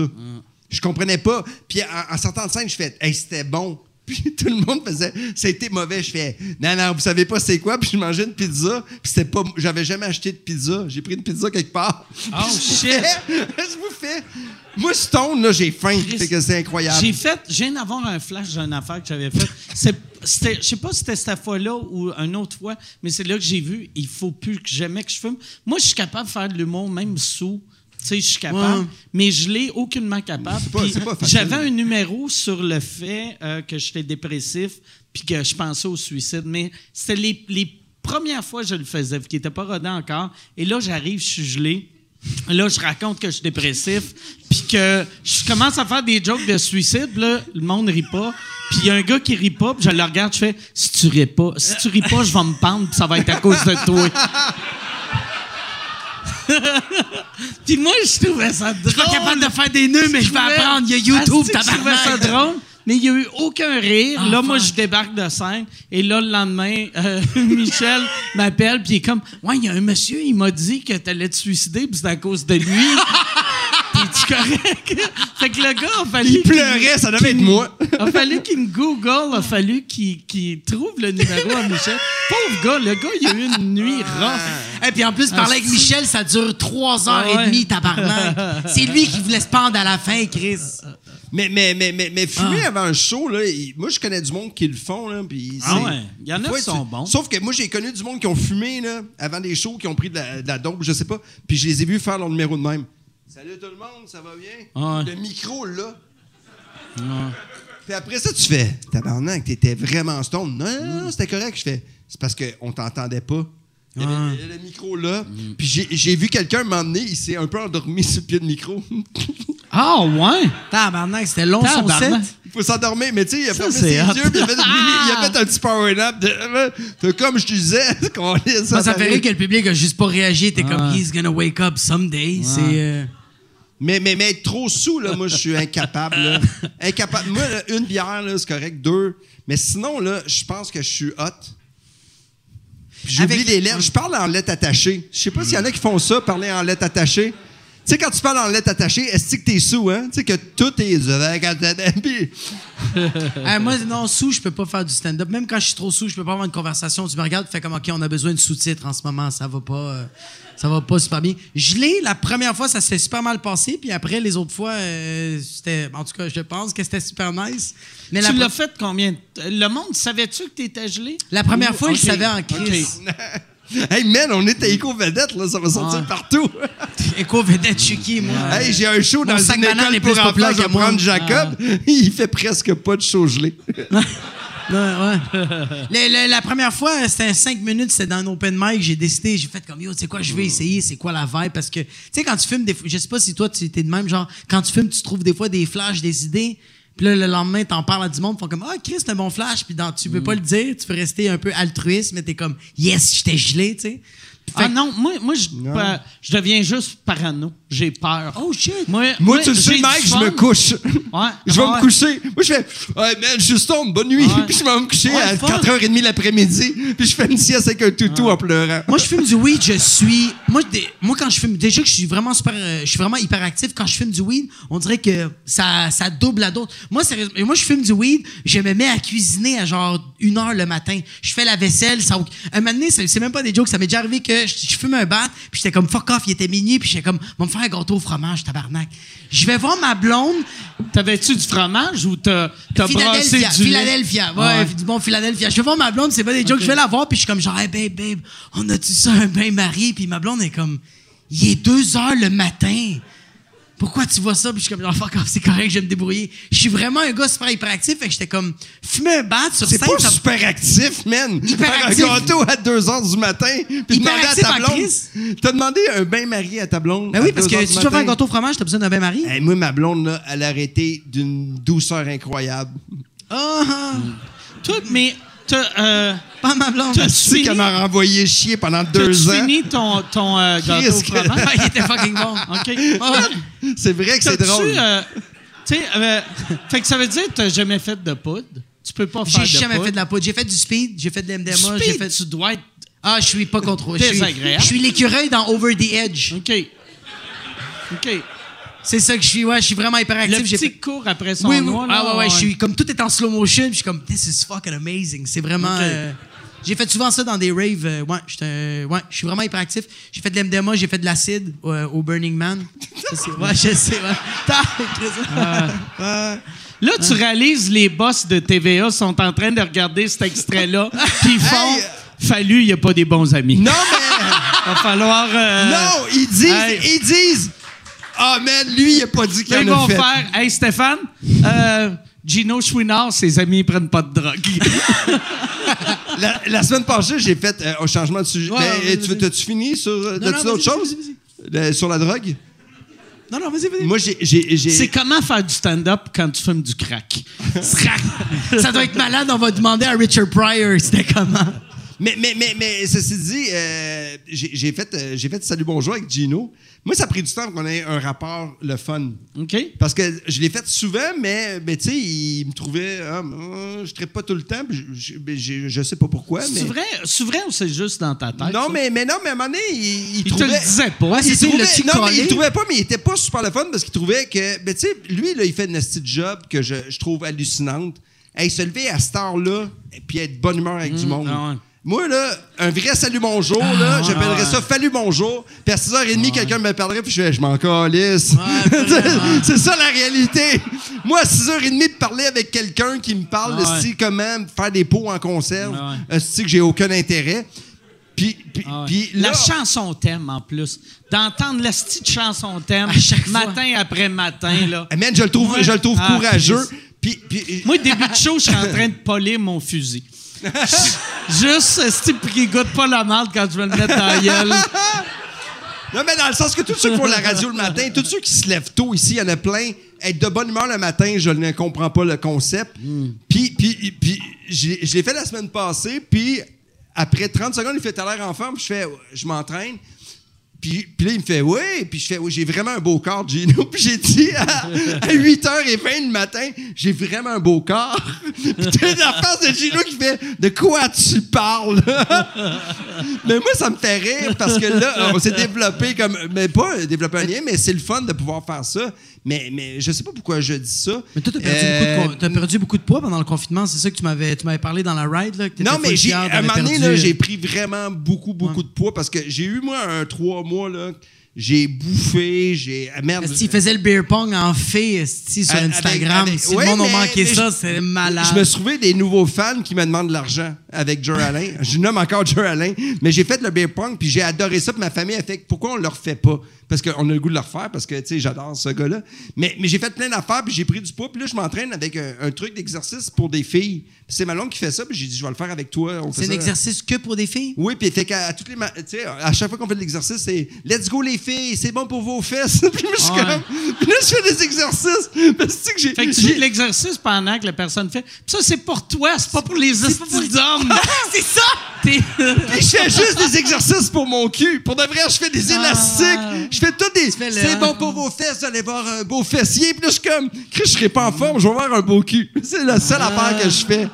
Je comprenais pas. Puis en, en sortant de scène, je fais, hey, c'était bon. Puis [laughs] tout le monde faisait, été mauvais. Je fais, non, non, vous savez pas c'est quoi? Puis je mangeais une pizza. Puis c'était pas, j'avais jamais acheté de pizza. J'ai pris une pizza quelque part. [laughs] Oh, shit. fais, [laughs] Je vous fais. Moi, Stone, là, j'ai faim. Chris. Fait que c'est incroyable. J'ai fait, je viens d'avoir un flash d'une affaire que j'avais faite. C'est- C'était, je sais pas si c'était cette fois-là ou une autre fois, mais c'est là que j'ai vu, il faut plus que jamais que je fume. Moi, je suis capable de faire de l'humour, même sous. Tu sais, je suis capable, Ouais. mais je l'ai aucunement capable. J'avais un numéro sur le fait euh, que j'étais dépressif puis que je pensais au suicide, mais c'était les, les premières fois que je le faisais, qui n'était pas rodé encore. Et là, j'arrive, je suis gelé. Là, je raconte que je suis dépressif, puis que je commence à faire des jokes de suicide, là, le monde rit pas. Puis il y a un gars qui rit pas, puis je le regarde, je fais « Si tu ris pas, si tu ris pas, je vais me pendre, puis ça va être à cause de toi. » [laughs] Puis moi, je trouvais ça drôle. Je suis pas capable de faire des nœuds, mais je vais apprendre. Il y a YouTube, Asti que Je trouvais ça drôle. Mais il n'y a eu aucun rire. là, moi, je débarque de scène. Et là, le lendemain, euh, [laughs] Michel m'appelle. Puis il est comme Ouais, il y a un monsieur, il m'a dit que tu allais te suicider. Puis c'est à cause de lui. Correct? [laughs] fait que le gars a fallu. Il pleurait, ça devait être moi. [laughs] a fallu qu'il me google, a fallu qu'il trouve le numéro à Michel. Pauvre gars, le gars, il a eu une nuit rough. Et puis en plus, parler avec. Michel, ça dure trois heures Ah et ouais. demie, tabarnak. C'est lui qui voulait se pendre à la fin, Chris. Mais, mais, mais, mais, mais fumer avant un show, là, il- moi, je connais du monde qui le font. Là, puis Ah ouais. Il y en a qui sont bons. Sauf que moi, j'ai connu du monde qui ont fumé là, avant des shows, qui ont pris de la, de la dope, je sais pas. Puis je les ai vus faire leur numéro de même. Salut tout le monde, ça va bien? Ah ouais. Le micro, là. Puis après ça, tu fais, tabarnak, t'étais vraiment stone. Non, non, non, c'était correct. Je fais, c'est parce qu'on t'entendait pas. Il y avait le, le micro là. Puis j'ai- vu quelqu'un m'emmener, il s'est un peu endormi [laughs] sur le pied de micro. Ah, ouais? Tabarnak, c'était long son set. Il faut s'endormir, mais tu sais, il a Ça, fermé c'est ses hot. yeux, puis il a, fait, il a fait un petit power nap. De, comme je te disais, [laughs] qu'on lit Moi, ça fait rire que le public a juste pas réagi. T'es comme, he's gonna wake up someday. C'est. euh, Mais, mais, mais être trop sous, là, moi, je suis incapable. là. [laughs] Incapable. Moi, là, une bière, là, c'est correct. Deux. Mais sinon, là, je pense que je suis hot. Puis J'oublie Avec- les lettres. Je parle en lettres attachées. Je sais pas s'il y en a qui font ça, parler en lettres attachées. Tu sais, quand tu parles en lettres attachées, est-ce que t'es sous, hein? Tu sais, que tout est. [laughs] Puis- [laughs] Ah, moi, non, sous, je peux pas faire du stand-up. Même quand je suis trop sous, je peux pas avoir une conversation. Tu me regardes, tu fais comme, OK, on a besoin de sous-titres en ce moment. Ça va pas, euh, ça va pas super bien. Je l'ai, la première fois, ça s'est super mal passé. Puis après, les autres fois, euh, c'était, en tout cas, je pense que c'était super nice. Mais la, tu pre- l'as fait combien? de- Le monde, savais-tu que t'étais gelé? la première fois, il savait en crise. [laughs] [laughs] hey, man, on est à Éco-Vedette, là. Ça va sortir Ouais. partout. [laughs] Écho vedette Chucky, moi? Hey, j'ai un show Mon dans sac une école pour enfants. Je prendre Jacob. [laughs] Il fait presque pas de show gelé. Ouais, ouais. Le- le- la première fois, c'était cinq minutes, c'était dans un open mic. J'ai décidé, j'ai fait comme yo, tu sais quoi, je vais essayer, c'est quoi la vibe? Parce que, tu sais, quand tu fumes, des, je sais pas si toi, tu étais de même, genre, quand tu fumes, tu trouves des fois des flashs, des idées. Puis là, le lendemain, t'en parles à du monde, ils font comme, ah, Chris, c'est un bon flash. Puis dans, tu peux pas le dire, tu peux rester un peu altruiste, mais t'es comme, yes, j'étais gelé, tu sais. Fait Ah non, moi, moi je, deviens juste parano. J'ai peur. Oh shit! Moi, Moi, tu le sais, Mike, je me couche. Ouais. [laughs] Je vais Ouais. me coucher. Moi, je fais, hey man, je suis stone, bonne nuit. Ouais. Puis je vais me coucher Ouais, à fun. 4h30 l'après-midi. Puis je fais une sieste avec un toutou en pleurant. Moi, je fume du weed, je suis. Moi, moi quand je fume, déjà que je suis vraiment super, euh, je suis vraiment hyperactif. Quand je fume du weed, on dirait que ça, ça double la dose. Moi, sérieusement, moi, je fume du weed, je me mets à cuisiner à genre une heure le matin. Je fais la vaisselle, ça. Un moment donné, c'est c'est même pas des jokes, ça m'est déjà arrivé que je, je fume un bat, puis j'étais comme fuck off, il était minuit, puis j'étais comme, va me faire un gâteau au fromage, tabarnak. Je vais voir ma blonde, T'avais-tu du fromage ou t'as t'as brassé du? Philadelphia, ouais, du bon Philadelphia. Je vais voir ma blonde, c'est pas des jokes, je vais la voir, puis je suis comme genre, hey babe, babe, on a-tu ça un bain-marie? Puis ma blonde est comme, il est deux heures le matin. Pourquoi tu vois ça? Puis je suis comme, genre, fuck off, c'est correct, je vais me débrouiller. Je suis vraiment un gars super hyperactif, fait que j'étais comme, fumer un bat sur C'est scène, pas ça- super actif, man. Hyperactif. Faire un gâteau à 2h du matin. Puis demander à ta blonde. T'as demandé un bain marié à ta blonde. Ben oui, parce 2 que si tu veux faire un gâteau au fromage, t'as besoin d'un bain-marie. Hey, moi, ma blonde, là, elle a arrêté d'une douceur incroyable. Ah, ah. Toi, mais euh, pas ma blonde. T'as- sais qu'elle m'a renvoyé chier pendant deux ans. fini ton, ton euh, gâteau au que- fromage? [laughs] il était fucking bon. OK. C'est vrai que c'est drôle. euh, tu sais, euh, fait que ça veut dire que t'as jamais fait de poudre? Tu peux pas faire J'ai de jamais poudre. fait de la poudre? J'ai fait du speed, j'ai fait de l'MDMA, j'ai fait. tu dois être... Ah, je suis pas contrôlé. Je suis- Désagréable. Je suis l'écureuil dans Over the Edge. OK. OK. C'est ça que je suis. Ouais, je suis vraiment Le hyperactif. J'ai petit cours après son Oui, oui. noix, là, Ah ouais, ouais, je suis comme tout est en slow motion, puis je suis comme this is fucking amazing. C'est vraiment. Euh, j'ai fait souvent ça dans des raves. euh, ouais, euh, ouais, je suis vraiment hyperactif. J'ai fait de l'MDMA, j'ai fait de l'acide euh, au Burning Man. Ça, ouais, je sais. Ouais. [laughs] Ouais. Là, tu réalises les boss de TVA sont en train de regarder cet extrait-là, [laughs] puis ils font Hey! Fallu, il n'y a pas des bons amis. Non, mais. [laughs] Va falloir. non, ils disent. hey. Ils disent. Ah, man, lui, il a pas dit qu'il Ils en a vont fait. faire Hey Stéphane, euh, Gino Chouinard, ses amis ils prennent pas de drogue. [laughs] La, la semaine passée, j'ai fait euh, un changement de sujet. Ouais, Mais, vas-y, tu T'as-tu fini sur. euh, T'as-tu d'autres choses? sur la drogue? Non, non, vas-y, vas-y. Moi, j'ai. C'est comment faire du stand-up quand tu fumes du crack? Ça doit être malade, on va demander à Richard Pryor c'était comment? Mais, mais, mais, mais ceci dit, euh, j'ai j'ai fait, euh, j'ai fait Salut Bonjour avec Gino. Moi, ça a pris du temps qu'on ait un rapport le fun. OK? Parce que je l'ai fait souvent, mais, mais tu sais, il me trouvait. Ah, je ne pas tout le temps. puis Je, je, je- je sais pas pourquoi. Mais... C'est vrai, c'est vrai ou c'est juste dans ta tête? Non, ça? mais, mais non, mais à un moment donné, il, Il te trouvait. le disait pas. C'est il trouvait, l'a-tu non, mais il trouvait pas, mais il était pas super le fun parce qu'il trouvait que, ben, tu sais, lui, là, il fait une petite job que je, je trouve hallucinante. Hey, se lever à cette heure-là, et puis être de bonne humeur avec du monde. ah ouais. Moi, là, un vrai salut bonjour, là, j'appellerais ça fallu bonjour. Puis à 6h30, quelqu'un me parlerait, puis je fais, je m'en calisse. [laughs] c'est ça la réalité. Moi, à 6h30, de parler avec quelqu'un qui me parle Ah ouais. de si comment faire des pots en conserve, Ah euh, si que j'ai aucun intérêt? Puis, puis, Ah ouais. puis la là- chanson thème, en plus. D'entendre la petite chanson thème chaque fois. matin après matin. Là. Ah, man, je le trouve, Ouais. je le trouve Ah, courageux. Puis, puis- Moi, début de show, je suis en train de polir mon fusil. Juste, ce type qui goûte pas la marde quand je vais le mettre dans la gueule. non, mais dans le sens que tous ceux qui font la radio le matin, tous ceux qui se lèvent tôt ici, il y en a plein. Être de bonne humeur le matin, je ne comprends pas le concept. Puis, puis, puis je l'ai- fait la semaine passée, puis après 30 secondes, il fait T'as l'air en forme, je fais Je m'entraîne. Puis, là, il me fait Oui. Puis je fais Oui, j'ai vraiment un beau corps, Gino. [laughs] Puis j'ai dit à, à 8h20 le matin J'ai vraiment un beau corps. [laughs] Puis t'as la face de Gino qui fait De quoi tu parles? [laughs] Mais moi, ça me fait rire parce que là, on s'est développé comme. Mais pas développer un lien, mais c'est le fun de pouvoir faire ça. Mais, mais je sais pas pourquoi je dis ça. Mais toi, t'as perdu, Euh, beaucoup de, co- t'as perdu beaucoup de poids pendant le confinement. C'est ça que tu m'avais, parlé dans la ride, là, que Non, mais j'ai, à un moment donné, j'ai euh, pris vraiment beaucoup, beaucoup de poids parce que j'ai eu, moi, un trois mois, là. J'ai bouffé, j'ai. ah, Merde. Esti, il faisait le beer pong en fait sur Avec- Instagram? avec- si ouais, le monde a manqué ça, c'est malade. Je me suis trouvé des nouveaux fans qui me demandent de l'argent avec Joe [laughs] Alain. Je nomme encore Joe Alain, mais j'ai fait le beer pong puis j'ai adoré ça. Puis ma famille a fait pourquoi on le refait pas? Parce qu'on a le goût de le refaire parce que tu sais j'adore ce gars-là. Mais, mais j'ai fait plein d'affaires puis j'ai pris du poids puis là je m'entraîne avec un, un truc d'exercice pour des filles. C'est Malone qui fait ça puis j'ai dit je vais le faire avec toi. C'est un exercice que pour des filles? Oui, puis fait qu'à à toutes les ma- tu sais, à chaque fois qu'on fait de l'exercice, c'est Let's go les filles, c'est bon pour vos fesses. [laughs] puis je suis Ouais. comme. Puis là, je fais des exercices. Parce que j'ai. Fait que tu fais de l'exercice pendant que la personne fait. Puis ça, c'est pour toi, c'est pas pour les hosties d'hommes. [laughs] c'est ça! Puis je fais juste des exercices pour mon cul. Pour de vrai, je fais des élastiques. Je fais tout des. C'est bon pour vos fesses, vous allez voir un beau fessier. Puis là, je suis comme, je serai pas en forme, je vais avoir un beau cul. [laughs] C'est la seule affaire que je fais.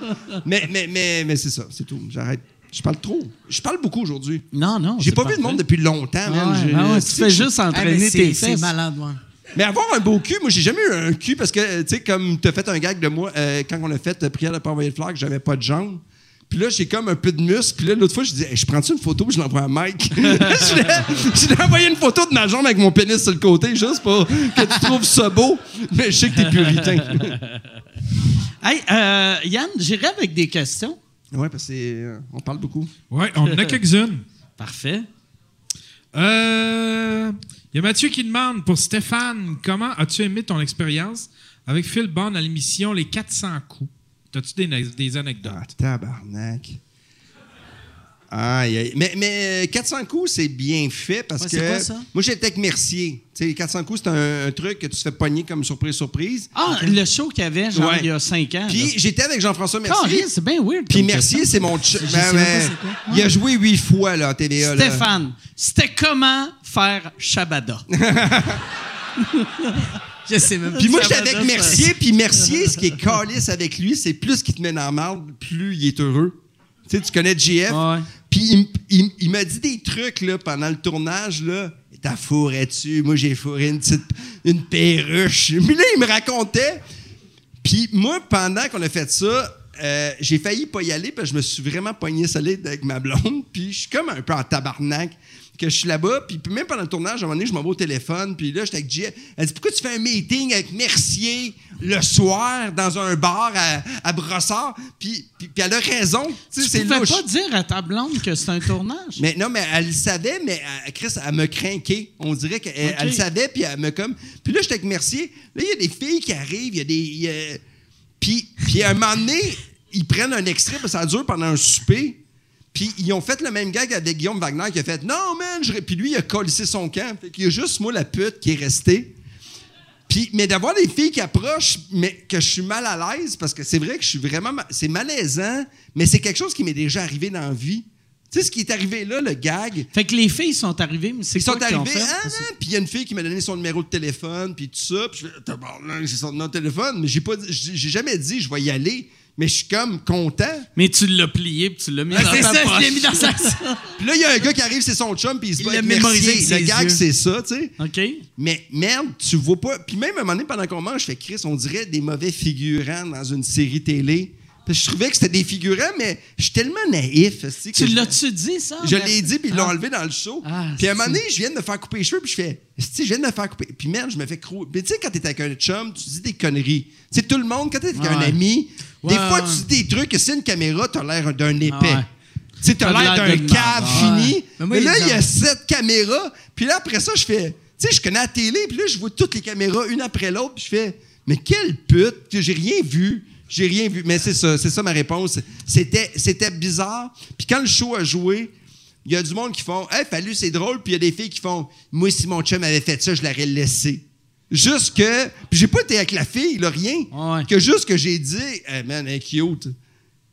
Mais, mais, mais, mais c'est ça, c'est tout. J'arrête. Je parle trop. Je parle beaucoup aujourd'hui. Non, non. J'ai c'est pas vu le monde depuis longtemps, man. Ah ouais, J'ai- ah ouais, tu c'est- fais juste Ah, entraîner c'est, tes c'est fesses. malade, ouais. Mais avoir un beau cul, moi, j'ai jamais eu un cul parce que, tu sais, comme tu as fait un gag de moi, euh, quand on a fait euh, Prière de pas envoyer le flag, j'avais pas de jambes. Puis là, j'ai comme un peu de muscle. Puis là, l'autre fois, je disais, Hey, je prends-tu une photo? Puis je l'envoie à Mike? [laughs] je lui ai envoyé une photo de ma jambe avec mon pénis sur le côté, juste pour que tu trouves ça beau. Mais je sais que t'es puritain. [laughs] Hey, euh, Yann, j'irai avec des questions. ouais, parce que c'est, euh, on parle beaucoup. Ouais, on en a quelques-unes. [laughs] Parfait. Euh, Il y a Mathieu qui demande pour Stéphane, comment as-tu aimé ton expérience avec Phil Bond à l'émission Les 400 coups? As-tu des, des anecdotes? Ah, tabarnak. Aïe, aïe. Mais, mais euh, 400 coups, c'est bien fait parce Ouais, que. c'est quoi ça? Moi, j'étais avec Mercier. Tu sais, 400 coups, c'est un, un truc que tu te fais pogner comme surprise-surprise. Ah, le show qu'il y avait, genre, Ouais. il y a cinq ans. Puis j'étais avec Jean-François Mercier. C'est bien weird. Puis Mercier, c'est mon chum. C'est quoi. Il a joué huit fois là, à TVA. là. Stéphane, c'était comment faire Shabada? [laughs] Je sais même pas. Puis moi, j'étais avec Mercier, puis Mercier, ce qui est calice avec lui, c'est plus qu'il te met dans la marde, plus il est heureux. Tu sais, tu connais JF. Ouais. Puis il, m'a dit des trucs là, pendant le tournage. là. T'as fourré-tu? Moi, j'ai fourré une petite une perruche. Puis là, il me racontait. Puis moi, pendant qu'on a fait ça, euh, j'ai failli pas y aller parce que je me suis vraiment pogné solide avec ma blonde. Puis je suis comme un peu en tabarnak que je suis là-bas. Puis même pendant le tournage, à un moment donné, je m'en vais au téléphone. Puis là, j'étais avec Jay. Elle dit Pourquoi tu fais un meeting avec Mercier le soir dans un bar à, à Brossard? Puis, puis, puis elle a raison. Tu c'est pouvais louche. pas dire à ta blonde que c'est un tournage. Mais non, mais elle le savait, mais euh, Chris, elle me craqué. On dirait qu'elle elle le savait, puis elle me comme. Puis là, j'étais avec Mercier. Là, il y a des filles qui arrivent, il y a des. il y a- Puis, puis à un moment donné, ils prennent un extrait, parce que ça dure pendant un souper. Puis ils ont fait le même gag avec Guillaume Wagner qui a fait Non, man, je... puis lui, il a collissé son camp. Fait qu'il y a juste moi, la pute, qui est restée. Puis, mais d'avoir des filles qui approchent, mais que je suis mal à l'aise, parce que c'est vrai que je suis vraiment. ma- C'est malaisant, mais c'est quelque chose qui m'est déjà arrivé dans la vie. Tu sais, ce qui est arrivé là, le gag, Fait que les filles sont arrivées, mais c'est ils sont quoi fait? ah non, puis il y a une fille qui m'a donné son numéro de téléphone, puis tout ça, puis je fais, j'ai son numéro de téléphone, mais j'ai pas, j'ai jamais dit je vais y aller, mais je suis comme content. Mais tu l'as plié puis tu l'as mis dans c'est ta ça, poche. je l'ai mis dans sa. [laughs] Puis là, il y a un gars qui arrive, c'est son chum, puis il se Il bat avec mémorisé Le gag, c'est ça, tu sais. OK? Mais merde, tu vois pas. Puis même à un moment donné, pendant qu'on mange, je fais Chris, on dirait des mauvais figurants dans une série télé. Puis je trouvais que c'était des figurants, mais je suis tellement naïf. que Tu l'as-tu dit, ça? Je l'ai dit, puis ils l'ont Ah. enlevé dans le show. Ah, puis à un moment donné, je viens de me faire couper les cheveux, puis je fais, si je viens de me faire couper. Puis merde, je me fais crou. Puis tu sais, quand t'es avec un chum, tu dis des conneries. Tu sais, tout le monde, quand t'es avec un Ouais. ami, des fois, tu dis des trucs que c'est une caméra, t'as l'air d'un épais. ouais. Tu t'as l'air d'un cave fini. Mais là, il y a dit- cette caméra. Puis là, après ça, je fais, tu sais, je connais la télé, puis là, je vois toutes les caméras, une après l'autre, puis je fais, mais quelle pute, que j'ai rien vu. J'ai rien vu. Mais c'est ça, c'est ça ma réponse. C'était, c'était bizarre. Puis quand le show a joué, il y a du monde qui font, hey, fallu, c'est drôle. Puis il y a des filles qui font, moi, si mon chum avait fait ça, je l'aurais laissé. Juste que. Puis j'ai pas été avec la fille, là, rien. Ouais. Que juste que j'ai dit, hey, man, elle est cute.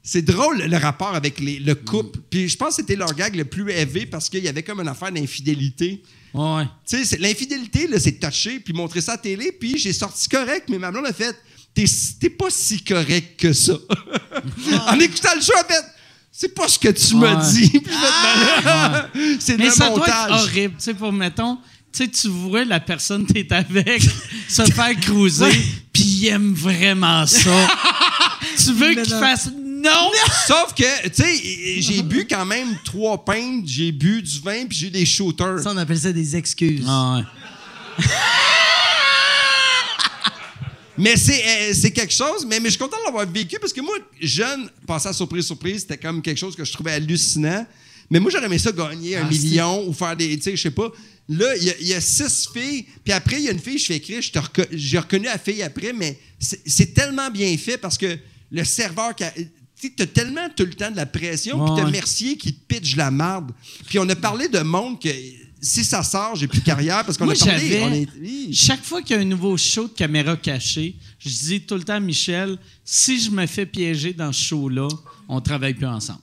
C'est drôle le rapport avec les- le couple. Puis je pense que c'était leur gag le plus élevé parce qu'il y avait comme une affaire d'infidélité. Ouais. Tu sais, l'infidélité, là, c'est touché, puis montrer ça à la télé, puis j'ai sorti correct, mais ma blonde a fait T'es t'es pas si correct que ça. [laughs] en écoutant le show, elle a fait C'est pas ce que tu m'as Ouais. [laughs] je fais, Ben, [laughs] c'est Mais ça doit être montage. horrible. Tu sais, pour, mettons, sais, tu vois la personne que [laughs] t'es avec se faire cruiser, puis il aime vraiment ça. [laughs] tu veux qu'il fasse non? [laughs] Sauf que, tu sais, j'ai bu quand même trois pintes, j'ai bu du vin, puis j'ai des shooters. Ça, on appelle ça des excuses. Ah ouais. Mais c'est euh, c'est quelque chose, mais, mais je suis content de l'avoir vécu parce que moi, jeune, passer à surprise, surprise, c'était comme quelque chose que je trouvais hallucinant. Mais moi, j'aurais aimé ça gagner un Ah, million ou faire des. Tu sais, je sais pas. Là, il y a- il y, a six filles, puis après, il y a une fille, je fais écrire, reco- j'ai reconnu la fille après, mais c'est tellement bien fait parce que le serveur qui a. Tu as tellement tout le temps de la pression, puis t'as. Mercier qui te pitch la marde. Puis on a parlé de monde que si ça sort, j'ai plus de carrière parce qu'on a parlé. on est- oui. Chaque fois qu'il y a un nouveau show de caméra cachée, je dis tout le temps à Michel si je me fais piéger dans ce show-là, on travaille plus ensemble.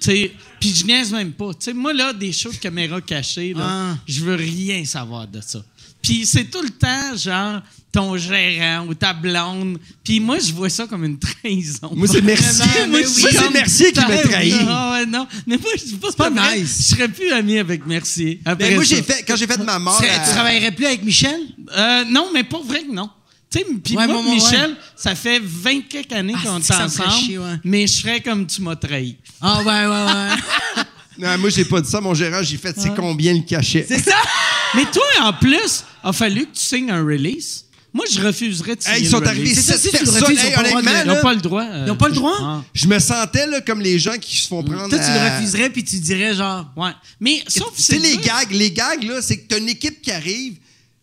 Puis je niaise même pas. Tu sais, moi, là, des shows de caméra cachée, là, Ah. je veux rien savoir de ça. Puis c'est tout le temps, genre, ton gérant ou ta blonde. Puis moi, je vois ça comme une trahison. Moi, c'est Mercier. Moi, je c'est Mercier qui m'a Ah, trahi. Ah ouais, non. Mais moi, je pas, pas vrai. nice. Je serais plus ami avec Mercier. Après Ben, moi, j'ai fait, quand j'ai fait ma mort. Tu, à- tu travaillerais plus avec Michel? Euh, non, mais pour vrai que non. Tu sais, puis Ouais, moi, Michel, ça fait 20 quelques années Ah, qu'on est c'est ensemble, chier, ouais. mais je serais comme tu m'as trahi. Ah, ouais, ouais, ouais. [laughs] Non, moi, j'ai pas dit ça. Mon gérant, j'ai fait, c'est combien le cachet? c'est ça? [laughs] Mais toi, en plus, a fallu que tu signes un release. Moi, je refuserais de signer Hey, ils sont le arrivés. C'est sept si tu le personnes. Hey, ont pas le droit de honnêtement, le- Ils n'ont pas le droit. euh, Ils n'ont pas le droit? Ah, je me sentais là, comme les gens qui se font prendre. Toi, tu le refuserais, puis tu dirais genre. ouais. Mais sauf que Tu sais, c'est les gags, les gags, là, c'est que t'as une équipe qui arrive.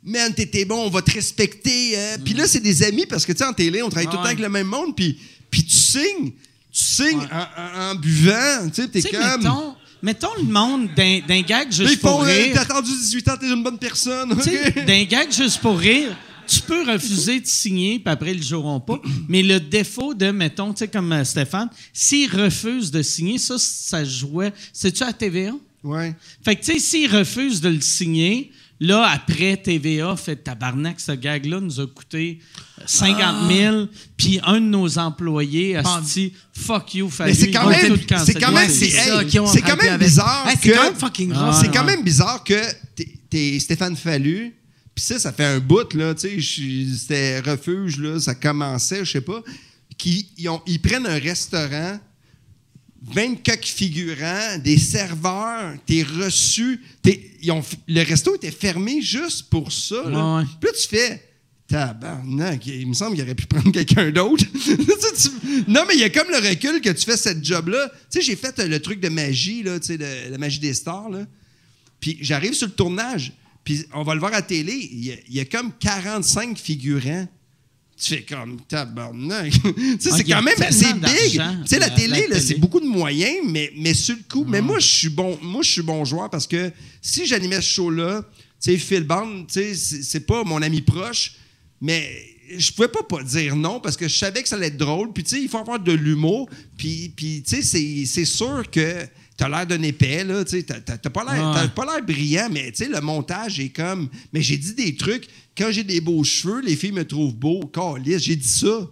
Man, t'étais bon, on va te respecter. euh. Puis là, c'est des amis parce que, tu sais, en télé, on travaille tout le temps avec le même monde. Puis, puis tu signes. Tu signes en, en- en buvant. Tu sais, t'es comme. mettons, mettons le monde d'un gag juste font, pour euh, rire. t'as attendu 18 ans, t'es une bonne personne. Tu sais, ok? d'un gag juste pour rire, tu peux refuser de signer, puis après, ils le joueront pas. [clears throat] Mais le défaut de, mettons, tu sais, comme euh, Stéphane, s'il refuse de signer, ça, ça jouait. C'est-tu à TVA? Ouais. Fait que, tu sais, s'il refuse de le signer, là, après, TVA fait tabarnak, ce gag-là nous a coûté 50 000, puis un de nos employés a dit fuck you, fallu. Mais c'est quand ils même- canceller. c'est quand même- c'est- ça hey, qu'ils ont c'est quand même bizarre Hey, C'est que- quand même fucking Ah, grave. c'est quand même bizarre que t'es- t'es Stéphane Fallu, puis ça, ça fait un bout, là, tu sais, c'était refuge, là, ça commençait, je sais pas, qu'ils ils ont- ils prennent un restaurant, 20 coques figurants, des serveurs, t'es reçu, t'es- ils ont, le resto était fermé juste pour ça, là. Ouais, ouais. Puis là, tu fais... Tabarnak, il me semble qu'il aurait pu [laughs] prendre quelqu'un d'autre. [laughs] Non, mais il y a comme le recul que tu fais cette job-là. Tu sais, j'ai fait euh, le truc de magie, là, tu sais, de- la magie des stars, là. Puis j'arrive sur le tournage, puis on va le voir à la télé, il y, a, il y a comme 45 figurants. Tu fais comme tabarnak. [laughs] sais, Ah, c'est il y a quand même assez big. Tu sais, la la- télé, c'est beaucoup de moyens, mais, mais sur le coup. Mais moi, je suis bon. Moi, je suis bon joueur parce que si j'animais ce show-là, tu sais, Phil Bond, tu sais, c'est c'est pas mon ami proche, mais je pouvais pas pas dire non parce que je savais que ça allait être drôle. Puis, tu sais, il faut avoir de l'humour. Puis, puis tu sais, c'est- c'est sûr que t'as l'air d'un épais, là, tu sais, t'as- t'as t'as pas l'air Ouais. t'as pas l'air brillant, mais tu sais, le montage est comme. Mais j'ai dit des trucs. Quand j'ai des beaux cheveux, les filles me trouvent beau. Calisse, j'ai dit ça.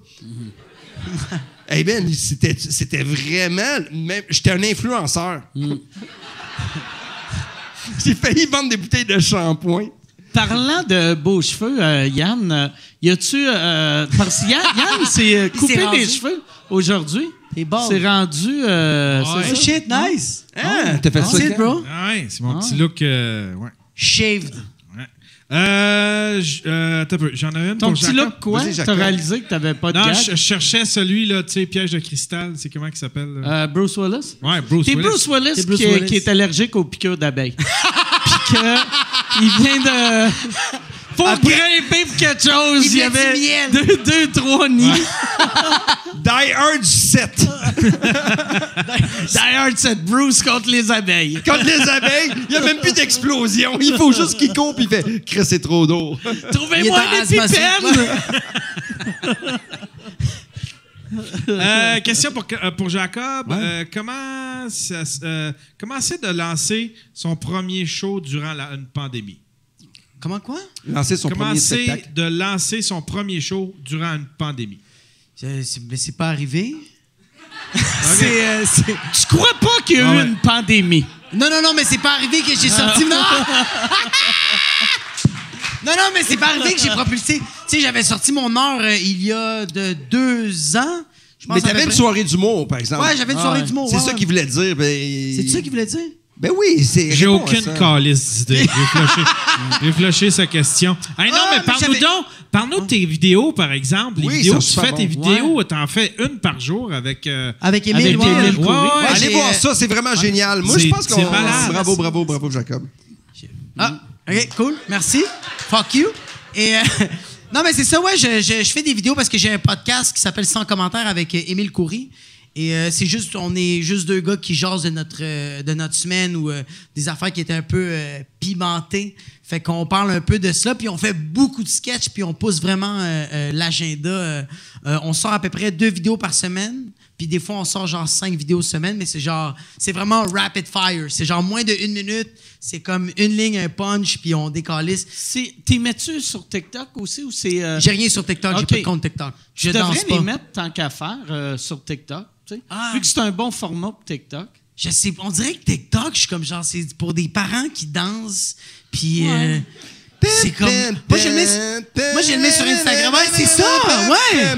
Eh bien, c'était c'était vraiment. J'étais un influenceur. j'ai failli vendre des bouteilles de shampoing. Parlant de beaux cheveux, euh, Yann, euh, y a-tu. euh, parce que Yann, Yann s'est [laughs] coupé les cheveux aujourd'hui? T'es bald. C'est rendu. euh, c'est Oh ça? shit, nice. Ah, t'as fait ça? It, quand? bro. Ah ouais, c'est mon petit look. euh, ouais. Shaved. ouais. Euh, euh, attends un peu, j'en avais une Ton pour petit Jacob. look, quoi? T'as réalisé que t'avais pas de Non, je, je cherchais celui, là, tu sais, piège de cristal. C'est comment qu'il s'appelle? Euh, Bruce Willis? ouais, Bruce T'es Willis. Bruce Willis, T'es Bruce qui, est- Willis. qui est allergique aux piqûres d'abeilles. [laughs] Puis que il vient de. Pour grimper pour quelque chose, Il y avait miel. deux, deux, trois nids. [laughs] Die Hard 7. D'ailleurs, c'est Bruce contre les abeilles. Contre les abeilles, il n'y a même plus d'explosion. Il faut juste qu'il puis il fait Chris, c'est trop d'eau. Trouvez-moi asthmatique. pipènes! [laughs] Euh, question pour, euh, pour Jacob. Euh, comment ça euh, comment c'est de lancer son premier show durant la- une pandémie? Comment quoi? Lancer son comment premier spectacle. de lancer son premier show durant une pandémie? C'est- c'est- Mais c'est pas arrivé? [laughs] c'est, euh, c'est- Tu crois pas qu'il y a Ah eu ouais. une pandémie? Non, non, non, mais c'est pas arrivé que j'ai sorti. Non! [laughs] non, non, mais c'est pas arrivé que j'ai propulsé. Tu sais, j'avais sorti mon heure euh, il y a de deux ans. Je pense Mais à peu t'avais une près. soirée d'humour, par exemple. Ouais, j'avais une soirée ouais. d'humour. C'est ouais, ça ouais. qu'il voulait dire. Ben... C'est ça qu'il voulait dire? Ben oui, c'est. J'ai aucune ça. calice d'idée. [laughs] J'ai flashé sa question. Hey, non, Ah, mais parle-nous donc. Parle-nous de tes vidéos, par exemple. Les Oui, vidéos, ils tu fais tes vidéos, t'en fais une par jour avec. euh, Avec Émile. Avec ouais, ouais. Ouais, Ouais, Allez voir ça, c'est vraiment génial. Moi, je pense qu'on. Bravo, bravo, bravo, Jacob. Ah, OK, cool. Merci. Fuck you. Et euh, [laughs] non, mais c'est ça, ouais, je, je- je fais des vidéos parce que j'ai un podcast qui s'appelle Sans commentaire avec euh, Émile Coury. Et euh, c'est juste, on est juste deux gars qui jasent de notre, euh, de notre semaine ou euh, des affaires qui étaient un peu euh, pimentées. Fait qu'on parle un peu de cela, puis on fait beaucoup de sketchs, puis on pousse vraiment euh, euh, l'agenda. on sort à peu près deux vidéos par semaine. Puis des fois, on sort genre cinq vidéos semaine, mais c'est genre, c'est vraiment rapid fire. C'est genre moins de une minute. C'est comme une ligne, un punch, puis on décalisse. C'est- T'es mets-tu sur TikTok aussi ou c'est. euh, J'ai rien sur TikTok, j'ai Ok. pas de compte TikTok. Je danse devrais pas. les mettre tant qu'à faire euh, sur TikTok. Ah. Vu que c'est un bon format pour TikTok. Je sais, on dirait que TikTok, je suis comme genre, c'est pour des parents qui dansent, puis euh, c'est comme. Moi, je le mets, moi, je le mets sur Instagram. Ouais, c'est ça, ouais.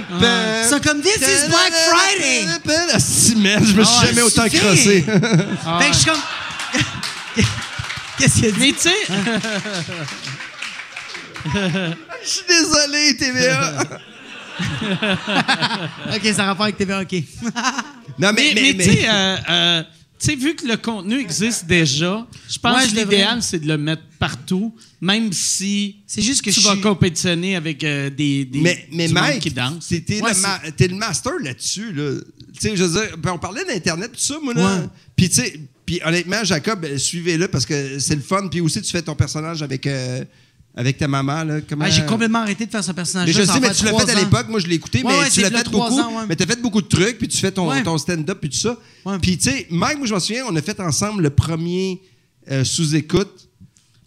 Ils sont comme, this is Black Friday. Ah, si, man, je me suis Ah, jamais autant crossé. [laughs] Fait que je suis comme. [laughs] Qu'est-ce qu'il a dit? Mais tu sais, [laughs] Je suis désolé, TVA. [laughs] Ok, ça a rapport avec TVA, ok. [laughs] Non, mais, mais, mais, mais, tu sais, euh, euh, tu sais, vu que le contenu existe déjà, je pense Ouais, que l'idéal, c'est de le mettre partout, même si C'est juste que tu je vas suis- compétitionner avec euh, des, des mais, mais du monde Mike, qui dansent. t'es Ouais, le, ma- t'es le master là-dessus. Là. Tu sais, je veux dire, ben, on parlait d'Internet, tout ça, moi, là. Ouais. Puis, tu sais, puis honnêtement, Jacob, suivez-le parce que c'est le fun. Puis aussi, tu fais ton personnage avec, euh, avec ta maman. Là. Comment... Ah, J'ai complètement arrêté de faire ce personnage-là. Mais je sais, mais tu l'as fait à l'époque. Moi, je l'ai écouté, Ouais, mais ouais, tu l'as fait beaucoup. ans, ouais. Mais tu as fait beaucoup de trucs, puis tu fais ton, stand-up, puis tout ça. Puis, tu sais, Mike, moi, je m'en souviens, on a fait ensemble le premier euh, sous-écoute.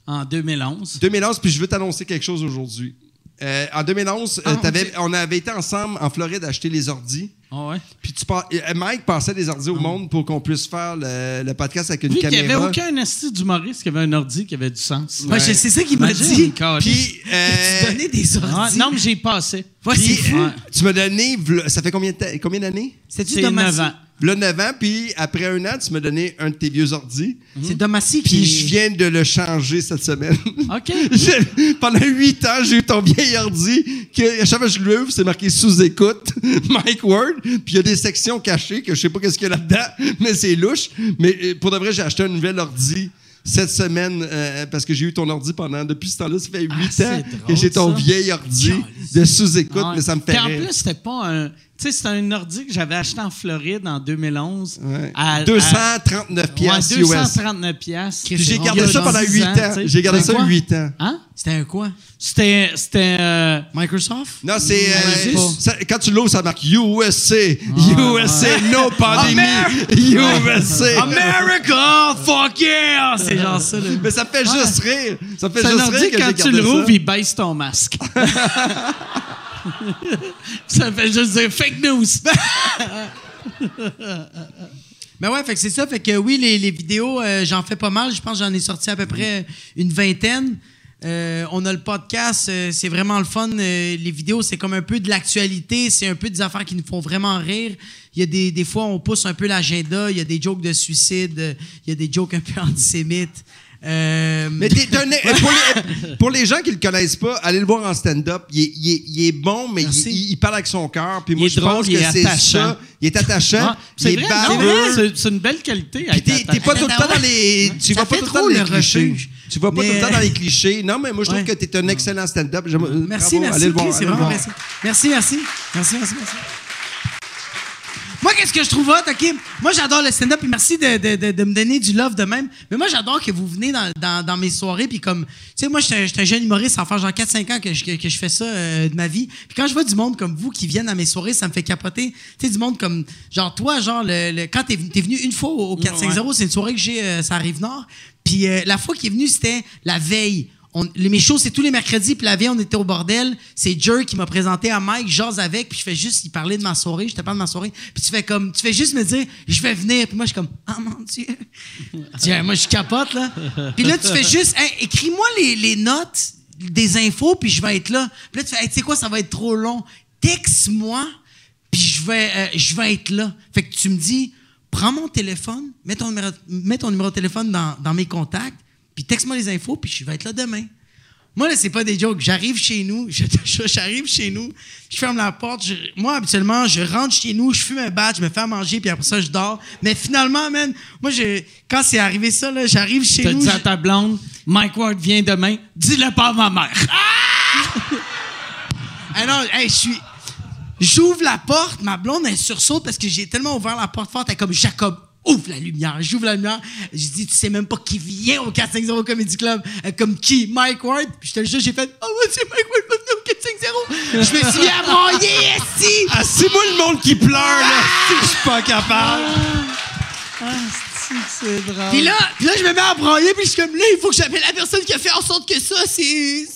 En 2011. 2011, puis je veux t'annoncer quelque chose aujourd'hui. Euh, en 2011, Ah, euh, t'avais- ok. on avait été ensemble en Floride acheter les ordis. Ah ouais? Puis tu par- euh, Mike passait des ordis au monde pour qu'on puisse faire le, le podcast avec une Vu qu'il n'y caméra. avait aucun esti d'humoriste qui avait un ordi qui avait du sens. Ouais, je- c'est ça qu'il m'a Imagine, dit. câlisse. Puis, euh, Tu donnais des Ouais, ordi. non, mais j'ai passé. Ouais, puis, c'est fou. tu m'as donné, v'là- ça fait combien de temps- combien d'années? C'est-tu C'est Domassi? 9 ans. Là, 9 ans, puis après un an, tu m'as donné un de tes vieux ordis. C'est Domassi qui... Puis je viens de le changer cette semaine. [laughs] OK. [laughs] Je- pendant huit ans, j'ai eu ton vieil ordi. Que, à chaque fois que je l'ouvre, c'est marqué sous-écoute, [laughs] Mike Ward. Puis il y a des sections cachées que je sais pas qu'est-ce qu'il y a là-dedans, mais c'est louche. Mais euh, pour de vrai, j'ai acheté un nouvel ordi cette semaine euh, parce que j'ai eu ton ordi pendant depuis ce temps-là. Ça fait huit Ah, c'est ans drôle, que j'ai ton ça. vieil ordi de sous-écoute, Ouais. mais ça me fait Puis en rire. plus, c'était pas un. Tu sais, c'était un ordi que j'avais acheté en Floride en 2011. Ouais. à- 239 à- piastres ouais, US. 239 piastres. Puis j'ai C'est gardé ça pendant 10 huit ans. J'ai gardé C'est ça quoi? huit ans. Hein? C'était un quoi? C'était. C'était. euh, Microsoft? Non, c'est. Euh, quand tu l'ouvres, ça marque USA. USA, no pandémie. USA. [laughs] America! Fuck yeah! [laughs] C'est genre ça, là. Mais ça fait juste rire. Ça fait juste rire dit que quand j'ai tu rouvres, il baisse ton masque. [laughs] ça fait juste dire fake news. [laughs] Ben ouais, fait que c'est ça. Fait que oui, les, les vidéos, euh, j'en fais pas mal. Je pense que j'en ai sorti à peu près une vingtaine. Euh, on a le podcast, euh, c'est vraiment le fun. Les vidéos, c'est comme un peu de l'actualité, c'est un peu des affaires qui nous font vraiment rire. Il y a des, des fois, on pousse un peu l'agenda, il y a des jokes de suicide, il y a des jokes un peu [laughs] antisémites. Euh, Mais pour, les, pour les gens qui le connaissent pas, allez le voir en stand-up. Il est, il est- il est bon, mais il, parle avec son cœur. Puis moi, je pense que il est c'est attachant. ça. Il est attachant. Ah, c'est il est une belle qualité. Puis être t'es t'es pas Attends, tout le temps ouais. dans les. Tu vas pas fait tout le temps trop dans les le clichés. Tu vas pas tout le temps dans les clichés. Non, mais moi, je trouve que t'es un excellent stand-up. Allez le voir. Merci. Merci, merci. Merci, merci, merci. Moi, qu'est-ce que je trouve hot, OK? Moi, j'adore le stand-up, et merci de, de- de- de me donner du love de même. Mais moi, j'adore que vous venez dans, dans- dans mes soirées, puis comme... Tu sais, moi, j'étais un- j'étais un jeune humoriste, ça fait genre 4-5 ans que je, que, que je fais ça euh, de ma vie. Puis quand je vois du monde comme vous qui viennent à mes soirées, ça me fait capoter. Tu sais, du monde comme... Genre, toi, genre, le, le- quand t'es t'es venu une fois au, au 450, c'est une soirée que j'ai, euh, ça arrive nord. Puis euh, la fois qu'il est venu, c'était la veille. Mes shows, c'est tous les mercredis, puis la veille, on était au bordel. C'est Jer qui m'a présenté à Mike, j'ose avec, puis je fais juste, il parlait de ma soirée, je te parle de ma soirée, puis tu fais comme, tu fais juste me dire, je vais venir, puis moi, je suis comme, ah mon Dieu. Tiens, moi, je capote, là. Puis là, tu fais juste, Hey, écris-moi les, les notes des infos, puis je vais être là. Puis là, tu fais, tu sais quoi, ça va être trop long. Texte-moi, puis je vais, euh, je vais être là. Fait que tu me dis, prends mon téléphone, mets ton numéro, de téléphone dans mes contacts, puis texte-moi les infos, puis je vais être là demain. Moi, là, c'est pas des jokes. J'arrive chez nous, [laughs] j'arrive chez nous, je ferme la porte. je- moi, habituellement, je rentre chez nous, je fume un bat, je me fais à manger, puis après ça, je dors. Mais finalement, man, moi, je, quand c'est arrivé ça, là, j'arrive chez T'as nous. dit à ta blonde, Mike Ward vient demain, dis-le pas à ma mère. Ah [laughs] non, hey, je suis. J'ouvre la porte, ma blonde, elle sursaute parce que j'ai tellement ouvert la porte forte, elle est comme Jacob, ouvre la lumière. J'ouvre la lumière. Je dis, tu sais même pas qui vient au 450 Comedy Club. Est comme qui? Mike Ward? Puis je te le jure, j'ai fait, oh, ouais, c'est Mike Ward au 450. Je me suis mis à broyer, esti! Ah, c'est moi le monde qui pleure, là. Si je suis pas capable. c'est drôle. Puis là, puis là, je me mets à broyer, puis je suis comme là, il faut que j'appelle la personne qui a fait en sorte que ça, c'est.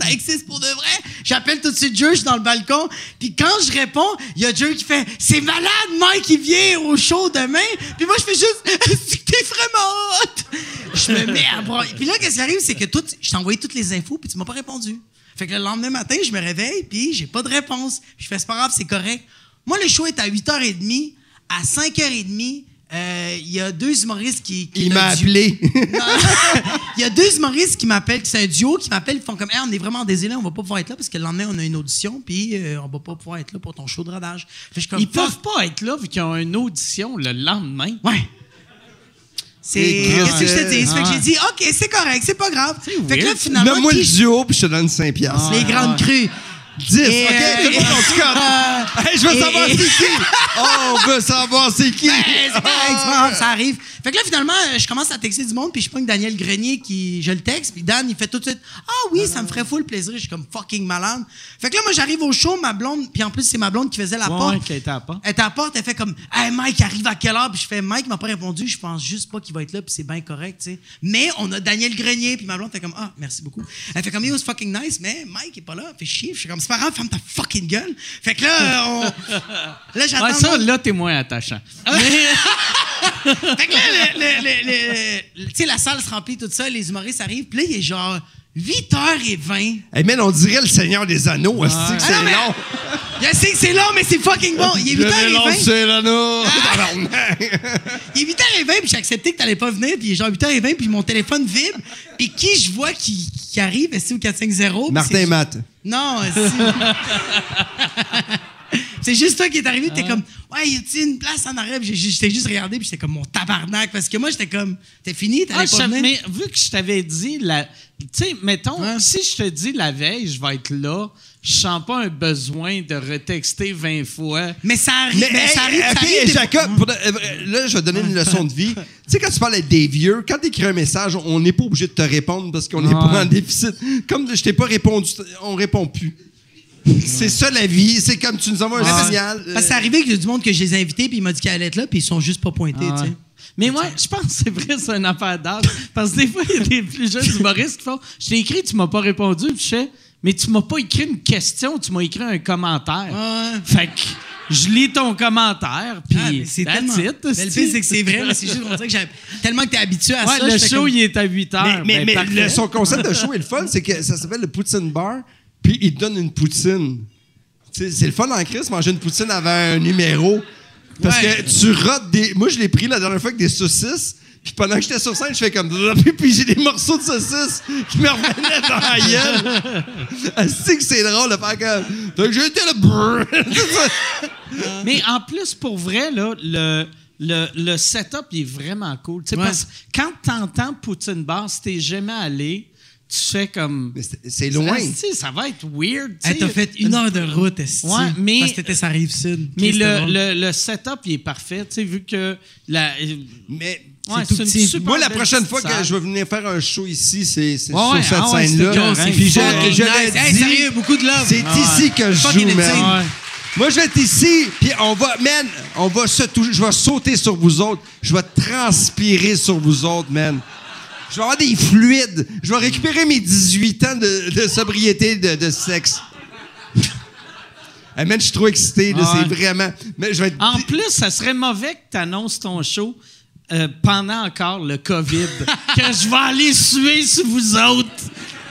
Ça existe pour de vrai. J'appelle tout de suite Joe, je suis dans le balcon. Puis quand je réponds, il y a Joe qui fait C'est malade, Mike, il vient au show demain. Puis moi, je fais juste [laughs] Est-ce que T'es vraiment hot. Je me mets à broyer. Puis là, qu'est-ce qui arrive, c'est que tout, je t'ai envoyé toutes les infos, puis tu m'as pas répondu. Fait que le lendemain matin, je me réveille, puis j'ai pas de réponse. Je fais C'est pas grave, c'est correct. Moi, le show est à 8h30. À 5h30, euh, il y a deux humoristes qui. qui Il m'a appelé. [laughs] il y a deux humoristes qui m'appellent, qui c'est un duo, qui m'appellent, ils font comme, Hey, on est vraiment désolé, on va pas pouvoir être là parce que le lendemain, on a une audition, puis euh, on va pas pouvoir être là pour ton show de rodage. Fait que je suis comme, Ils peuvent pas être là vu qu'ils ont une audition le lendemain. Ouais. C'est. Qu'est-ce que je te dis? Fait que j'ai dit, OK, c'est correct, c'est pas grave. Fait que là, finalement. Donne-moi le qui- duo, puis je te donne 5 piastres. Les grandes crues. 10. OK, tout le monde, on se cote. [laughs] Hey, je veux savoir c'est qui. [laughs] Oh, on veut savoir c'est qui. Ben, c'est correct, grave, ça arrive. Fait que là, finalement, je commence à texter du monde, puis je pogne Daniel Grenier, qui, je le texte, puis Dan, il fait tout de suite Ah oui, ça me ferait full plaisir. Je suis comme fucking malade. Fait que là, moi, j'arrive au show, ma blonde, puis en plus, c'est ma blonde qui faisait la Ouais, porte. qui était à la porte. Elle est à la porte, elle fait comme Hey Mike, arrive à quelle heure? Puis je fais Mike m'a pas répondu, je pense juste pas qu'il va être là, puis c'est bien correct, tu sais. Mais on a Daniel Grenier, puis ma blonde fait comme Ah, merci beaucoup. Elle fait comme Yo, c'est fucking nice, mais Mike est pas là, fait chier. Je suis comme Grave, ferme ta fucking gueule. Fait que là, on. [laughs] Là, j'attends. Ouais, le ça, là, t'es moins attachant. [laughs] Fait que là, le- le- le- la salle se remplit, tout ça, les humoristes arrivent, puis là, il est genre 8h20. Hey, man, on dirait le Seigneur des Anneaux. hostie, que c'est Ah non, mais- long. [laughs] Je sais que c'est long, mais c'est fucking bon. Il est Le 8h20. c'est l'anneau. Il est 8h20, puis j'ai accepté que t'allais pas venir, puis il est genre 8h20, puis mon téléphone vibre. Puis qui je vois qui, qui arrive, est-ce au 450? puis Martin c'est- Matt. Non, c'est. [laughs] C'est juste toi qui est arrivé, t'es comme, ouais, y a-t-il une place en arrière? J'étais juste regardé, puis j'étais comme mon tabarnak. Parce que moi, j'étais comme, t'es fini, Ah, t'allais je pas savais- venir. mais vu que je t'avais dit, la, tu sais, mettons, si je te dis la veille, je vais être là, je sens pas un besoin de retexter 20 fois. Mais ça arrive, mais, hey, ça arrive, ça arrive Jacob, pour euh, là, je vais donner une leçon de vie. [laughs] tu sais, quand tu parles avec des vieux, quand tu écris un message, on n'est pas obligé de te répondre parce qu'on n'est pas en déficit. Comme je t'ai pas répondu, on répond plus. C'est ça la vie. C'est comme tu nous envoies un signal. Parce que c'est arrivé qu'il y a du monde que je les ai invités, puis il m'a dit qu'il allait être là, puis ils sont juste pas pointés, Ah tu sais. Mais moi, je pense que c'est vrai, c'est une affaire d'âge. Parce que des fois, il y a des plus jeunes humoristes qui font Je t'ai écrit, tu m'as pas répondu, puis je fais Mais tu m'as pas écrit une question, tu m'as écrit un commentaire. Ouais. Fait que je lis ton commentaire, puis Ah, c'est tellement. it, Mais le c'est- pire, c'est que c'est vrai, mais c'est juste pour dire que j'avais- tellement que t'es habitué à Ouais, ça. le show, comme- il est à 8 Mais, heures. mais, Ben, mais le- son concept de show est le fun, c'est que ça s'appelle le Poutine Bar, puis il te donne une poutine. C'est le fun en crise, manger une poutine avant un numéro. Parce Ouais. que tu rotes des. Moi, je l'ai pris la dernière fois avec des saucisses. Puis pendant que j'étais sur scène, je fais comme. [laughs] Puis, j'ai des morceaux de saucisses qui me revenaient dans la gueule. [laughs] Asti que c'est drôle de faire comme. Donc le brrr. [laughs] Mais en plus, pour vrai, là, le, le, le setup il est vraiment cool. Ouais. parce que quand t'entends Poutine Bar, si t'es jamais allé, tu fais comme. C'est- c'est loin. Ah, ça va être weird. Hey, sais. t'as fait une heure de route, esti. Ouais, mais- Parce que t'étais sa rive sud. Mais le, le, le setup, il est parfait, tu sais, vu que la. Mais. Ouais, tout c'est une petit. super Moi, la prochaine fois que je vais venir faire un show ici, c'est c'est Ouais, sur cette ah ouais, scène-là. Puis je, fucking je nice. l'ai Hey, dit, sérieux, beaucoup de love. C'est Ah ici que je joue, man. Moi, je vais être ici, puis on va, man, on va se toucher, je vais sauter sur vous autres, je vais transpirer sur vous autres, man. Je vais avoir des fluides, je vais récupérer mes 18 ans de, de sobriété de, de sexe. hey, man, je suis trop excité, là, Ah ouais. c'est vraiment... Mais je vais être... En plus, ça serait mauvais que tu annonces ton show euh, pendant encore le COVID. [laughs] que je vais aller suer sur vous autres.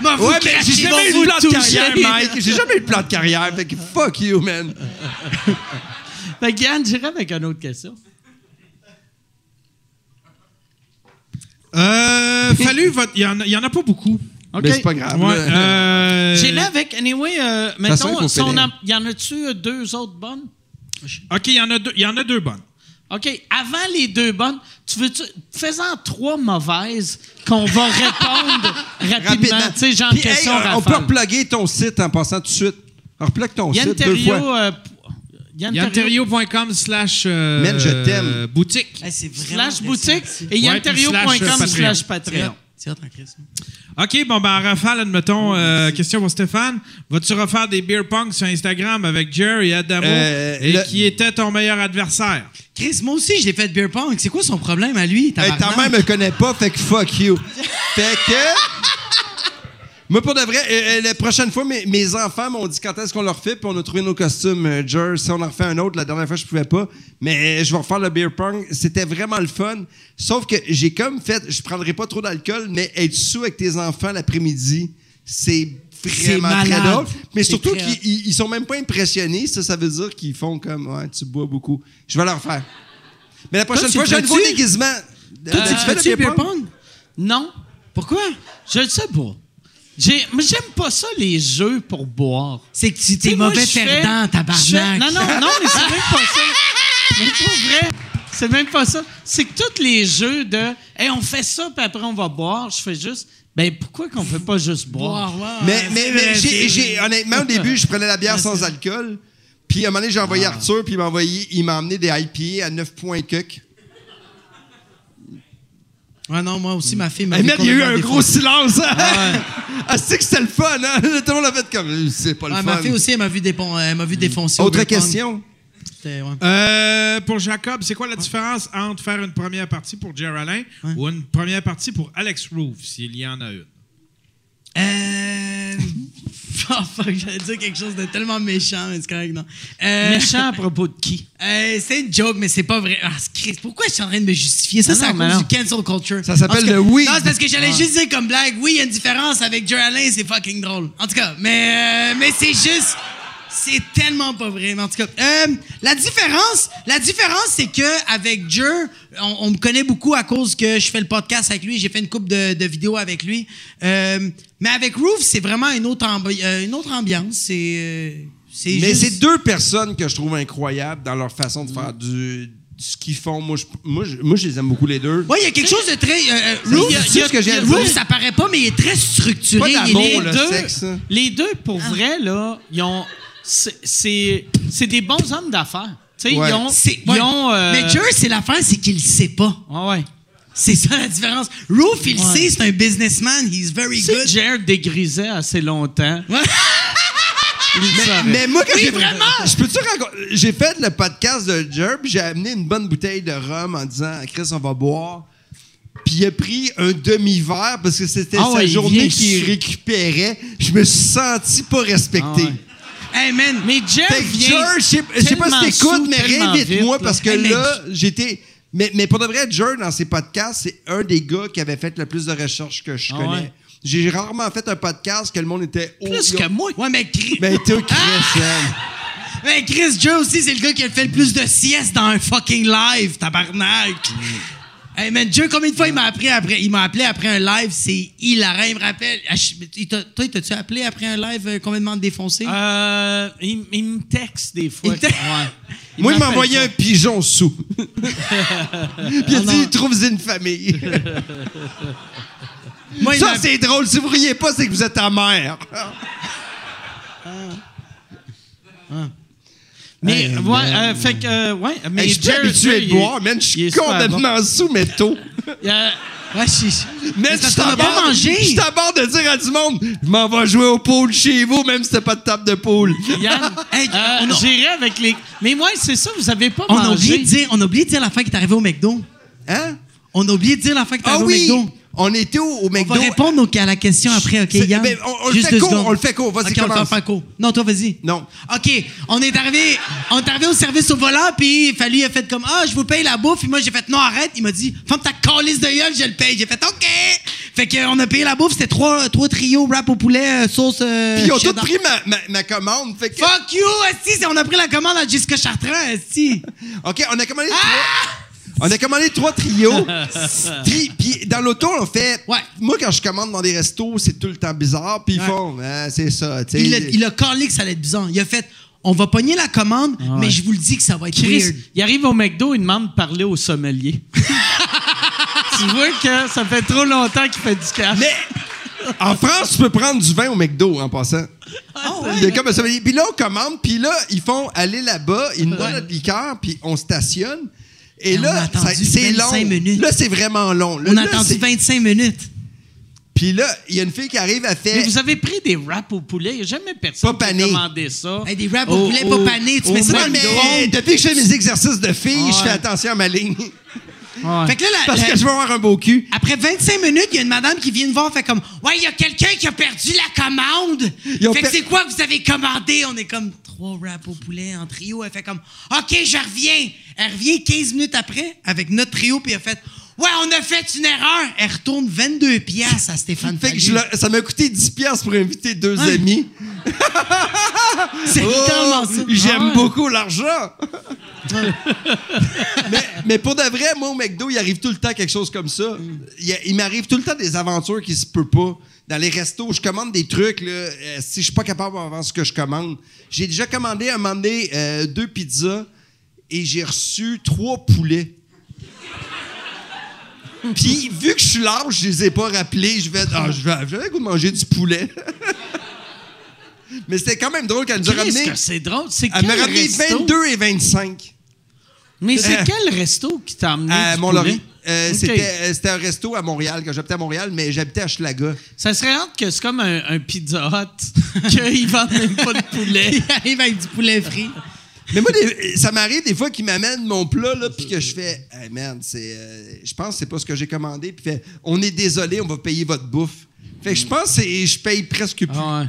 Vous Ouais, mais j'ai jamais eu vous de plan de toucher. carrière, Mike. J'ai jamais eu de plan de carrière, fait que fuck you, man. [laughs] Fait que Yann, j'irai avec une autre question. Euh, [laughs] fallu, votre- il y, en a- il y en a pas beaucoup. OK. Mais c'est pas grave. Ouais, là. euh, J'irai avec, anyway, euh, façon, il si y en a-tu euh, deux autres bonnes? OK, il y, en a deux- y en a deux bonnes. OK, avant les deux bonnes, tu veux-tu. Fais-en trois mauvaises qu'on va répondre [laughs] rapidement. Tu sais, genre Puis, question hey, on peut reploguer ton site en passant tout de suite. Replug ton Yann site deux fois. Terriot. euh, Yann Terriot Yanterio.com slash euh, Man, je t'aime. boutique. Hey, c'est vraiment slash boutique et slash, euh, slash C'est Patreon. C'est. OK, bon, ben, en rafale, admettons, euh, question pour Stéphane. Vas-tu refaire des beer pong sur Instagram avec Jer et Adamo? Euh, et le- qui était ton meilleur adversaire? Chris, moi aussi, je l'ai fait de beer pong. C'est quoi son problème à lui? Ta mère me connaît pas, fait que fuck you. [laughs] fait que. Moi, pour de vrai, euh, euh, la prochaine fois, mes, mes enfants m'ont dit quand est-ce qu'on leur fait, puis on a trouvé nos costumes. Euh, Jer, si on en refait un autre, la dernière fois, je pouvais pas. Mais euh, je vais refaire le beer pong. C'était vraiment le fun. Sauf que j'ai comme fait, je prendrai pas trop d'alcool, mais être sous avec tes enfants l'après-midi, c'est vraiment très drôle. Mais surtout qu'ils ils- sont même pas impressionnés. Ça, ça veut dire qu'ils font comme, ouais, tu bois beaucoup. Je vais leur faire. Mais la prochaine fois, j'ai un nouveau déguisement. Toi, tu fais le beer pong? Non, Pourquoi? je le sais pas. J'ai- mais J'aime pas ça, les jeux pour boire. C'est que tu t'es mauvais perdant, tabarnak. Non, non, non, mais c'est même pas ça. Mais pas vrai. C'est même pas ça. C'est que tous les jeux de Hey, on fait ça, puis après on va boire, je fais juste. Ben pourquoi qu'on fait pas juste boire? Wow, Mais, mais, mais vrai. honnêtement, au début, je prenais la bière sans alcool. Puis à un moment donné, j'ai envoyé Ah. Arthur, puis il m'a envoyé, il m'a emmené des IPA à 9 points cuck. Ouais, non, moi aussi, ma fille m'a Hey, man, il y a eu un gros silence. hein? [laughs] ah, c'est que c'était le fun, hein? [laughs] Tout le monde a fait comme, euh, c'est pas le Ouais, fun. ma fille aussi, elle m'a vu, m'a vu défoncer. au Autre question? Ouais. Euh, pour Jacob, c'est quoi la différence entre faire une première partie pour Jer Alain ou une première partie pour Alex Roof, s'il y en a une? Euh. [laughs] oh fuck, j'allais dire quelque chose de tellement méchant, mais c'est correct, non. Euh, Méchant à propos de qui? [laughs] euh, c'est une joke, mais c'est pas vrai. Ah, Christ, pourquoi je suis en train de me justifier? Ça, Ah c'est à non, mais cause du cancel culture. Ça s'appelle le oui. Non, c'est parce que j'allais juste dire comme blague, oui, il y a une différence avec Joe Allen, c'est fucking drôle. En tout cas, mais, euh, mais c'est juste. C'est tellement pas vrai. Mais en tout cas, euh, la différence, la différence, c'est que avec Jer, on, on me connaît beaucoup à cause que je fais le podcast avec lui. J'ai fait une coupe de, de vidéos avec lui. Euh, mais avec Roof, c'est vraiment une autre, ambi- euh, une autre ambiance. C'est, C'est Mais juste- c'est deux personnes que je trouve incroyables dans leur façon de faire du, ce qu'ils font. Moi je, moi, je, moi, je les aime beaucoup, les deux. Ouais, il y a quelque chose de très. Euh, Roof, c'est ce que j'ai à Roof, ça paraît pas, mais il est très structuré. Pas d'amour, le deux, sexe, hein. les deux, pour Ah. vrai, là, ils ont. C'est- des bons hommes d'affaires. Tu sais, Ouais. ils ont. Ils ont, euh, Mais Jer, c'est l'affaire, c'est qu'il le sait pas. Ouais, ouais. C'est ça la différence. Roof, il Ouais. sait, c'est un businessman. He's very Si good. Jared dégrisait assez longtemps. Ouais. [laughs] saurait. Mais moi, quand Oui, j'ai vraiment! Je peux-tu raconter? J'ai fait le podcast de Jerb, j'ai amené une bonne bouteille de rhum en disant Chris, on va boire. Puis il a pris un demi-verre parce que c'était Ah sa ouais, journée qu'il récupérait. Je me suis senti pas respecté. Ah ouais. Hey, man. Mais. Jer, je sais- pas si t'écoutes, mais réinvite-moi vite, parce que Hey, mais- là, j'étais. Mais, mais pour de vrai, Jer, dans ses podcasts, c'est un des gars qui avait fait le plus de recherches que je Ah connais. ouais? J'ai rarement fait un podcast que le monde était. oh, Plus que moi. Ouais, mais Chris. T'es au Chris, man. Mais Chris Jer aussi, c'est le gars qui a fait le plus de siestes dans un fucking live, tabarnak. Hey man, Jer, combien de fois il m'a appelé après, il m'a appelé après un live, c'est hilarant, il me rappelle. Ah, il Toi, t'as-tu appelé après un live euh, complètement défoncé? Euh, il, il me texte des fois. Il te- Ouais. Moi, il m'a envoyé un pigeon sous. [laughs] Puis il a Ah, dit, non. trouve une famille. [laughs] Moi, il Ça, c'est drôle. Si vous riez pas, c'est que vous êtes ta mère. Mais, Hey, ouais, euh, fait que, euh, ouais, mais Hey, je suis habitué de boire, man. Je suis complètement sous, mais tôt. bon. Euh, Ouais, je- Mais Mais je a pas t'aborde- mangé. Je t'aborde de dire à du monde, je m'en vais jouer au pool chez vous, même si c'était pas de table de pool. Yann, [laughs] Hey, euh, on a- j'irai avec les. Mais moi, c'est ça, vous avez pas On a mangé. oublié de dire, on a oublié de dire la fin qui est arrivée au McDo. Hein? On a oublié de dire la fin qui est Ah arrivée oui! au McDo. On était au, au On McDo? va répondre au- à la question après, OK, Yann? ben, on- on le Juste fait court, on le fait court. Vas-y, OK, on le commence. fait court. Non, toi, vas-y. Non. OK, on est arrivé, on est arrivé au service au volant, puis il fallu, a fait comme, ah, je vous paye la bouffe. Puis moi, j'ai fait, non, arrête. Il m'a dit, ferme ta calice de gueule, je le paye. J'ai fait, OK. Fait qu'on a payé la bouffe, c'était trois, trois trios wrap au poulet, euh, sauce. euh, Puis ils ont tous pris ma, ma, ma commande. Fait que, Fuck you, Esti, on a pris la commande à Jessica Chartrand, Esti. [laughs] OK, on a commandé Ah! trois. On a commandé trois trios. [laughs] Tri- Puis dans l'auto, on fait. Ouais. Moi, quand je commande dans des restos, c'est tout le temps bizarre. Puis ils Ouais. font, Ah, c'est ça. Il a, il a que ça allait être bizarre. Il a fait, on va pogner la commande, mais je vous le dis que ça va être Chris, weird. il arrive au McDo, il demande de parler au sommelier. [laughs] tu vois que ça fait trop longtemps qu'il fait du cash. Mais en France, tu peux prendre du vin au McDo en passant. Ah Il y a comme un sommelier. Puis là, on commande, puis là, ils font aller là-bas, ils nous donnent notre liqueur, puis on stationne. Et là, c'est 25 long. minutes. Là, c'est vraiment long. Là, On a là, attendu c'est- 25 minutes. Puis là, il y a une fille qui arrive, elle Mais fait. vous avez pris des wraps au poulet. Il n'y a jamais personne Pas qui a pané. commandé ça. Hey, des wraps au poulet pas panés, tu mets ça dans le mais depuis que je fais mes exercices de fille, je fais attention à ma ligne. Ouais. Fait que là, la- Parce la- que je veux avoir un beau cul. après 25 minutes, il y a une madame qui vient me voir, fait comme Ouais, il y a quelqu'un qui a perdu la commande. Fait que per- c'est quoi que vous avez commandé? On est comme trois wraps au poulet en trio. Elle fait comme OK, je reviens. Elle revient 15 minutes après avec notre trio, puis elle fait Ouais, on a fait une erreur. Elle retourne 22 piastres à Stéphane Fait que Fallu. je le- ça m'a coûté 10 piastres pour inviter deux Ouais. amis. [laughs] C'est littéralement ça. Oh, J'aime Ah ouais. beaucoup l'argent. [laughs] mais, mais pour de vrai, moi, au McDo, il arrive tout le temps quelque chose comme ça. Il, m'arrive tout le temps des aventures qui se peuvent pas. Dans les restos, je commande des trucs, là, euh, si je suis pas capable d'avoir ce que je commande. J'ai déjà commandé à un moment donné euh, deux pizzas et j'ai reçu trois poulets. [laughs] Puis, vu que je suis large, je les ai pas rappelés. Je vais, ah, je vais, j'avais goût de manger du poulet. [laughs] Mais c'était quand même drôle qu'elle nous a ramené. que c'est drôle. C'est Elle m'a ramené resto? 22 et 25 Mais c'est Euh, quel resto qui t'a amené à Mont-Laurier. Euh, c'était, euh, c'était un resto à Montréal, quand j'habitais à Montréal, mais j'habitais à Schlaga. Ça serait hâte que c'est comme un, un Pizza Hut, [laughs] qu'ils vendent même pas de poulet. [laughs] Il arrive avec du poulet frit. Mais moi, des- ça m'arrive des fois qu'ils m'amènent mon plat, là, puis que je fais, hey man, c'est, euh, je pense que c'est pas ce que j'ai commandé, puis fait, on est désolé, on va payer votre bouffe. Fait que je pense que c'est- je paye presque plus. Ah ouais.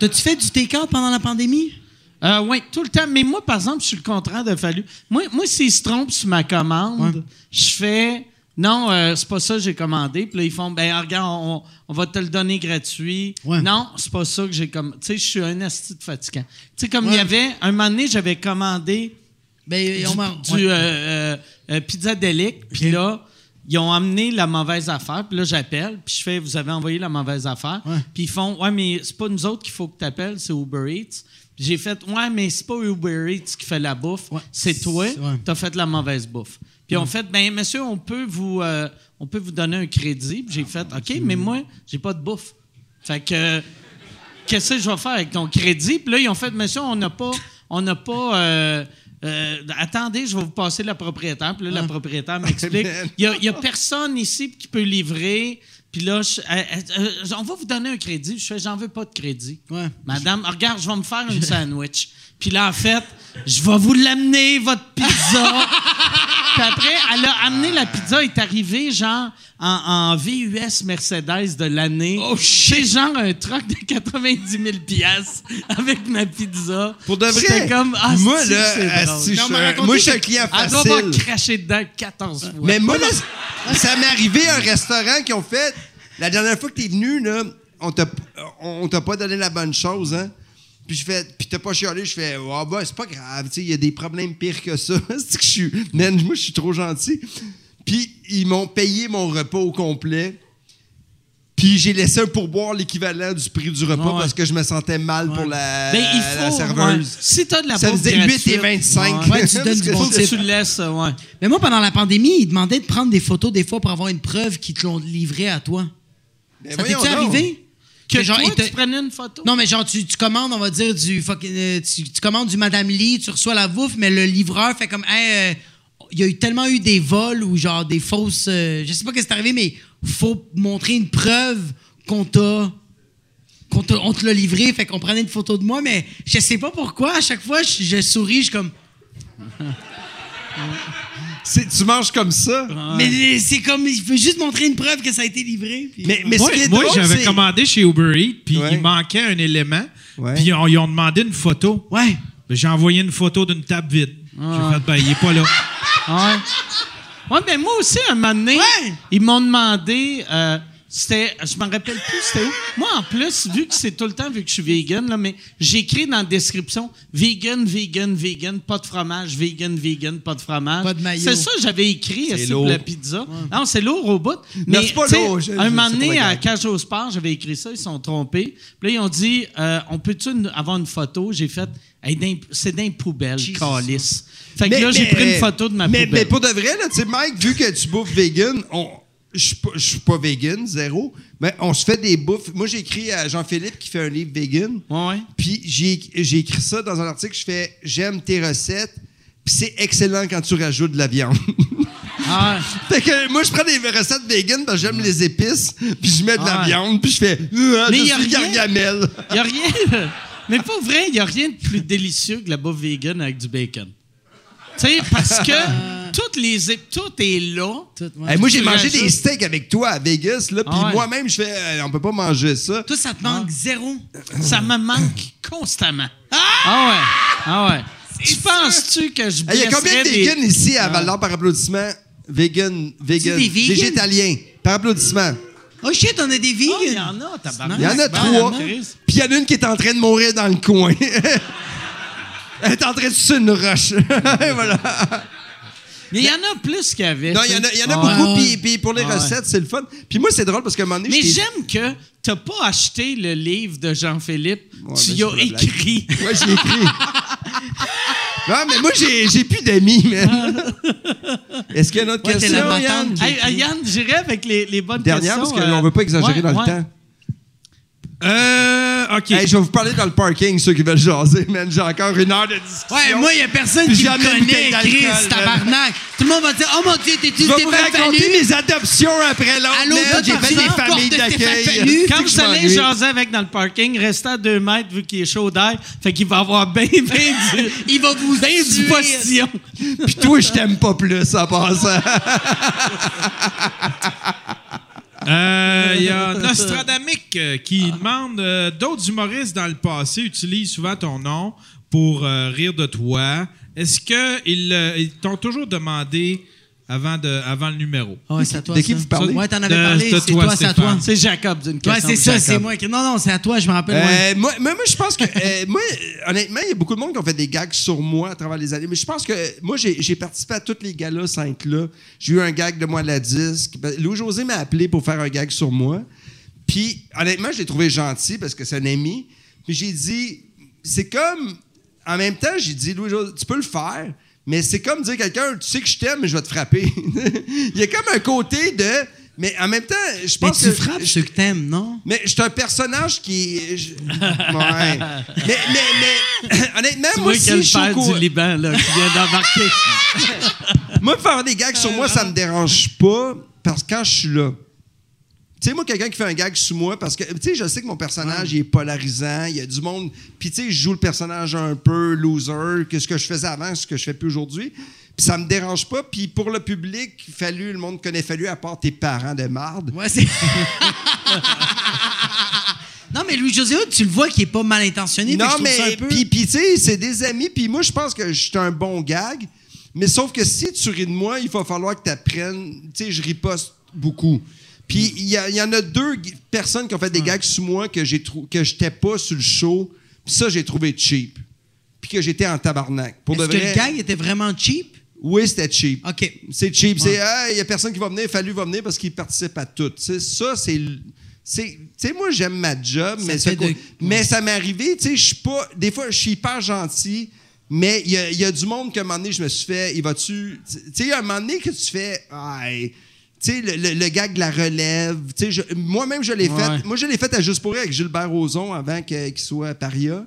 T'as-tu fait du take-out pendant la pandémie? Euh, oui, tout le temps. Mais moi, par exemple, je suis le contraire de Fallu. Moi, moi s'ils se trompent sur ma commande, je fais non, euh, c'est pas ça que j'ai commandé. Puis là, ils font ben regarde, on, on va te le donner gratuit. Ouais. Non, c'est pas ça que j'ai commandé. Tu sais, je suis un asti de fatigant. Tu sais, comme il Ouais. y avait, un moment donné, j'avais commandé Ben, du, on du, euh, pizza delic. Puis là, ils ont amené la mauvaise affaire. Puis là, j'appelle. Puis je fais, vous avez envoyé la mauvaise affaire. Puis ils font, ouais, mais c'est pas nous autres qu'il faut que tu appelles, c'est Uber Eats. J'ai fait, ouais, mais c'est pas Uber Eats qui fait la bouffe, Ouais. c'est toi, C'est- ouais. t'as fait la mauvaise bouffe. Puis on fait, ben monsieur, on peut vous, euh, on peut vous donner un crédit. Puis j'ai fait, OK, mais moi, j'ai pas de bouffe. Fait que, qu'est-ce que je vais faire avec ton crédit? Puis là, ils ont fait, monsieur, on n'a pas, on n'a pas, euh, euh, attendez, je vais vous passer la propriétaire. Puis là, la propriétaire [laughs] m'explique, Man. il n'y a, personne ici qui peut livrer. Puis là, je- euh, euh, on va vous donner un crédit. Je fais, j'en veux pas de crédit. Ouais. Madame, regarde, je vais me faire une [laughs] sandwich. Puis là, en fait, je vais vous l'amener, votre pizza. Puis après, elle a amené la pizza, elle est arrivée genre en, en VUS Mercedes de l'année. Oh shit! genre un truck de 90 000 piastres avec ma pizza. Pour de vrai? Comme, ah, moi, là, c'est asti, drôle. Non, mais moi, je suis un client Elle doit avoir facile. craché dedans 14 fois. Mais moi, là, ça m'est arrivé à un restaurant qui ont fait. La dernière fois que t'es venu, là, on t'a, on t'a pas donné la bonne chose, hein? Puis je fais, puis t'as pas chialé, je fais, ah ben, c'est pas grave, tu sais, il y a des problèmes pires que ça. [laughs] c'est que je suis, man, moi, je suis trop gentil. Puis ils m'ont payé mon repas au complet. Puis j'ai laissé un pourboire l'équivalent du prix du repas ouais. parce que je me sentais mal pour la, Ben, il la faut, serveuse. ouais. Si t'as de la Ça faisait 8 gratuite, et 25. ouais. Ouais, tu donnes [laughs] du bon que tu le laisses, euh, ouais. Mais moi, pendant la pandémie, ils demandaient de prendre des photos des fois pour avoir une preuve qu'ils te l'ont livré à toi. Ben, ça t'est-tu arrivé? Que genre, toi, ils te- tu prenais une photo? Non, mais genre, tu, tu commandes, on va dire, du fucking. euh, tu, tu commandes du Madame Lee, tu reçois la bouffe, mais le livreur fait comme. Hey, euh, il y a eu tellement eu des vols ou genre des fausses. euh, je sais pas ce qui est arrivé, mais faut montrer une preuve qu'on t'a. qu'on t'a- on te l'a livré, fait qu'on prenait une photo de moi, mais je sais pas pourquoi, à chaque fois, je, je souris, je suis comme. C'est- Tu manges comme ça? Mais c'est comme. Il veut juste montrer une preuve que ça a été livré. puis- Mais, mais moi, ce qui est moi, drôle, j'avais c'est- commandé chez Uber Eats, puis Ouais. il manquait un élément. Ouais. Puis on- ils ont demandé une photo. Ouais. J'ai envoyé une photo d'une table vide. Ah. J'ai fait, ben, il est pas là. Ouais. Ouais, mais moi aussi, un moment donné, Ouais. ils m'ont demandé. euh, c'était, je me rappelle plus c'était où. Moi, en plus, vu que c'est tout le temps, vu que je suis vegan, là, mais j'écris dans la description vegan, vegan, vegan, pas de fromage, vegan, vegan, pas de fromage. Pas de maillot. C'est ça que j'avais écrit lourd. la pizza. Non, c'est lourd au bout. Non, Mais c'est pas lourd, je- un je- moment donné, à. Cage au Sport, j'avais écrit ça, ils sont trompés. Puis là, ils ont dit euh, on peut-tu avoir une photo? J'ai fait Hey, c'est d'un poubelle, calice. Fait que là, j'ai pris une photo de ma mais, poubelle. Mais pour de vrai, là, tu sais, Mike, vu que tu bouffes vegan, on. Je suis pas- je suis pas vegan, zéro. Mais on se fait des bouffes. Moi, j'ai écrit à Jean-Philippe qui fait un livre vegan. Ouais. Puis j'ai écrit ça dans un article. Je fais J'aime tes recettes. Puis c'est excellent quand tu rajoutes de la viande. [laughs] Ah, fait que moi, je prends des recettes vegan parce que j'aime les épices. Puis je mets de la Ouais. viande. Puis je fais Ah, Mais Je y a suis rien. Gargamel. Il a rien. Mais pas vrai, il n'y a rien de plus délicieux que la bouffe vegan avec du bacon. Tu sais, parce que toutes les, tout est là. Tout, ouais. Hey, moi, j'ai mangé rajoutes- des steaks avec toi à Vegas. Là, puis Ah ouais. moi-même, je fais euh, On peut pas manger ça. Toi, ça te manque zéro. Ça me manque constamment. Ah ouais. Ah ouais. Tu penses-tu que je Il y a combien de des- vegans ici à Val d'Or par applaudissement? Vegan, vegan, des vegans? végétalien, par applaudissement. Oh shit, on a des Ah, Il y vegans. en a, tabarnak. Il y en a trois. Puis il y en a une qui est en train de mourir dans le coin. [laughs] Elle est en train de sucer une roche. [laughs] voilà. Mais il y en a plus qu'il y avait. Non, il y en a, il y en a Ah ouais. beaucoup. Puis, puis pour les Ah ouais. recettes, c'est le fun. Puis moi, c'est drôle parce qu'à un moment donné, Mais j'aime que t'as pas acheté le livre de Jean-Philippe. Ouais, tu y as écrit. [laughs] Ouais, j'ai écrit. non, mais moi, j'ai, plus d'amis, man. [laughs] Est-ce qu'il y a une autre Ouais, question, Yann? Hey, Yann, j'irai avec les, les bonnes Dernière, questions. parce qu'on euh, ne veut pas exagérer ouais, dans ouais. le temps. Euh, OK. Hey, je vais vous parler dans le parking, ceux qui veulent jaser, man. J'ai encore une heure de discussion. Ouais, moi, il n'y a personne Puis qui me connaît, Chris, tabarnak. Tout le monde va dire Oh mon Dieu, t'es-tu Je vais vous raconter Fallu? mes adoptions après l'autre. Allô, J'ai fait des familles d'accueil. Quand vous je allez jaser avec dans le parking, restez à deux mètres vu qu'il est chaud d'air. Fait qu'il va avoir bien, bien du, [laughs] Il va vous bien du postillon. Puis toi, je t'aime pas plus en passant. [laughs] Euh, Il y a [laughs] Nostradamic euh, qui demande euh, d'autres humoristes dans le passé utilisent souvent ton nom pour euh, rire de toi. Est-ce qu'ils euh, ils t'ont toujours demandé avant, de, avant le numéro? Ah ouais, c'est à toi. De qui ça. vous parlez? Ouais, t'en avais De- parlé. de C'est toi, toi, c'est à toi. C'est Jacob d'une question. Ouais, c'est de ça, c'est moi. qui- Non, non, c'est à toi, je me rappelle. Euh, moi, moi, moi, je pense que. euh, [laughs] moi, honnêtement, il y a beaucoup de monde qui ont fait des gags sur moi à travers les années. Mais je pense que. Moi, j'ai participé à tous les galas 5 là. J'ai eu un gag de moi à la disque. Ben, Louis-José m'a appelé pour faire un gag sur moi. Puis, honnêtement, je l'ai trouvé gentil parce que c'est un ami. Puis j'ai dit. c'est comme. En même temps, j'ai dit, Louis, tu peux le faire, mais c'est comme dire à quelqu'un, tu sais que je t'aime, mais je vais te frapper. [laughs] Il y a comme un côté de. Mais en même temps, je Mais pense tu que. frappes je- ceux que t'aimes, non? mais je suis un personnage qui. je- ouais. Mais, mais, mais [laughs] honnêtement, moi moi aussi, le je suis au du Liban là, qui vient d'embarquer. [laughs] Moi, faire des gags sur moi, ça me dérange pas parce que quand je suis là. Tu sais, moi, quelqu'un qui fait un gag sur moi, parce que, tu sais, je sais que mon personnage, il est polarisant, il y a du monde. Puis, tu sais, je joue le personnage un peu loser, que ce que je faisais avant, ce que je fais plus aujourd'hui. Puis, ça me dérange pas. Puis, pour le public, fallu, le monde connaît fallu, à part tes parents de marde. Ouais, c'est. [laughs] non, mais Louis-José tu le vois qu'il est pas mal intentionné. Non, mais un peu- puis, puis, tu sais, c'est des amis. Puis moi, je pense que je suis un bon gag. Mais sauf que si tu ris de moi, il va falloir que tu apprennes. Tu sais, je riposte beaucoup. Puis il y, a- il y en a deux personnes qui ont fait des gags sur moi que j'ai que j'étais pas sur le show. Puis ça, j'ai trouvé cheap. Puis que j'étais en tabarnak. Pour de Est-ce que vrai. le gag était vraiment cheap? Oui, c'était cheap. OK. C'est cheap. C'est, il y a personne qui va venir, fallu va venir parce qu'il participe à tout. Tu sais, ça, c'est. Tu sais, moi, j'aime ma job, mais, de- mais ça m'est arrivé, tu sais, je suis pas. Des fois, je suis hyper gentil, mais il y a, il y a du monde qu'à un moment donné, je me suis fait, il va-tu. Tu sais, à un moment donné que tu fais. Sais, le, le- le gag de la relève. Moi-même, je l'ai Ouais. fait. Moi, je l'ai fait à Juste pour avec Gilbert Rozon avant qu'il soit à Paria.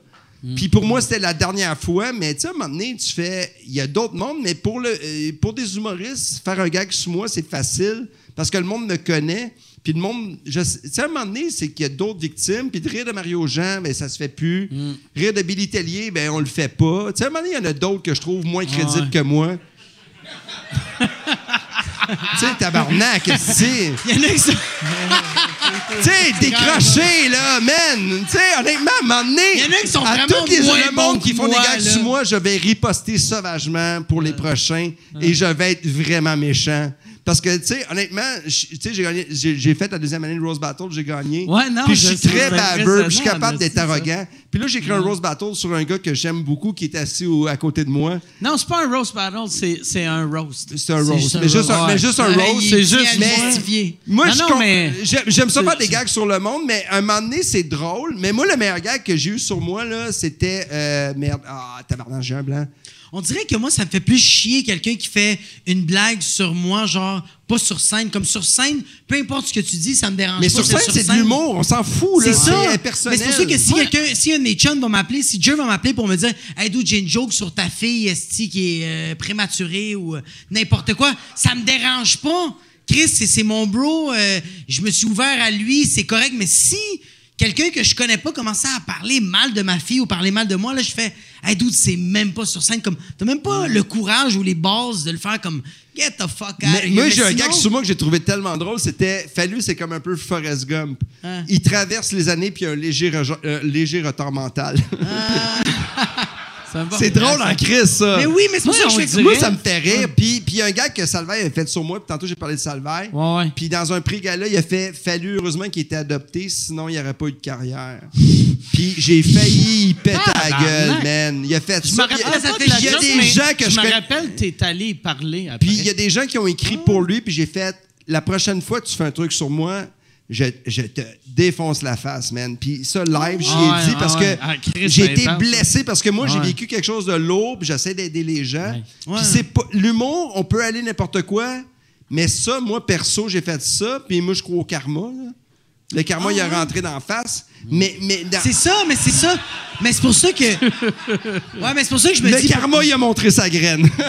Puis pour moi, c'était la dernière fois, mais tu sais, à un moment donné, tu fais. Il y a d'autres mondes, mais pour, le, euh, pour des humoristes, faire un gag sur moi, c'est facile parce que le monde me connaît. Puis le monde. Tu sais, à un moment donné, c'est qu'il y a d'autres victimes. Puis de rire de Mario Jean, ben, ça se fait plus. Rire de Billy Tellier, ben, on le fait pas. Tu sais, à un moment donné, il y en a d'autres que je trouve moins crédibles que moi. [laughs] tu sais, tabarnak, [laughs] c'est? Il y en a qui sont- Tu sais, décroché, là, man. Tu sais, honnêtement, à un moment donné, Il y en a qui sont à tous les le monde qui font des gags là. sur moi, je vais riposter sauvagement pour les prochains et je vais être vraiment méchant. Parce que, tu sais, honnêtement, je- tu sais, j'ai gagné- j'ai j'ai fait la deuxième année de Rose Battle, j'ai gagné. Ouais, non, Puis je je suis très baveux, puis je suis capable d'être arrogant. Puis là, j'ai écrit un Rose Battle sur un gars que j'aime beaucoup qui est assis au- à côté de moi. Non, c'est pas un roast battle, c'est, c'est un roast. C'est un roast. Mais juste un, roast. mais juste un roast. c'est est juste moi. Moi, mais- j'ai- j'aime ça faire des gags sur le monde, mais un moment donné, c'est drôle. Mais moi, le meilleur gag que j'ai eu sur moi, là, c'était. euh, merde. Ah, tabarnak, j'ai un blanc. On dirait que moi, ça me fait plus chier quelqu'un qui fait une blague sur moi, genre, pas sur scène. Comme sur scène, peu importe ce que tu dis, ça me dérange Mais pas. sur scène, c'est de l'humour. On s'en fout, là. C'est ça. Mais impersonnel. c'est pour ça que si quelqu'un, si un de mes chums va m'appeler, si Joe va m'appeler pour me dire, hey, dude, j'ai une joke sur ta fille, esti, qui est euh, prématurée ou euh, n'importe quoi, ça me dérange pas. Chris, c'est c'est mon bro, euh, je me suis ouvert à lui, c'est correct. Mais si quelqu'un que je connais pas commençait à parler mal de ma fille ou parler mal de moi, là, je fais, hey, dude, c'est même pas sur scène. Comme, t'as même pas le courage ou les bases de le faire comme, get the fuck out. Mais of here. moi, j'ai un gag sur moi que j'ai trouvé tellement drôle. C'était. Fallu, c'est comme un peu Forrest Gump. Hein? Il traverse les années puis il a un léger, euh, léger retard mental. Bon- [laughs] c'est drôle en crise, ça. Mais oui, mais c'est pour Moi, ça que je fais Moi, ça me fait rire. Puis il y a un gag que Salvaire a fait sur moi. Puis tantôt, j'ai parlé de Salvaire. Ouais, ouais. Puis dans un prix gala, il a fait Fallu, heureusement qu'il était adopté, sinon il n'y aurait pas eu de carrière. [laughs] Puis j'ai failli y péter la gueule, man. Il a fait Je me ça. il y a- des gens que je je me rappelle, t'es allé parler après. Puis il y a des gens qui ont écrit pour lui, puis j'ai fait la prochaine fois que tu fais un truc sur moi, je, je te défonce la face, man. Puis ça, live, j'y ai Ah dit ah parce que Ah, j'ai été blessé parce que moi, j'ai vécu quelque chose de lourd, puis j'essaie d'aider les gens. Ouais. Puis c'est pas. L'humour, on peut aller n'importe quoi, mais ça, moi, perso, j'ai fait ça, puis moi, je crois au karma. là. Le karma, il est rentré d'en face. Mais, mais dans- C'est ça, mais c'est ça. Mais c'est pour ça que. [laughs] Ouais, mais c'est pour ça que je me le dis. karma, il a montré sa graine. [laughs]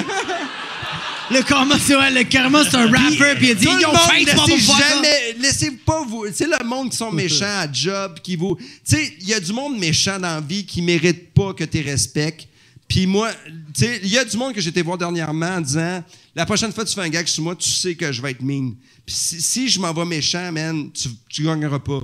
Le karma, c'est ouais, le karma, c'est un rapper, puis il a dit Yo, fight, laissez jamais, laissez pas vous, tu sais le monde qui sont méchants à job, qui vous, tu sais, il y a du monde méchant dans la vie qui mérite pas que tu respectes. Puis moi, tu sais, il y a du monde que j'étais voir dernièrement en disant, la prochaine fois que tu fais un gag sur moi, tu sais que je vais être mean. Puis si, si je m'en vais méchant, man, tu, tu gagneras pas.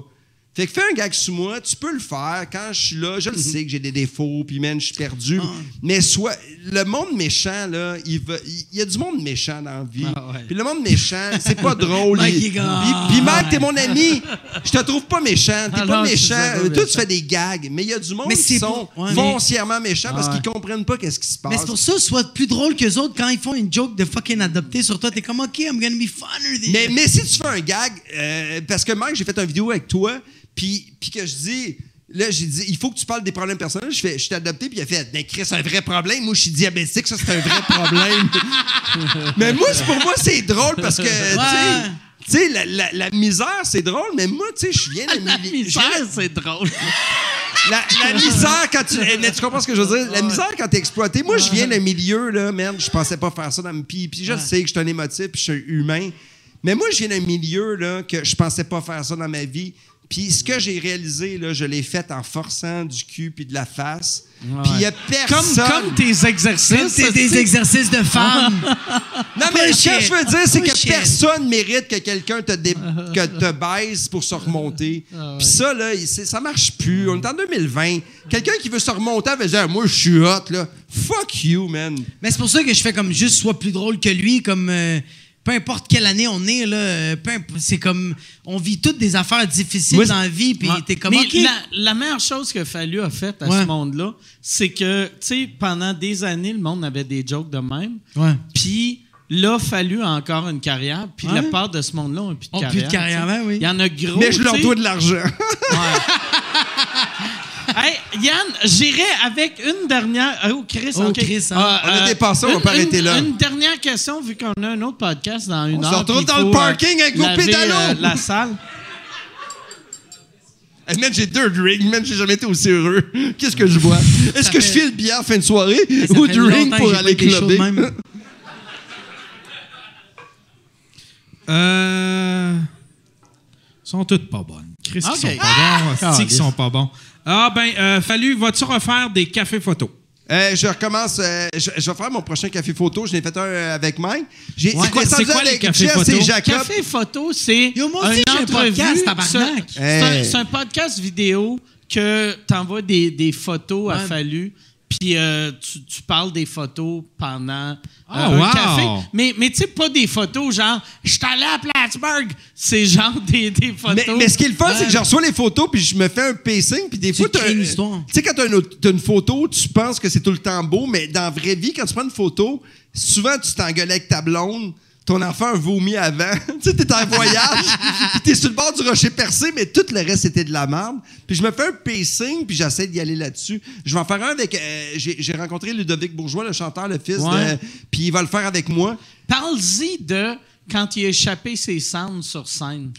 Fait que fais un gag sur moi, tu peux le faire quand je suis là. Je le sais que j'ai des défauts, puis man, je suis perdu. Mais soit le monde méchant là, il va, il il y a du monde méchant dans la vie. Ah ouais. Puis le monde méchant, c'est pas [laughs] drôle. Mike, Il- puis, Mike, t'es mon ami. Je te trouve pas méchant. T'es Ah pas non, méchant. Toi, tu fais des gags. Mais il y a du monde Mais qui sont ouais. foncièrement méchants parce Ah ouais. qu'ils comprennent pas qu'est-ce qui se passe. Mais c'est pour ça, sois plus drôle qu'eux autres quand ils font une joke de fucking adopté sur toi. T'es comme, OK, I'm gonna be funner. Mais, mais si tu fais un gag, euh, parce que Mike, j'ai fait une vidéo avec toi, puis, puis que je dis, Là, j'ai dit, il faut que tu parles des problèmes personnels. Je fais, je t'ai adopté, puis il a fait, ben, Chris, c'est un vrai problème. Moi, je suis diabétique, ça, c'est un vrai problème. [laughs] mais moi, pour moi, c'est drôle parce que, tu sais, tu sais, la, la- la misère, c'est drôle, mais moi, tu sais, je viens de [laughs] La misère, c'est drôle. [laughs] la, la misère quand tu. eh, mais tu comprends ce que je veux dire? La misère quand t'es exploité. Moi, je viens d'un milieu, là, man. Je pensais pas faire ça dans Puis, puis je sais que je suis un émotif, puis je suis humain. Mais moi, je viens d'un milieu, là, que je pensais pas faire ça dans ma vie. Puis ce que j'ai réalisé, là, je l'ai fait en forçant du cul puis de la face. Puis il y a Comme, personne. comme tes exercices. C'est des tu sais. exercices de femmes. [laughs] Non, mais ce que je veux dire, c'est que personne mérite que quelqu'un te, dé- [laughs] que te baise pour se remonter. Ah, Puis ça, là, ça marche plus. On est en 2020. Quelqu'un qui veut se remonter va dire Moi, je suis hot, là. Fuck you, man. Mais c'est pour ça que je fais comme juste soit plus drôle que lui, comme euh, peu importe quelle année on est là, euh, c'est comme on vit toutes des affaires difficiles Moi, dans la vie, puis Ouais. t'es comme Mais ok. la, la meilleure chose que Fallu a faite à Ouais. ce monde-là, c'est que, tu sais, pendant des années, le monde avait des jokes de même. Ouais. Puis là, Fallu a encore une carrière. Puis Ouais. la part de ce monde-là n'a plus de Ont carrière. plus de carrière, ben oui. Il y en a gros. mais je leur dois de l'argent. [laughs] Yann, j'irai avec une dernière. Oh, Chris, Oh. Chris, hein. Ah, On a euh, dépassé, on va pas arrêter là. Une dernière question, vu qu'on a un autre podcast dans une On se heure. retrouve puis dans il le faut, parking avec vos laver, pédalos. euh, la salle. [laughs] Hey, man, j'ai deux drinks, man, j'ai jamais été aussi heureux. [laughs] Qu'est-ce que je bois? [laughs] Est-ce que je fait- file bière fin de soirée Ça ou drink pour aller clubber? Euh. sont toutes pas bonnes. Chris, Ok. qui sont pas bons. Ah, qui sont pas bons. Ah, ben, euh, fallu, vas-tu refaire des cafés photos? Euh, je recommence. euh, je, je vais faire mon prochain café photo. Je l'ai fait un euh, avec Mike. J'ai Ouais. c'est quoi, C'est quoi les cafés Jacob? Café photo, c'est Yo, moi aussi, une j'ai un podcast, tabarnak. C'est c'est un, Hey. c'est un podcast vidéo que tu envoies des, des photos à. Fallu, puis euh, tu, tu parles des photos pendant euh, un wow. café. Mais, mais tu sais, pas des photos genre « Je suis allé à Plattsburgh ». C'est genre des, des photos... Mais, mais ce qui est le fun, c'est que je reçois les photos puis je me fais un pacing puis des fois crées une un- histoire. Tu sais quand t'as une, autre- t'as une photo, tu penses que c'est tout le temps beau, mais dans la vraie vie, quand tu prends une photo, souvent tu t'engueules avec ta blonde. Ton enfant a vomi avant. [laughs] tu sais, t'es en voyage, puis t'es sur le bord du rocher percé, mais tout le reste c'était de la merde. Puis je me fais un pacing, puis j'essaie d'y aller là-dessus. Je vais en faire un avec. euh, j'ai, rencontré Ludovic Bourgeois, le chanteur, le fils Ouais. de. Puis il va le faire avec moi. Parle-y de quand il a échappé ses cendres sur scène.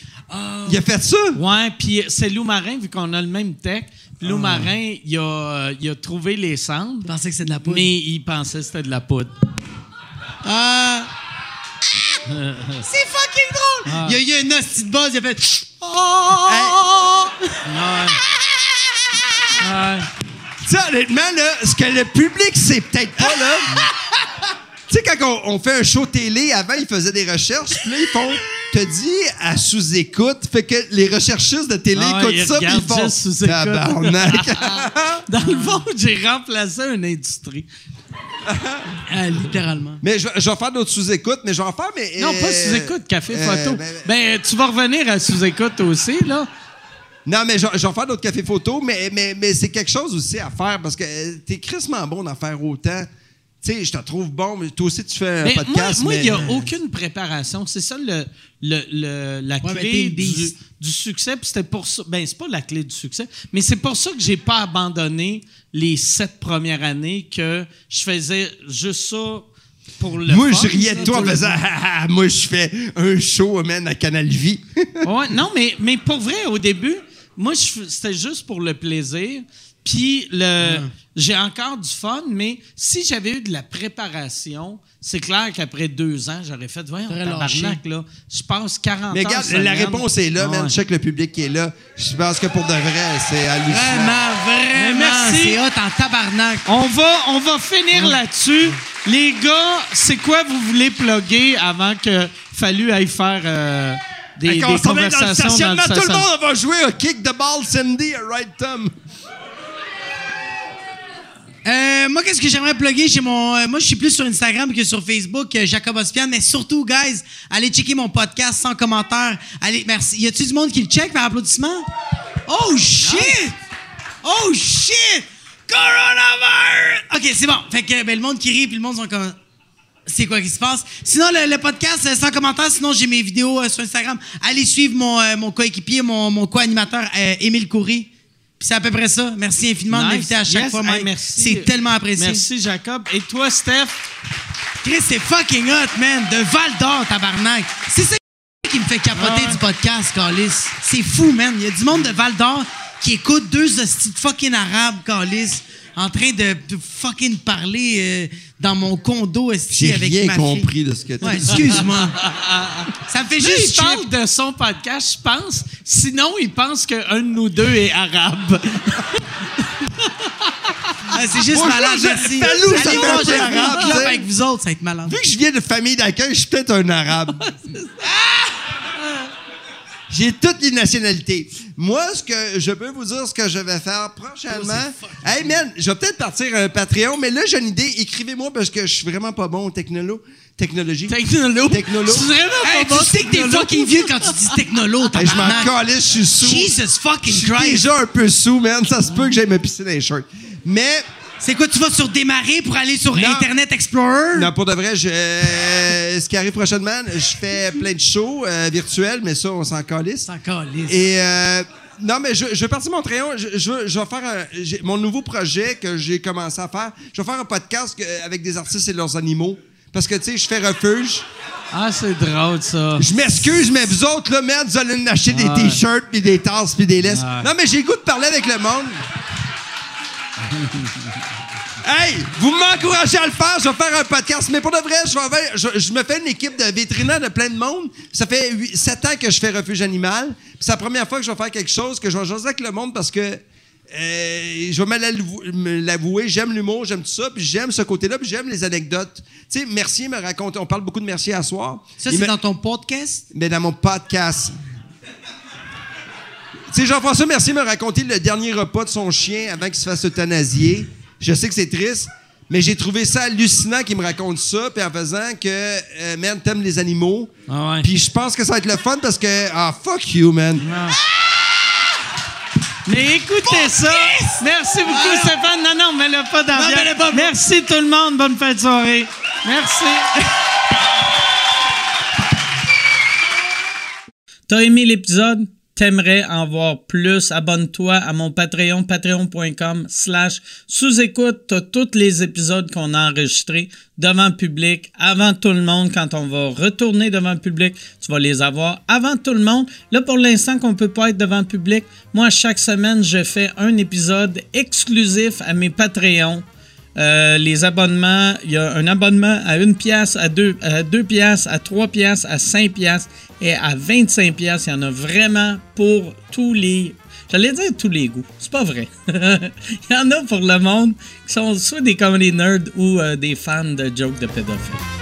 Il a fait ça? Ouais, puis c'est Lou Marin, vu qu'on a le même tech. Puis Ah. Lou Marin, il a, euh, il a trouvé les cendres, Je pensais que c'était de la poudre. mais il pensait que c'était de la poudre. Ah. [laughs] C'est fucking drôle! Ah. Il y a eu un hostie de buzz, il a fait. Oh! Ouais. Tu sais, honnêtement, là, ce que le public sait peut-être pas, là. tu sais, quand on, on fait un show télé, avant, ils faisaient des recherches, puis là, ils font. Te dit à sous-écoute, fait que les recherchistes de télé Ah écoutent ils ça, puis ils font. Tabarnak. [laughs] Dans le fond, j'ai remplacé une industrie. [laughs] Ah, littéralement. mais je, je vais faire d'autres sous-écoutes, mais je vais en faire, mais. Non, pas euh, sous-écoute, café euh, photo. ben, Ben, tu vas revenir à sous-écoute aussi, là. Non, mais je, je vais faire d'autres cafés photos, mais, mais, mais c'est quelque chose aussi à faire parce que euh, t'es crissement bon d'en faire autant. Tu sais, je te trouve bon, mais toi aussi, tu fais un Ben, podcast. moi, il mais- n'y a aucune préparation. C'est ça le, le, le- la Ouais, mais clé du, succès. Puis c'était pour ça. Ben, c'est pas la clé du succès, mais c'est pour ça que j'ai pas abandonné les sept premières années que je faisais juste ça pour le Moi, fun, je riais de toi en faisant Ah, [laughs] ah, ah, Moi, je fais un show, man, à Canal Vie. [laughs] Ouais, non, mais, mais pour vrai, au début, moi, c'était juste pour le plaisir. Puis le, j'ai encore du fun, mais si j'avais eu de la préparation, c'est clair qu'après deux ans, j'aurais fait, voyons, tabarnak, là, je passe 40 Mais regarde, la réponse est là, man. ouais. Check le public qui est là. Je pense que pour de vrai, c'est hallucinant. Vraiment, vraiment. merci. C'est hot en tabarnak. On va, on va finir là-dessus. Les gars, c'est quoi vous voulez plugger avant que fallu aille faire euh, des, des va dans le conversations dans le stationnement, tout le stationnement? monde va jouer à Kick the Ball Cindy à Right Tom? Euh, moi, qu'est-ce que j'aimerais plugger? Chez mon. euh, moi, je suis plus sur Instagram que sur Facebook, euh, Jacob Ospian, mais surtout, guys, allez checker mon podcast sans commentaire. Allez, merci. Y a-tu du monde qui le check par applaudissement? Oh shit! Oh shit! Coronavirus! Ok, c'est bon. Fait que ben, le monde qui rit, puis le monde sont comme. C'est quoi qui se passe? Sinon, le, le podcast, euh, sans commentaire, sinon j'ai mes vidéos euh, sur Instagram. Allez suivre mon, euh, mon coéquipier, mon, mon co-animateur, euh, Émile Coury. C'est à peu près ça. Merci infiniment de m'inviter à chaque Yes. fois, Hey, merci. C'est tellement apprécié. Merci, Jacob. Et toi, Steph? Chris, c'est fucking hot, man. De Val d'Or, tabarnak. C'est ça qui me fait capoter Ah. du podcast, Calis. C'est fou, man. Il y a du monde de Val d'Or qui écoute deux hosties de fucking arabes, Calis, en train de de fucking parler euh, dans mon condo, hostie, J'ai avec rien compris de ce que tu Ouais, dis. excuse-moi. [laughs] ça me fait Lui, il juste chip. parle de son podcast, je pense. Sinon, il pense qu'un de nous deux est arabe. [laughs] Ah, c'est juste Bonjour, malade, je- merci. Salut, ça fait un peu arabe, avec vous autres, ça va être malade. Vu que je viens de famille d'accueil, je suis peut-être un arabe. [laughs] J'ai toutes les nationalités. Moi, ce que je peux vous dire, ce que je vais faire prochainement. hey man, je vais peut-être partir un Patreon, mais là j'ai une idée. Écrivez-moi parce que je suis vraiment pas bon en technolo, technologie. Technolo? Technolo. C'est vraiment Hey, pas bon, tu sais que t'es fucking vieux quand tu dis technolo, Hey, je m'en calais, je suis sous. Jesus Je fucking suis Christ. déjà un peu sous, man. Ça se peut que j'aille me pisser dans les shirts. Mais C'est quoi, tu vas sur démarrer pour aller sur Non. Internet Explorer? Non, pour de vrai, je, euh, ce qui arrive prochainement, je fais plein de shows euh, virtuels, mais ça, on s'en calisse. C'est encore lisse. Et euh, non, mais je, je vais partir mon Patreon. Je, je, veux- je vais faire un- mon nouveau projet que j'ai commencé à faire. Je vais faire un podcast avec des artistes et leurs animaux. Parce que, tu sais, je fais refuge. Ah, c'est drôle, ça. Je m'excuse, mais vous autres, là, merde, vous allez nous acheter des t-shirts, puis des tasses, puis des laisses. Non, mais j'ai le goût de parler avec le monde. Hey, vous m'encouragez à le faire, je vais faire un podcast. Mais pour de vrai, je, vais avoir- je, je me fais une équipe de vétérinaires de plein de monde. Ça fait 7 ans que je fais refuge animal. C'est la première fois que je vais faire quelque chose, que je vais jaser avec le monde parce que euh, je vais me l'avou- me l'avouer, j'aime l'humour, j'aime tout ça, puis j'aime ce côté-là, puis j'aime les anecdotes. Tu sais, Mercier me raconte, on parle beaucoup de Mercier à soir. Ça, c'est me- dans ton podcast? mais dans mon podcast. Sais, Jean-François Mercier m'a raconté le dernier repas de son chien avant qu'il se fasse euthanasier. Je sais que c'est triste, mais j'ai trouvé ça hallucinant qu'il me raconte ça, puis en faisant que, euh, man, t'aimes les animaux. Ah ouais. Puis je pense que ça va être le fun parce que, ah, fuck you, man. Mais écoutez ça. Merci beaucoup, Stéphane. Non, non, mets-le pas dans Non, pas. Merci tout le monde. Bonne fin de soirée. Merci. [laughs] T'as aimé l'épisode? T'aimerais en voir plus? Abonne-toi à mon Patreon, patreon.com slash sous-écoute. T'as tous les épisodes qu'on a enregistrés devant le public, avant tout le monde. Quand on va retourner devant le public, tu vas les avoir avant tout le monde. Là, pour l'instant qu'on peut pas être devant le public, moi, chaque semaine, je fais un épisode exclusif à mes Patreons. Euh, les abonnements, il y a un abonnement à 1 pièce, à 2 à deux pièces, à 3 pièces, à 5 pièces et à 25 pièces. Il y en a vraiment pour tous les J'allais dire tous les goûts. C'est pas vrai. [laughs] il y en a pour le monde qui sont soit des comedy nerds ou euh, des fans de jokes de pédophiles.